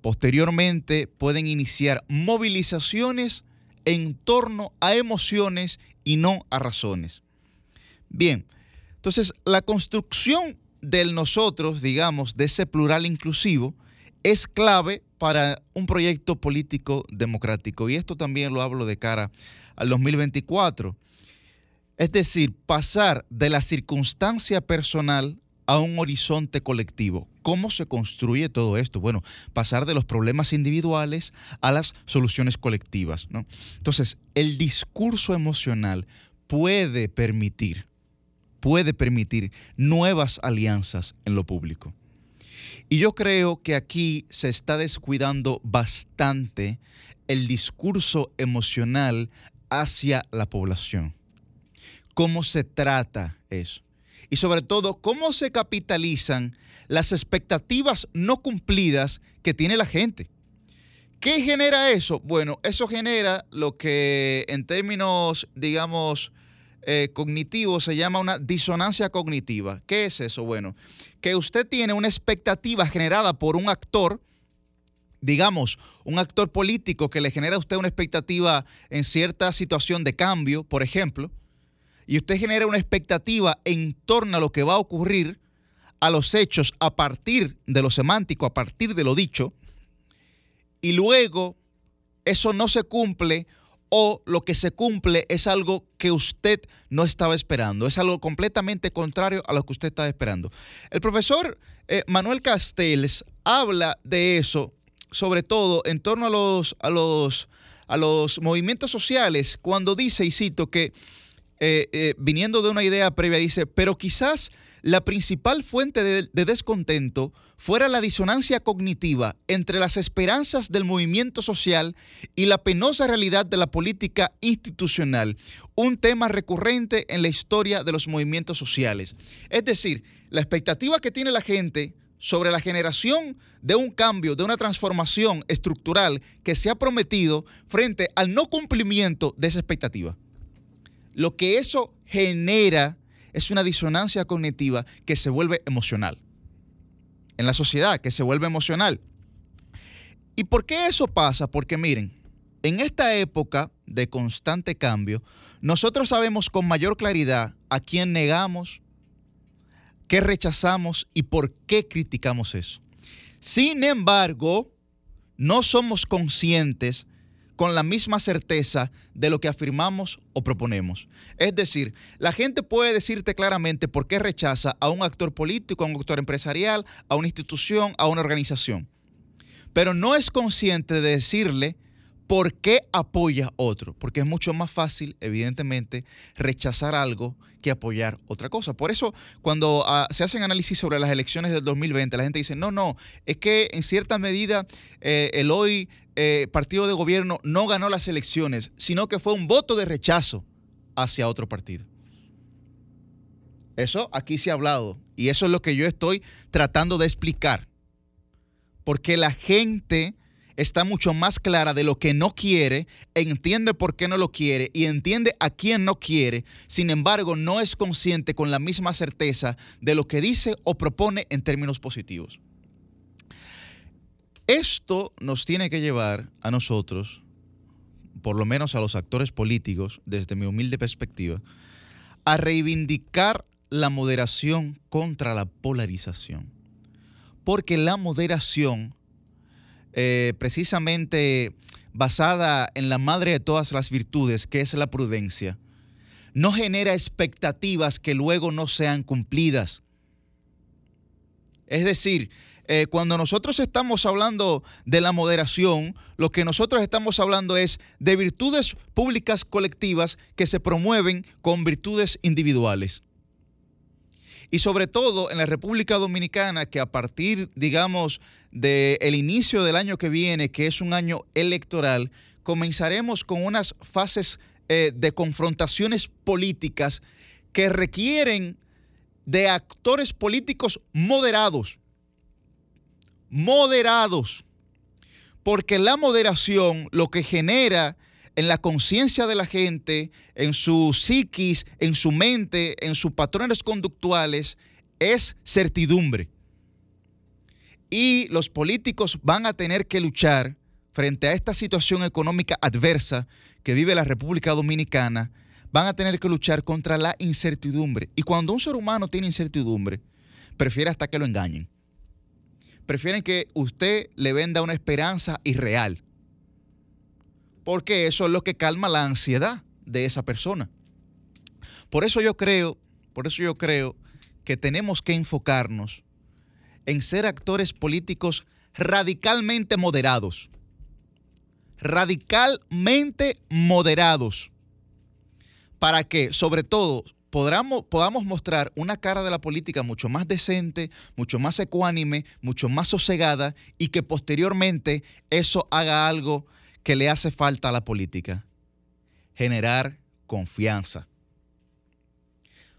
posteriormente pueden iniciar movilizaciones en torno a emociones y no a razones. Bien, entonces la construcción del nosotros, digamos, de ese plural inclusivo, es clave para un proyecto político democrático. Y esto también lo hablo de cara al 2024. Es decir, pasar de la circunstancia personal a un horizonte colectivo. ¿Cómo se construye todo esto? Bueno, pasar de los problemas individuales a las soluciones colectivas. ¿no? Entonces, el discurso emocional puede permitir, puede permitir nuevas alianzas en lo público. Y yo creo que aquí se está descuidando bastante el discurso emocional hacia la población. ¿Cómo se trata eso? Y sobre todo, ¿cómo se capitalizan las expectativas no cumplidas que tiene la gente? ¿Qué genera eso? Bueno, eso genera lo que en términos, digamos, eh, cognitivos se llama una disonancia cognitiva. ¿Qué es eso? Bueno, que usted tiene una expectativa generada por un actor, digamos, un actor político que le genera a usted una expectativa en cierta situación de cambio, por ejemplo, y usted genera una expectativa en torno a lo que va a ocurrir, a los hechos, a partir de lo semántico, a partir de lo dicho, y luego eso no se cumple o lo que se cumple es algo que usted no estaba esperando, es algo completamente contrario a lo que usted estaba esperando. El profesor eh, Manuel Castells habla de eso, sobre todo en torno a los, a los, a los movimientos sociales, cuando dice, y cito, que eh, eh, viniendo de una idea previa, dice, pero quizás la principal fuente de, de, descontento fuera la disonancia cognitiva entre las esperanzas del movimiento social y la penosa realidad de la política institucional, un tema recurrente en la historia de los movimientos sociales. Es decir, la expectativa que tiene la gente sobre la generación de un cambio, de una transformación estructural que se ha prometido frente al no cumplimiento de esa expectativa. Lo que eso genera es una disonancia cognitiva que se vuelve emocional. En la sociedad, que se vuelve emocional. ¿Y por qué eso pasa? Porque miren, en esta época de constante cambio, nosotros sabemos con mayor claridad a quién negamos, qué rechazamos y por qué criticamos eso. Sin embargo, no somos conscientes con la misma certeza de lo que afirmamos o proponemos. Es decir, la gente puede decirte claramente por qué rechaza a un actor político, a un actor empresarial, a una institución, a una organización, pero no es consciente de decirle por qué apoya otro, porque es mucho más fácil, evidentemente, rechazar algo que apoyar otra cosa. Por eso, cuando uh, se hacen análisis sobre las elecciones del 2020, la gente dice, no, no, es que en cierta medida eh, el hoy eh, partido de gobierno no ganó las elecciones, sino que fue un voto de rechazo hacia otro partido. Eso aquí se ha hablado y eso es lo que yo estoy tratando de explicar. Porque la gente está mucho más clara de lo que no quiere, entiende por qué no lo quiere y entiende a quién no quiere, sin embargo no es consciente con la misma certeza de lo que dice o propone en términos positivos. Esto nos tiene que llevar a nosotros, por lo menos a los actores políticos, desde mi humilde perspectiva, a reivindicar la moderación contra la polarización. Porque la moderación eh, precisamente basada en la madre de todas las virtudes, que es la prudencia, no genera expectativas que luego no sean cumplidas. Es decir, eh, cuando nosotros estamos hablando de la moderación, lo que nosotros estamos hablando es de virtudes públicas colectivas que se promueven con virtudes individuales. Y sobre todo en la República Dominicana, que a partir, digamos, del inicio del año que viene, que es un año electoral, comenzaremos con unas fases eh, de confrontaciones políticas que requieren de actores políticos moderados. Moderados. Porque la moderación lo que genera en la conciencia de la gente, en su psiquis, en su mente, en sus patrones conductuales, es certidumbre. Y los políticos van a tener que luchar frente a esta situación económica adversa que vive la República Dominicana, van a tener que luchar contra la incertidumbre. Y cuando un ser humano tiene incertidumbre, prefiere hasta que lo engañen. Prefieren que usted le venda una esperanza irreal. Porque eso es lo que calma la ansiedad de esa persona. Por eso yo creo, por eso yo creo que tenemos que enfocarnos en ser actores políticos radicalmente moderados. Radicalmente moderados. Para que, sobre todo, podamos, podamos mostrar una cara de la política mucho más decente, mucho más ecuánime, mucho más sosegada y que posteriormente eso haga algo que le hace falta a la política. Generar confianza.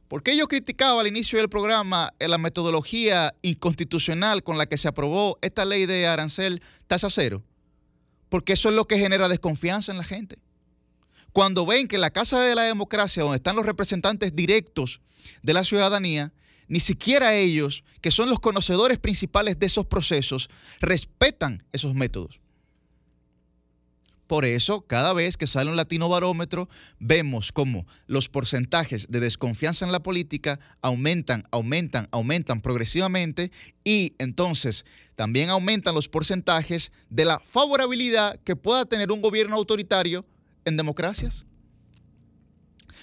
¿Por qué yo criticaba al inicio del programa la metodología inconstitucional con la que se aprobó esta ley de arancel tasa cero? Porque eso es lo que genera desconfianza en la gente. Cuando ven que la Casa de la Democracia, donde están los representantes directos de la ciudadanía, ni siquiera ellos, que son los conocedores principales de esos procesos, respetan esos métodos. Por eso, cada vez que sale un latino barómetro, vemos cómo los porcentajes de desconfianza en la política aumentan, aumentan, aumentan progresivamente y entonces también aumentan los porcentajes de la favorabilidad que pueda tener un gobierno autoritario en democracias.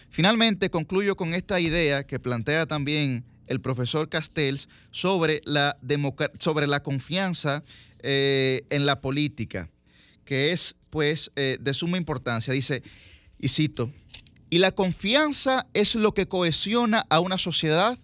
Finalmente, concluyo con esta idea que plantea también el profesor Castells sobre la, sobre la confianza eh, en la política, que es pues eh, de suma importancia. Dice, y cito, y la confianza es lo que cohesiona a una sociedad,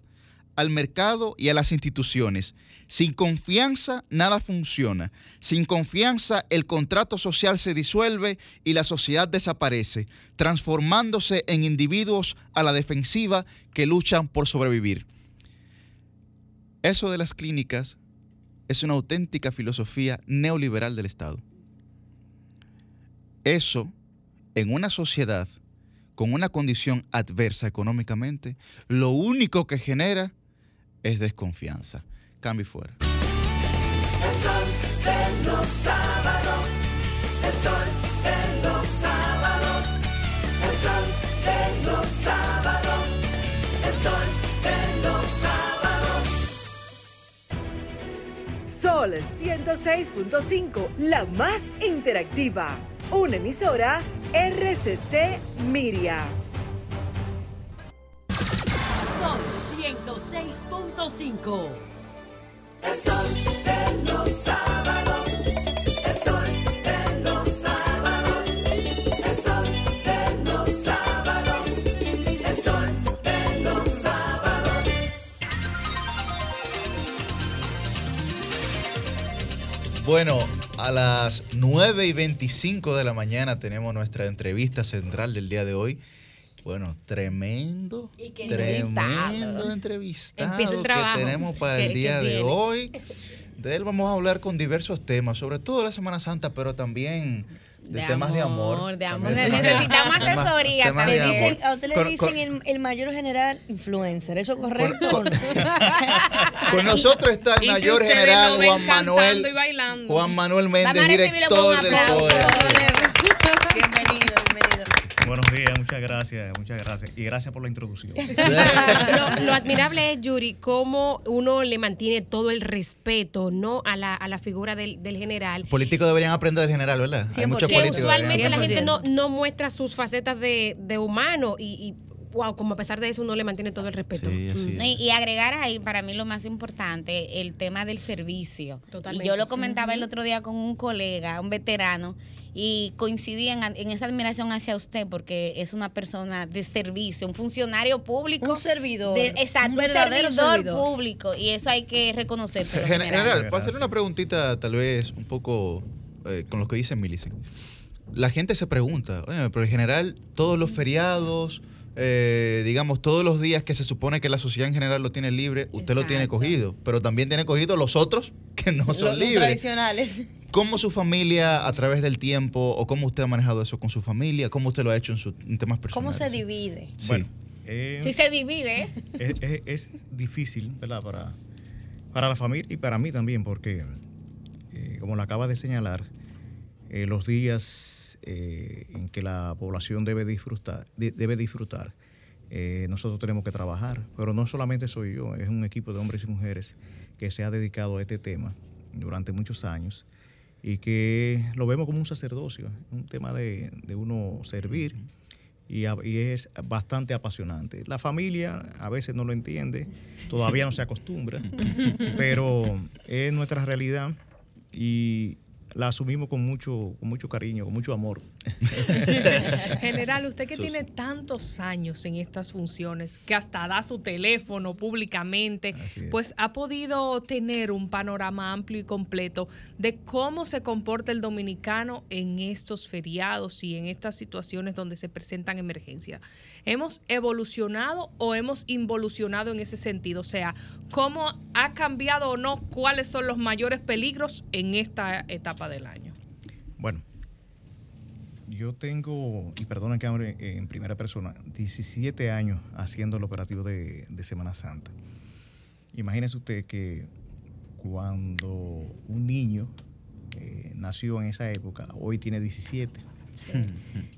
al mercado y a las instituciones. Sin confianza nada funciona. Sin confianza el contrato social se disuelve y la sociedad desaparece, transformándose en individuos a la defensiva que luchan por sobrevivir. Eso de las clínicas es una auténtica filosofía neoliberal del Estado. Eso, en una sociedad con una condición adversa económicamente, lo único que genera es desconfianza. Cambio y fuera. El sol de los sábados, el sol de los sábados, el sol de los sábados, el sol de los sábados. Sol 106.5, la más interactiva. Una emisora RCC Miria. Sol 106.5. El sol de los sábados, el sol de los sábados, el sol de los sábados, el sol de los sábados. Bueno, a las 9 y 25 de la mañana tenemos nuestra entrevista central del día de hoy. Bueno, tremendo, tremendo entrevistado el que tenemos para el día de hoy. De él vamos a hablar con diversos temas, sobre todo la Semana Santa, pero también de, De temas de amor. amor, de amor. También temas- Necesitamos asesoría temas para de Le amor. dicen- a usted le Con- dicen con- el, el mayor general influencer, ¿eso correcto? Con nosotros está el si mayor general Juan Manuel. Juan Manuel Méndez, director del aplauso. Buenos días, muchas gracias, muchas gracias. Y gracias por la introducción. lo, lo admirable es, Yuri, cómo uno le mantiene todo el respeto ¿no? a, la, a la figura del, del general. Políticos deberían aprender del general, ¿verdad? Hay muchos que políticos. usualmente la gente no, no muestra sus facetas de, de humano y, y wow, como a pesar de eso uno le mantiene todo el respeto. Mm. No, y, y agregar ahí, para mí lo más importante, el tema del servicio. Totalmente. Y yo lo comentaba el otro día con un colega, un veterano, y coincidí en, en esa admiración hacia usted porque es una persona de servicio, un funcionario público. Un servidor, de- exacto, un verdadero servidor, servidor. público. Y eso hay que reconocerse. Gen- General, para hacerle una preguntita tal vez un poco eh, con lo que dice Millicent. La gente se pregunta, oye, pero en general todos los feriados, eh, digamos, todos los días que se supone que la sociedad en general lo tiene libre, usted lo tiene cogido, pero también tiene cogido los otros que no son Los- los libres. tradicionales. ¿Cómo su familia a través del tiempo o cómo usted ha manejado eso con su familia? ¿Cómo usted lo ha hecho en, su, en temas ¿Cómo personales? se divide? Sí. Bueno, eh, Si se divide, ¿eh? es, es- es difícil, ¿verdad? Para, para la familia y para mí también, porque, eh, como lo acaba de señalar, eh, los días eh, en que la población debe disfrutar, de- debe disfrutar eh, nosotros tenemos que trabajar. Pero no solamente soy yo, es un equipo de hombres y mujeres que se ha dedicado a este tema durante muchos años y que lo vemos como un sacerdocio, un tema de, de uno servir y, a- y es bastante apasionante. La familia a veces no lo entiende, todavía no se acostumbra, pero es nuestra realidad y la asumimos con mucho, con mucho cariño, con mucho amor. General, usted que tiene tantos años en estas funciones, que hasta da su teléfono públicamente, pues ha podido tener un panorama amplio y completo de cómo se comporta el dominicano en estos feriados y en estas situaciones donde se presentan emergencias. ¿Hemos evolucionado o hemos involucionado en ese sentido? O sea, ¿cómo ha cambiado o no? ¿Cuáles son los mayores peligros en esta etapa del año? Bueno, yo tengo, y perdonen que hable en primera persona, 17 años haciendo el operativo de, de Semana Santa. Imagínese usted que cuando un niño eh, nació en esa época, hoy tiene 17.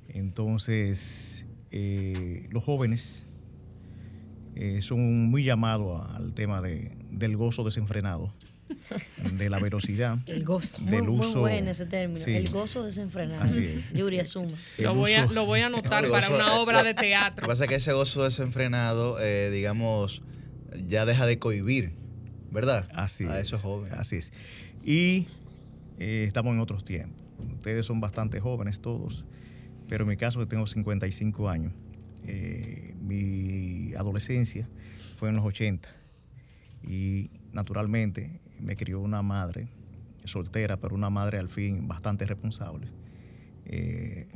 Entonces, eh, los jóvenes eh, son muy llamados al tema de- del gozo desenfrenado, de la velocidad, El gozo. del muy, muy uso. bueno ese término. Sí. El gozo desenfrenado. Así es. Yuri, asuma. Lo voy, a, lo voy a anotar para gozo- una obra de Lo que teatro. pasa es que ese gozo desenfrenado, eh, digamos, ya deja de cohibir, ¿verdad? Así A es, esos jóvenes. Así es. Y eh, estamos en otros tiempos. Ustedes son bastante jóvenes todos, pero en mi caso que tengo 55 años, eh, mi adolescencia fue en los 80 y naturalmente me crió una madre soltera, pero una madre al fin bastante responsable, eh,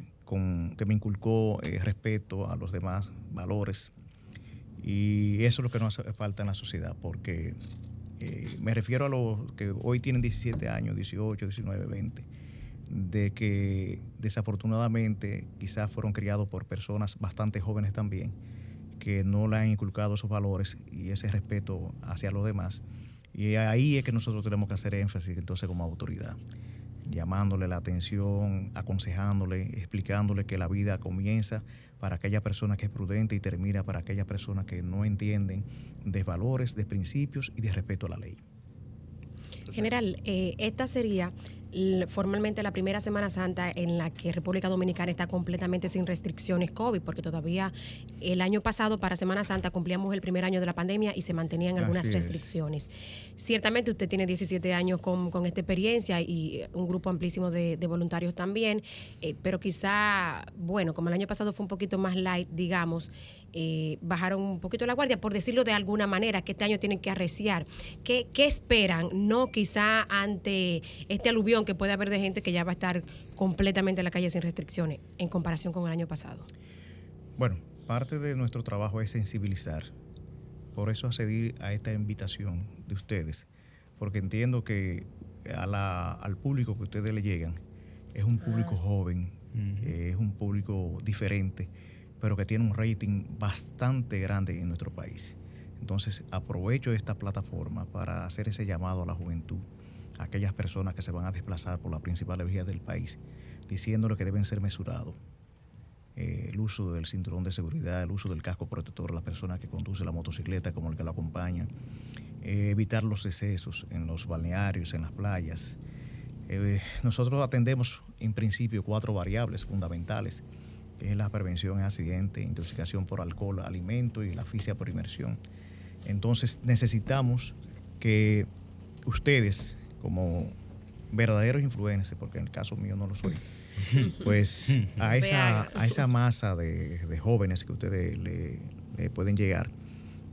que me inculcó eh, respeto a los demás valores y eso es lo que nos hace falta en la sociedad, porque eh, me refiero a los que hoy tienen 17 años, 18, 19, 20, de que desafortunadamente quizás fueron criados por personas bastante jóvenes también, que no le han inculcado esos valores y ese respeto hacia los demás. Y ahí es que nosotros tenemos que hacer énfasis entonces como autoridad, llamándole la atención, aconsejándole, explicándole que la vida comienza para aquella persona que es prudente y termina para aquellas personas que no entienden de valores, de principios y de respeto a la ley. General, eh, esta sería formalmente la primera Semana Santa en la que República Dominicana está completamente sin restricciones COVID, porque todavía el año pasado para Semana Santa cumplíamos el primer año de la pandemia y se mantenían algunas Así es. restricciones. Ciertamente usted tiene 17 años con, con esta experiencia y un grupo amplísimo de, de voluntarios también, eh, pero quizá, bueno, como el año pasado fue un poquito más light, digamos, eh, bajaron un poquito la guardia, por decirlo de alguna manera, que este año tienen que arreciar. ¿Qué, qué esperan? No quizá ante este aluvión que puede haber de gente que ya va a estar completamente en la calle sin restricciones en comparación con el año pasado. Bueno, parte de nuestro trabajo es sensibilizar. Por eso accedí a esta invitación de ustedes, porque entiendo que a la- al público que ustedes le llegan es un público joven, eh, es un público diferente, pero que tiene un rating bastante grande en nuestro país. Entonces aprovecho esta plataforma para hacer ese llamado a la juventud, a aquellas personas que se van a desplazar por las principales vías del país, diciéndole que deben ser mesurados eh, el uso del cinturón de seguridad, el uso del casco protector a la persona que conduce la motocicleta como el que la acompaña, eh, evitar los excesos en los balnearios, en las playas. Eh, nosotros atendemos en principio cuatro variables fundamentales es la prevención de accidentes, intoxicación por alcohol, alimento y la asfixia por inmersión. Entonces necesitamos que ustedes, como verdaderos influencers, porque en el caso mío no lo soy, pues a esa, a esa masa de, de jóvenes que ustedes le, le pueden llegar,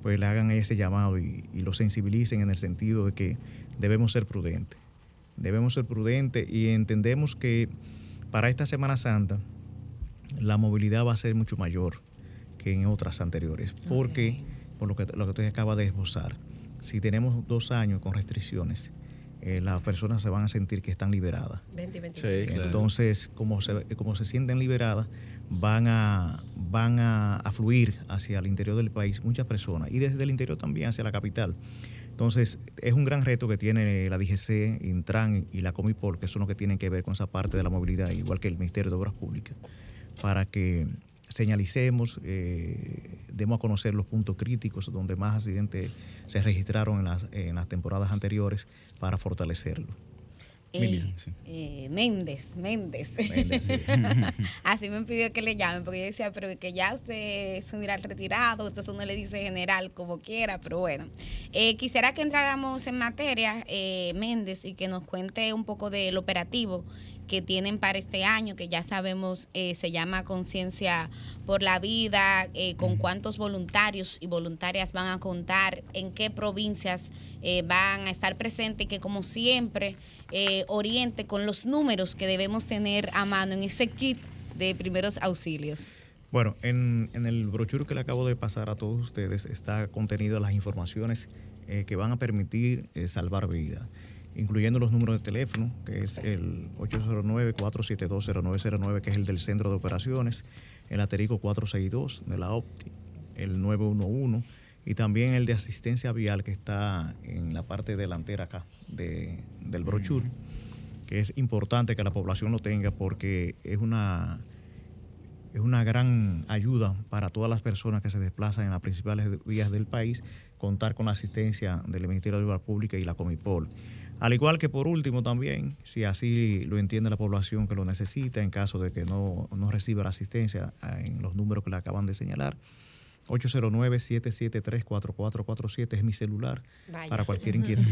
pues le hagan ese llamado y, y lo sensibilicen en el sentido de que debemos ser prudentes. Debemos ser prudentes y entendemos que para esta Semana Santa la movilidad va a ser mucho mayor que en otras anteriores, porque por lo que, lo que usted acaba de esbozar, si tenemos dos años con restricciones, eh, las personas se van a sentir que están liberadas. 20 y 21. Sí, claro. Entonces, como se, como se sienten liberadas, van a, van a, a fluir hacia el interior del país muchas personas y desde el interior también hacia la capital. Entonces, es un gran reto que tiene la DGC, Intran y la Comipol, que son los que tienen que ver con esa parte de la movilidad, igual que el Ministerio de Obras Públicas, para que señalicemos, eh, demos a conocer los puntos críticos donde más accidentes se registraron en las, en las temporadas anteriores para fortalecerlo. Eh, sí. eh, Méndez, Méndez. Méndez, sí. Así me pidió que le llamen, porque yo decía, pero que ya usted irá al retirado, entonces uno le dice general como quiera, pero bueno. Eh, quisiera que entráramos en materia, eh, Méndez, y que nos cuente un poco del operativo que tienen para este año, que ya sabemos eh, se llama Conciencia por la Vida, eh, con cuántos voluntarios y voluntarias van a contar, en qué provincias eh, van a estar presentes que como siempre oriente con los números que debemos tener a mano en ese kit de primeros auxilios. Bueno, en, en el brochure que le acabo de pasar a todos ustedes está contenido las informaciones que van a permitir salvar vidas, incluyendo los números de teléfono, que es el 809-472-0909, que es el del Centro de Operaciones, el aterico 462 de la OPTI, el 911 y también el de asistencia vial que está en la parte delantera acá de- del brochure, que es importante que la población lo tenga porque es una es una gran ayuda para todas las personas que se desplazan en las principales vías del país contar con la asistencia del Ministerio de Obras Públicas y la Comipol. Al igual que por último también, si así lo entiende la población que lo necesita, en caso de que no, no reciba la asistencia ah, en los números que le acaban de señalar, 809-773-4447 es mi celular Vaya. para cualquier inquietud.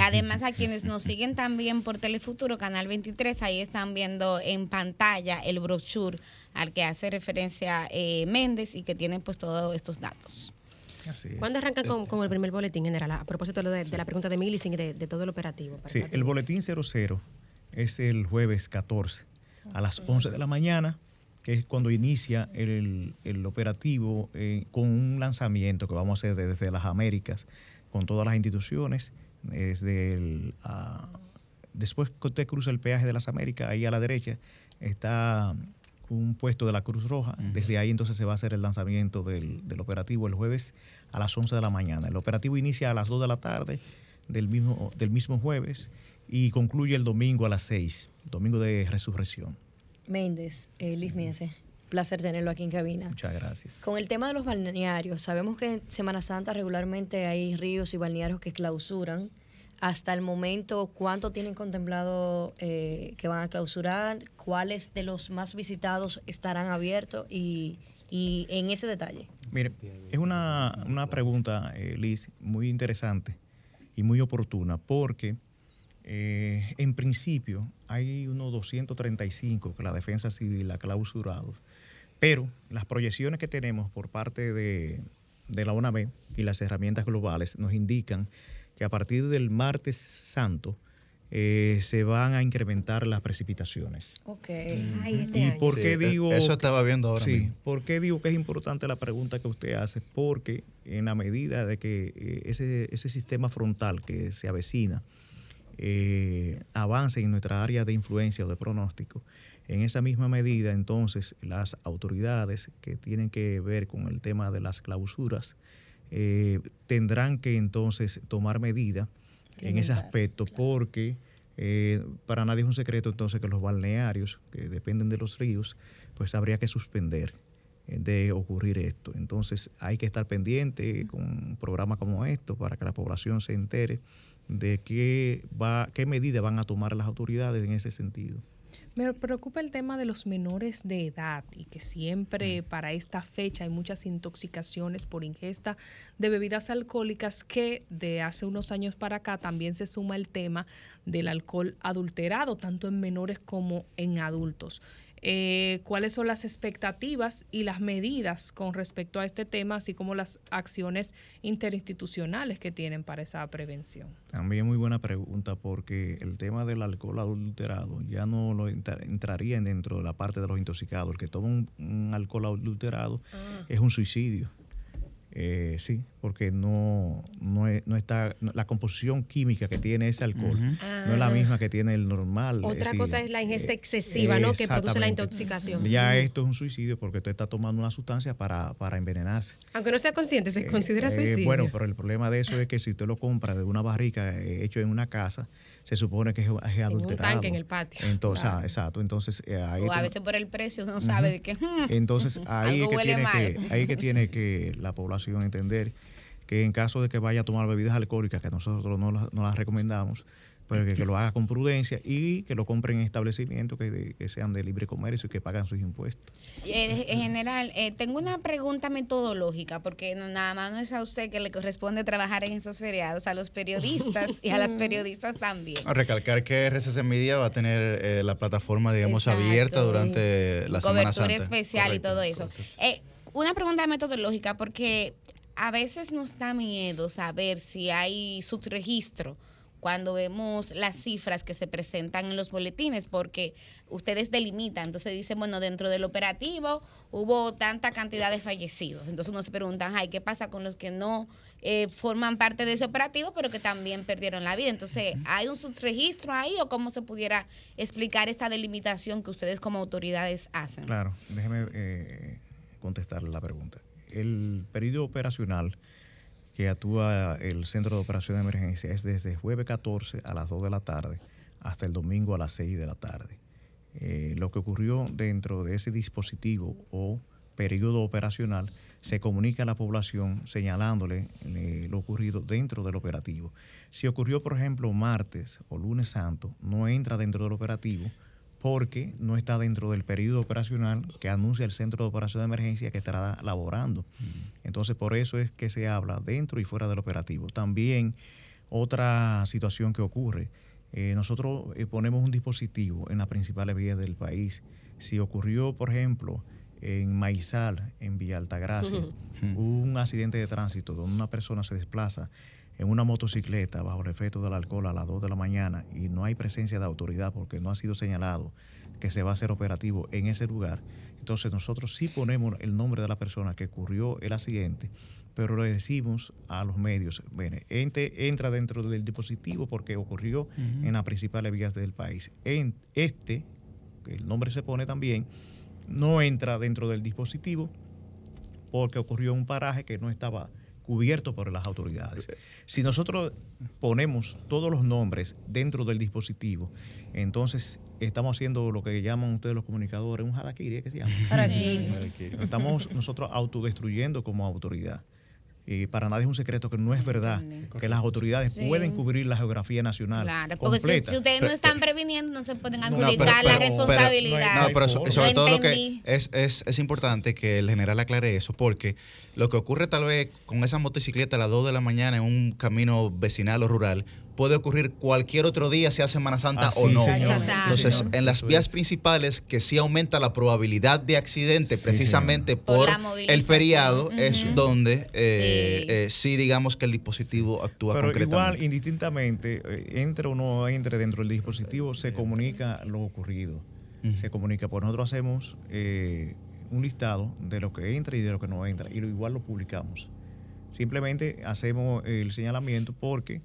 Además, a quienes nos siguen también por Telefuturo, Canal 23, ahí están viendo en pantalla el brochure al que hace referencia eh, Méndez y que tiene pues todos estos datos. ¿Cuándo arrancan con, con el primer boletín general? A propósito de, lo de, de la pregunta de Millicent y de, de todo el operativo. para Sí, el boletín 00 es el jueves 14 a las 11 de la mañana, que es cuando inicia el, el operativo eh, con un lanzamiento que vamos a hacer desde las Américas con todas las instituciones. Desde el, ah, después que usted cruza el peaje de las Américas, ahí a la derecha está un puesto de la Cruz Roja. Desde ahí entonces se va a hacer el lanzamiento del, del operativo el jueves a las 11 de la mañana. El operativo inicia a las 2 de la tarde del mismo, del mismo jueves y concluye el domingo a las 6, domingo de resurrección. Méndez, eh, Liz placer tenerlo aquí en cabina. Muchas gracias. Con el tema de los balnearios, sabemos que en Semana Santa regularmente hay ríos y balnearios que clausuran. Hasta el momento, ¿cuánto tienen contemplado eh, que van a clausurar? ¿Cuáles de los más visitados estarán abiertos? Y, y en ese detalle. Mire, es una, una pregunta, eh, Liz, muy interesante y muy oportuna, porque eh, en principio hay unos 235 que la defensa civil ha clausurado, pero las proyecciones que tenemos por parte de, de la ONAB y las herramientas globales nos indican que a partir del martes santo eh, se van a incrementar las precipitaciones. Ok. ¿Y por qué Sí, e- digo eso que- estaba viendo ahora Sí, mismo. ¿por qué digo que es importante la pregunta que usted hace? Porque en la medida de que eh, ese, ese sistema frontal que se avecina eh, avance en nuestra área de influencia o de pronóstico, en esa misma medida entonces las autoridades que tienen que ver con el tema de las clausuras eh, tendrán que entonces tomar medidas en ese aspecto porque eh, para nadie es un secreto entonces que los balnearios que dependen de los ríos pues habría que suspender eh, de ocurrir esto. Entonces hay que estar pendiente con un programa como esto para que la población se entere de qué, va, qué medidas van a tomar las autoridades en ese sentido. Me preocupa el tema de los menores de edad y que siempre para esta fecha hay muchas intoxicaciones por ingesta de bebidas alcohólicas que de hace unos años para acá también se suma el tema del alcohol adulterado, tanto en menores como en adultos. Eh, ¿Cuáles son las expectativas y las medidas con respecto a este tema, así como las acciones interinstitucionales que tienen para esa prevención? También muy buena pregunta porque el tema del alcohol adulterado ya no lo entra- entraría dentro de la parte de los intoxicados. El que toma un, un alcohol adulterado Ah. es un suicidio. Eh, sí, porque no, no, es- no está no- la composición química que tiene ese alcohol no es la Ah. misma que tiene el normal. Otra decir, cosa es la ingesta eh, excesiva, ¿no? Que produce la intoxicación. Ya esto es un suicidio porque tú estás tomando una sustancia para, para envenenarse. Aunque no sea consciente, se considera Eh, suicidio. Bueno, pero el problema de eso es que si usted lo compra de una barrica eh, hecho en una casa, se supone que es, es un adulterado. tanque en el patio. Entonces, ah, exacto. Entonces, eh, ahí O a veces por el precio uno sabe de que hmm, entonces ahí es, algo que huele tiene mal. que, ahí es que tiene que la población entender que en caso de que vaya a tomar bebidas alcohólicas, que nosotros no las, no las recomendamos, pero que, que lo haga con prudencia y que lo compren en establecimientos que, de- que sean de libre comercio y que pagan sus impuestos. Eh, en general, eh, tengo una pregunta metodológica, porque no- nada más no es a usted que le corresponde trabajar en esos feriados, a los periodistas y a las periodistas también. A recalcar que RCC Media va a tener eh, la plataforma, digamos, abierta durante la Semana cobertura Santa. especial y todo eso. Eh, una pregunta metodológica, porque a veces nos da miedo saber si hay subregistro cuando vemos las cifras que se presentan en los boletines, porque ustedes delimitan, entonces dicen, bueno, dentro del operativo hubo tanta cantidad de fallecidos. Entonces uno se pregunta, ay, ¿qué pasa con los que no eh, forman parte de ese operativo, pero que también perdieron la vida? Entonces, ¿hay un subregistro ahí o cómo se pudiera explicar esta delimitación que ustedes como autoridades hacen? Claro, déjeme eh, contestarle la pregunta. El periodo operacional que actúa el Centro de Operación de Emergencia es desde jueves 14 a las 2 de la tarde hasta el domingo a las 6 de la tarde. Eh, lo que ocurrió dentro de ese dispositivo o periodo operacional se comunica a la población señalándole eh, lo ocurrido dentro del operativo. Si ocurrió, por ejemplo, martes o lunes santo, no entra dentro del operativo porque no está dentro del periodo operacional que anuncia el Centro de Operación de Emergencia que estará laborando. Entonces, por eso es que se habla dentro y fuera del operativo. También otra situación que ocurre, eh, nosotros eh, ponemos un dispositivo en las principales vías del país. Si ocurrió, por ejemplo, en Maizal, en Villa Altagracia, Ujú. un accidente de tránsito donde una persona se desplaza en una motocicleta bajo el efecto del alcohol a las 2 de la mañana y no hay presencia de autoridad porque no ha sido señalado que se va a hacer operativo en ese lugar, entonces nosotros sí ponemos el nombre de la persona que ocurrió el accidente, pero le decimos a los medios, bueno, ente- entra dentro del dispositivo porque ocurrió en las principales vías del país. En este, que el nombre se pone también, no entra dentro del dispositivo porque ocurrió un paraje que no estaba cubierto por las autoridades. Si nosotros ponemos todos los nombres dentro del dispositivo, entonces estamos haciendo lo que llaman ustedes los comunicadores, un harakiri. ¿qué se llama? Harakiri. Estamos nosotros autodestruyendo como autoridad. Y para nadie es un secreto que no es verdad que las autoridades Sí. pueden cubrir la geografía nacional Claro, porque si, completa. si ustedes no están previniendo, no se pueden No, adjudicar la responsabilidad. no, pero so- Lo sobre todo lo que es, es, es importante que el general aclare eso, porque lo que ocurre tal vez con esa motocicleta a las 2 de la mañana en un camino vecinal o rural, puede ocurrir cualquier otro día, sea Semana Santa Ah, o no. señor. Entonces, señor. en las vías es. principales, que sí aumenta la probabilidad de accidente precisamente Por el feriado, es donde eh, Sí. eh, sí digamos que el dispositivo actúa Pero concretamente. igual, indistintamente, eh, entre o no entre dentro del dispositivo, se comunica lo ocurrido. Se comunica, pues nosotros hacemos eh, un listado de lo que entra y de lo que no entra, y lo, igual lo publicamos. Simplemente hacemos el señalamiento porque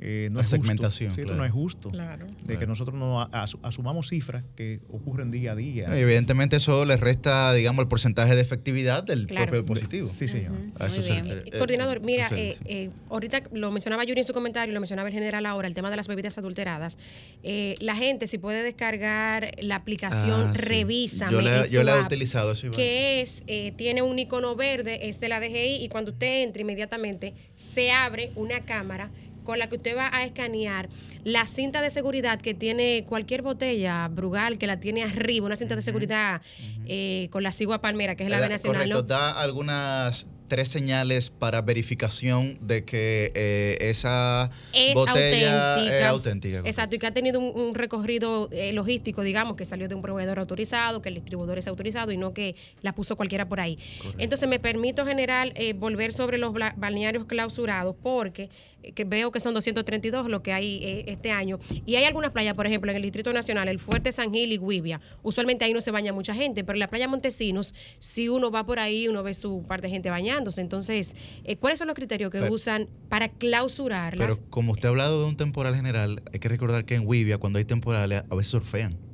eh, no La es justo, segmentación, ¿cierto? claro. No es justo Claro. de que nosotros no asumamos cifras que ocurren día a día. Evidentemente eso le resta, digamos, el porcentaje de efectividad del Claro. propio dispositivo. Sí, señor. A eso Muy se bien. refiere. Eh, Coordinador, mira, eh, eh, ahorita lo mencionaba Yuri en su comentario, lo mencionaba el general ahora, el tema de las bebidas adulteradas. Eh, la gente, si puede descargar la aplicación Ah, sí. Revísame. Yo la- yo he utilizado, eso Que es, eh, tiene un icono verde, es de la DGI, y cuando usted entra inmediatamente, se abre una cámara con la que usted va a escanear la cinta de seguridad que tiene cualquier botella, Brugal, que la tiene arriba, una cinta de seguridad eh, con la cigua palmera, que es la B nacional. Correcto, ¿no? da algunas tres señales para verificación de que eh, esa es botella auténtica. es auténtica. Exacto, y que ha tenido un, un recorrido eh, logístico, digamos, que salió de un proveedor autorizado, que el distribuidor es autorizado y no que la puso cualquiera por ahí. Entonces, me permito general eh, volver sobre los balnearios clausurados porque que veo que son 232 lo que hay eh, este año. Y hay algunas playas, por ejemplo, en el Distrito Nacional, el Fuerte San Gil y Guivia. Usualmente ahí no se baña mucha gente, pero en la playa Montesinos, si uno va por ahí, uno ve su par de gente bañándose. Entonces, eh, ¿cuáles son los criterios que Pero- usan para clausurar Pero como usted ha hablado de un temporal general, hay que recordar que en Wibia, cuando hay temporales, a veces surfean.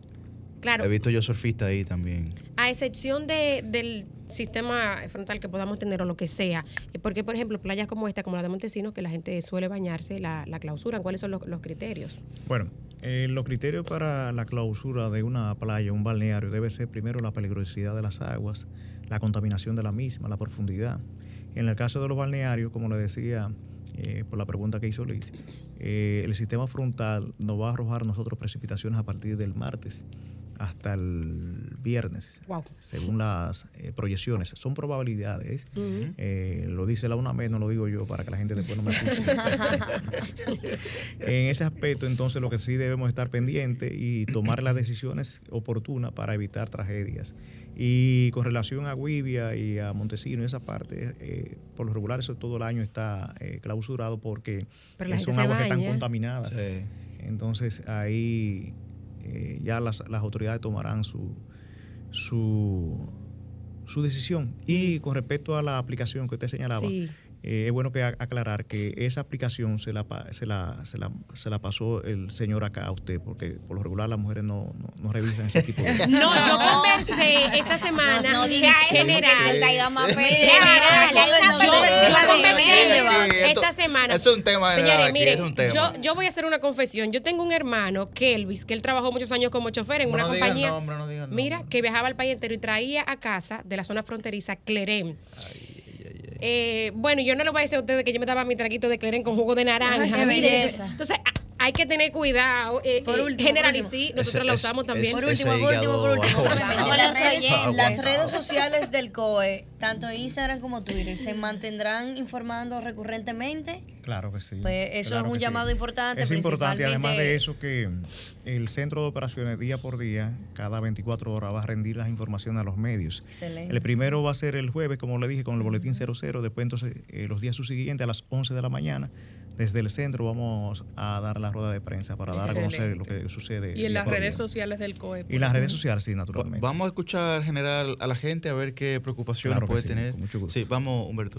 Claro. He visto yo surfistas ahí también. A excepción de, del sistema frontal que podamos tener o lo que sea, eh, porque por ejemplo playas como esta, como la de Montesinos, que la gente suele bañarse, la, la clausuran, ¿cuáles son los, los criterios? Bueno, eh, los criterios para la clausura de una playa, un balneario, debe ser primero la peligrosidad de las aguas, la contaminación de la misma, la profundidad. En el caso de los balnearios, como le decía eh, por la pregunta que hizo Liz, eh, el sistema frontal nos va a arrojar nosotros precipitaciones a partir del martes hasta el viernes, según las eh, proyecciones. Son probabilidades. Eh, lo dice la UNAMED, no lo digo yo para que la gente después no me escuche. en ese aspecto, entonces, lo que sí debemos estar pendientes y tomar las decisiones oportunas para evitar tragedias. Y con relación a Guivia y a Montesino, esa parte, eh, por lo regular, eso todo el año está clausurado porque Pero son aguas que están contaminadas. Entonces, ahí eh, ya las, las autoridades tomarán su, su, su decisión. Y con respecto a la aplicación que usted señalaba, Sí. Eh, es bueno que a- aclarar que esa aplicación se la, pa- se, la, se, la, se la pasó el señor acá a usted, porque por lo regular las mujeres no, no, no revisan ese tipo de No, yo conversé esta semana No, no diga eso, general. esta semana. Esto es un tema general Señores, aquí, miren, es un tema. Yo, yo voy a hacer una confesión. Yo tengo un hermano, Kelvis, que él trabajó muchos años como chofer en No, una no diga el compañía. nombre, no diga el Mira, que viajaba al país entero y traía a casa de la zona fronteriza Clerem. Eh, bueno, yo no le voy a decir a ustedes que yo me daba mi traguito de Clerem con jugo de naranja. Ay, qué. Entonces, hay que tener cuidado. eh, Por eh, último, general por y último. sí, nosotros Ese- la usamos también. Por último, por último, por último. Aguanta. Obviamente, las, redes, las redes sociales del COE, tanto Instagram como Twitter, ¿se mantendrán informando recurrentemente? Claro que sí. Pues eso claro es un sí. llamado importante, Es importante, además de eso, que el centro de operaciones día por día, cada 24 horas, va a rendir las informaciones a los medios. Excelente. El primero va a ser el jueves, como le dije, con el boletín 00. Después, entonces, eh, los días subsiguientes, a las 11 de la mañana, desde el centro vamos a dar la rueda de prensa para dar a conocer lo que sucede. Y en las redes día. sociales del COE. Y las redes sociales, sí, naturalmente. Vamos a escuchar general a la gente a ver qué preocupaciones Claro puede sí, tener. con mucho gusto. Sí, vamos, Humberto.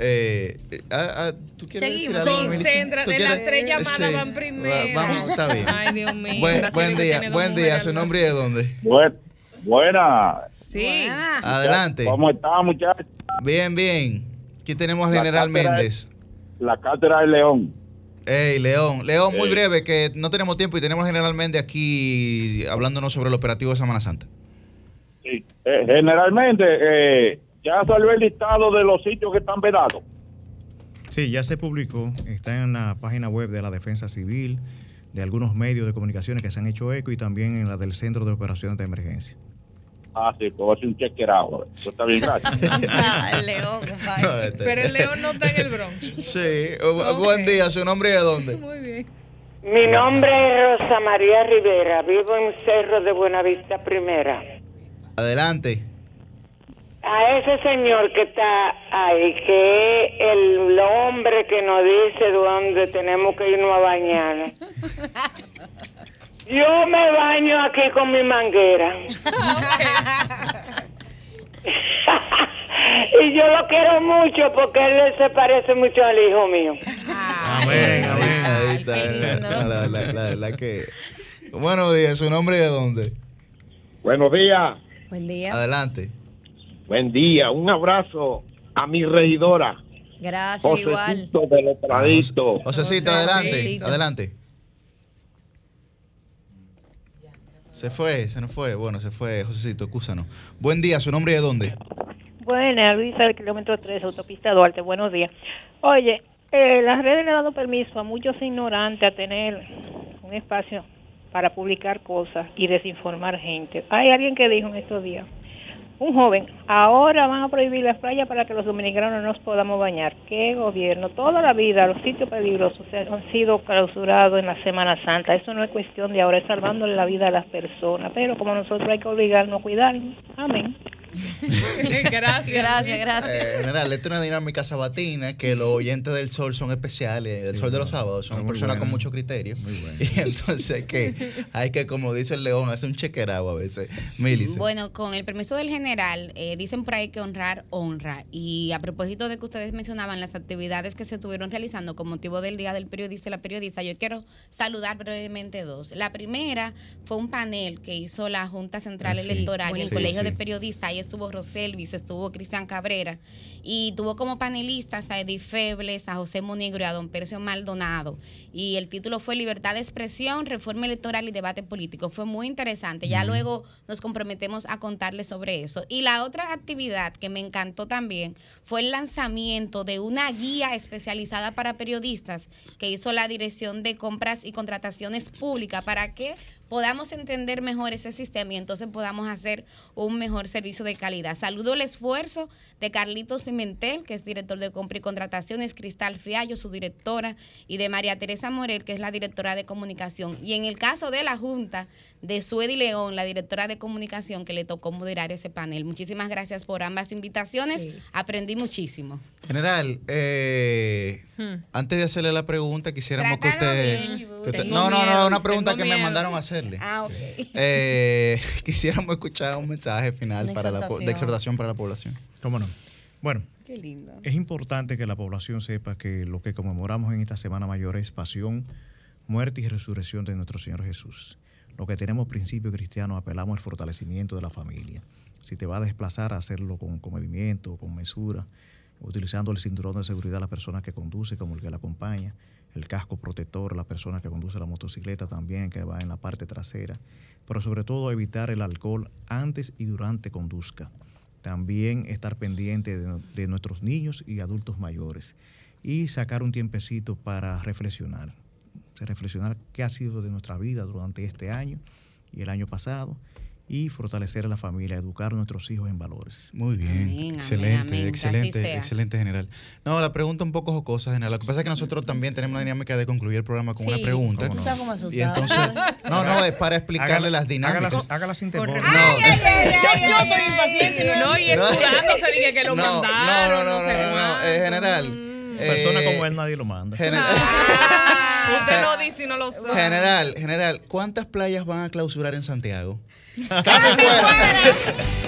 Eh, eh, ah, ah, ¿tú quieres Seguimos, decir algo, ¿Tú de quieres? las tres llamadas Sí. van primero. Va- vamos, está bien. Ay, Dios mío. Buen, a día, buen día. ¿Su nombre y de dónde? Buen- buena. Sí. Adelante. ¿Cómo está, muchachos? Bien, bien. Aquí tenemos al La general cátedra Méndez. La cátedra de León. Ey, León. León, muy breve, que no tenemos tiempo y tenemos al general Méndez aquí hablándonos sobre el operativo de Semana Santa. Sí. Eh, generalmente, eh, ya salió el listado de los sitios que están vedados. Sí, ya se publicó, está en la página web de la Defensa Civil, de algunos medios de comunicaciones que se han hecho eco y también en la del Centro de Operaciones de Emergencia. Ah, sí, pues hacer un chequeado. Pues está bien, gracias. Ah, el león, compadre. Pero el león no está en el Bronx. Sí, bu- buen día. ¿Su nombre y de dónde? Muy bien. Mi nombre es Rosa María Rivera, vivo en Cerro de Buenavista Primera. Adelante. A ese señor que está ahí, que es el hombre que nos dice dónde tenemos que irnos a bañar. Yo me baño aquí con mi manguera. y yo lo quiero mucho porque él se parece mucho al hijo mío. Amén, amén. Ahí está. La, la, la, la- la que... Buenos días, ¿su nombre y de dónde? Buenos días. Buen día. Adelante. Buen día. Un abrazo a mi regidora. Gracias, igual. Josecito de los Praditos. Josecito, adelante. Josecito. Adelante. Se fue, se nos fue. Bueno, se fue, Josecito, excúsanos. Buen día, ¿su nombre y de dónde? Buenas, Luisa del kilómetro 3, autopista Duarte, buenos días. Oye, eh, las redes le han dado permiso a muchos ignorantes a tener un espacio para publicar cosas y desinformar gente. Hay alguien que dijo en estos días, un joven, ahora van a prohibir las playas para que los dominicanos no nos podamos bañar. ¿Qué gobierno? Toda la vida los sitios peligrosos han sido clausurados en la Semana Santa. Eso no es cuestión de ahora, es salvándole la vida a las personas. Pero como nosotros hay que obligarnos a cuidarnos. Amén. gracias. Gracias, gracias. Eh, general, esto es una dinámica sabatina que los oyentes del sol son especiales. El sol de los sábados son Muy personas bueno. con mucho criterio. Y entonces que hay que, como dice el león, hacer un chequerado a veces. Milice. Bueno, con el permiso del general, eh, dicen por ahí que honrar honra. Y a propósito de que ustedes mencionaban las actividades que se estuvieron realizando con motivo del Día del Periodista y la Periodista, yo quiero saludar brevemente dos. La primera fue un panel que hizo la Junta Central Ah, sí. Electoral y el Sí, Colegio sí. de Periodistas. Estuvo Roselvis, estuvo Cristian Cabrera y tuvo como panelistas a Edith Febles, a José Monegro y a don Percio Maldonado. Y el título fue Libertad de Expresión, Reforma Electoral y Debate Político. Fue muy interesante. Ya luego nos comprometemos a contarles sobre eso. Y la otra actividad que me encantó también fue el lanzamiento de una guía especializada para periodistas que hizo la Dirección de Compras y Contrataciones Públicas para que podamos entender mejor ese sistema y entonces podamos hacer un mejor servicio de calidad. Saludo el esfuerzo de Carlitos Pimentel, que es director de compra y contrataciones, Cristal Fiallo, su directora, y de María Teresa Morel, que es la directora de comunicación. Y en el caso de la Junta, de Suedi León, la directora de comunicación, que le tocó moderar ese panel. Muchísimas gracias por ambas invitaciones. Aprendí muchísimo. General, eh, Hmm. antes de hacerle la pregunta, quisiéramos que usted, que No, no, no, una pregunta tengo que me mandaron a hacerle. Ah, ok. Eh, quisiéramos escuchar un mensaje final Una para la, de exhortación. exhortación para la población. ¿Cómo no? Bueno, Qué lindo. es importante que la población sepa que lo que conmemoramos en esta Semana Mayor es pasión, muerte y resurrección de nuestro Señor Jesús. Lo que tenemos principio cristiano, apelamos al fortalecimiento de la familia. Si te va a desplazar, hacerlo con comedimiento, con mesura, utilizando el cinturón de seguridad a la persona que conduce como el que la acompaña, el casco protector, la persona que conduce la motocicleta también, que va en la parte trasera, pero sobre todo evitar el alcohol antes y durante conduzca. También estar pendiente de, de nuestros niños y adultos mayores y sacar un tiempecito para reflexionar, reflexionar qué ha sido de nuestra vida durante este año y el año pasado y fortalecer a la familia, educar a nuestros hijos en valores. Muy bien, Amén, excelente, amén, amén, excelente, excelente general. No, la pregunta un poco jocosa, general. Lo que pasa es que nosotros también tenemos la dinámica de concluir el programa con Sí. una pregunta. Tú estás como Y entonces, no, no, es para explicarle Hágala- las dinámicas. hágala- sin temor. No, Ay, ay, Yo, yo estoy impaciente. No, y dije que lo No, no, mandaron, no, no, no, no, no, eh, general. Personas eh, como él nadie lo manda. general, Usted lo dice y no lo sabe. general, general, ¿cuántas playas van a clausurar en Santiago? Casi fuera.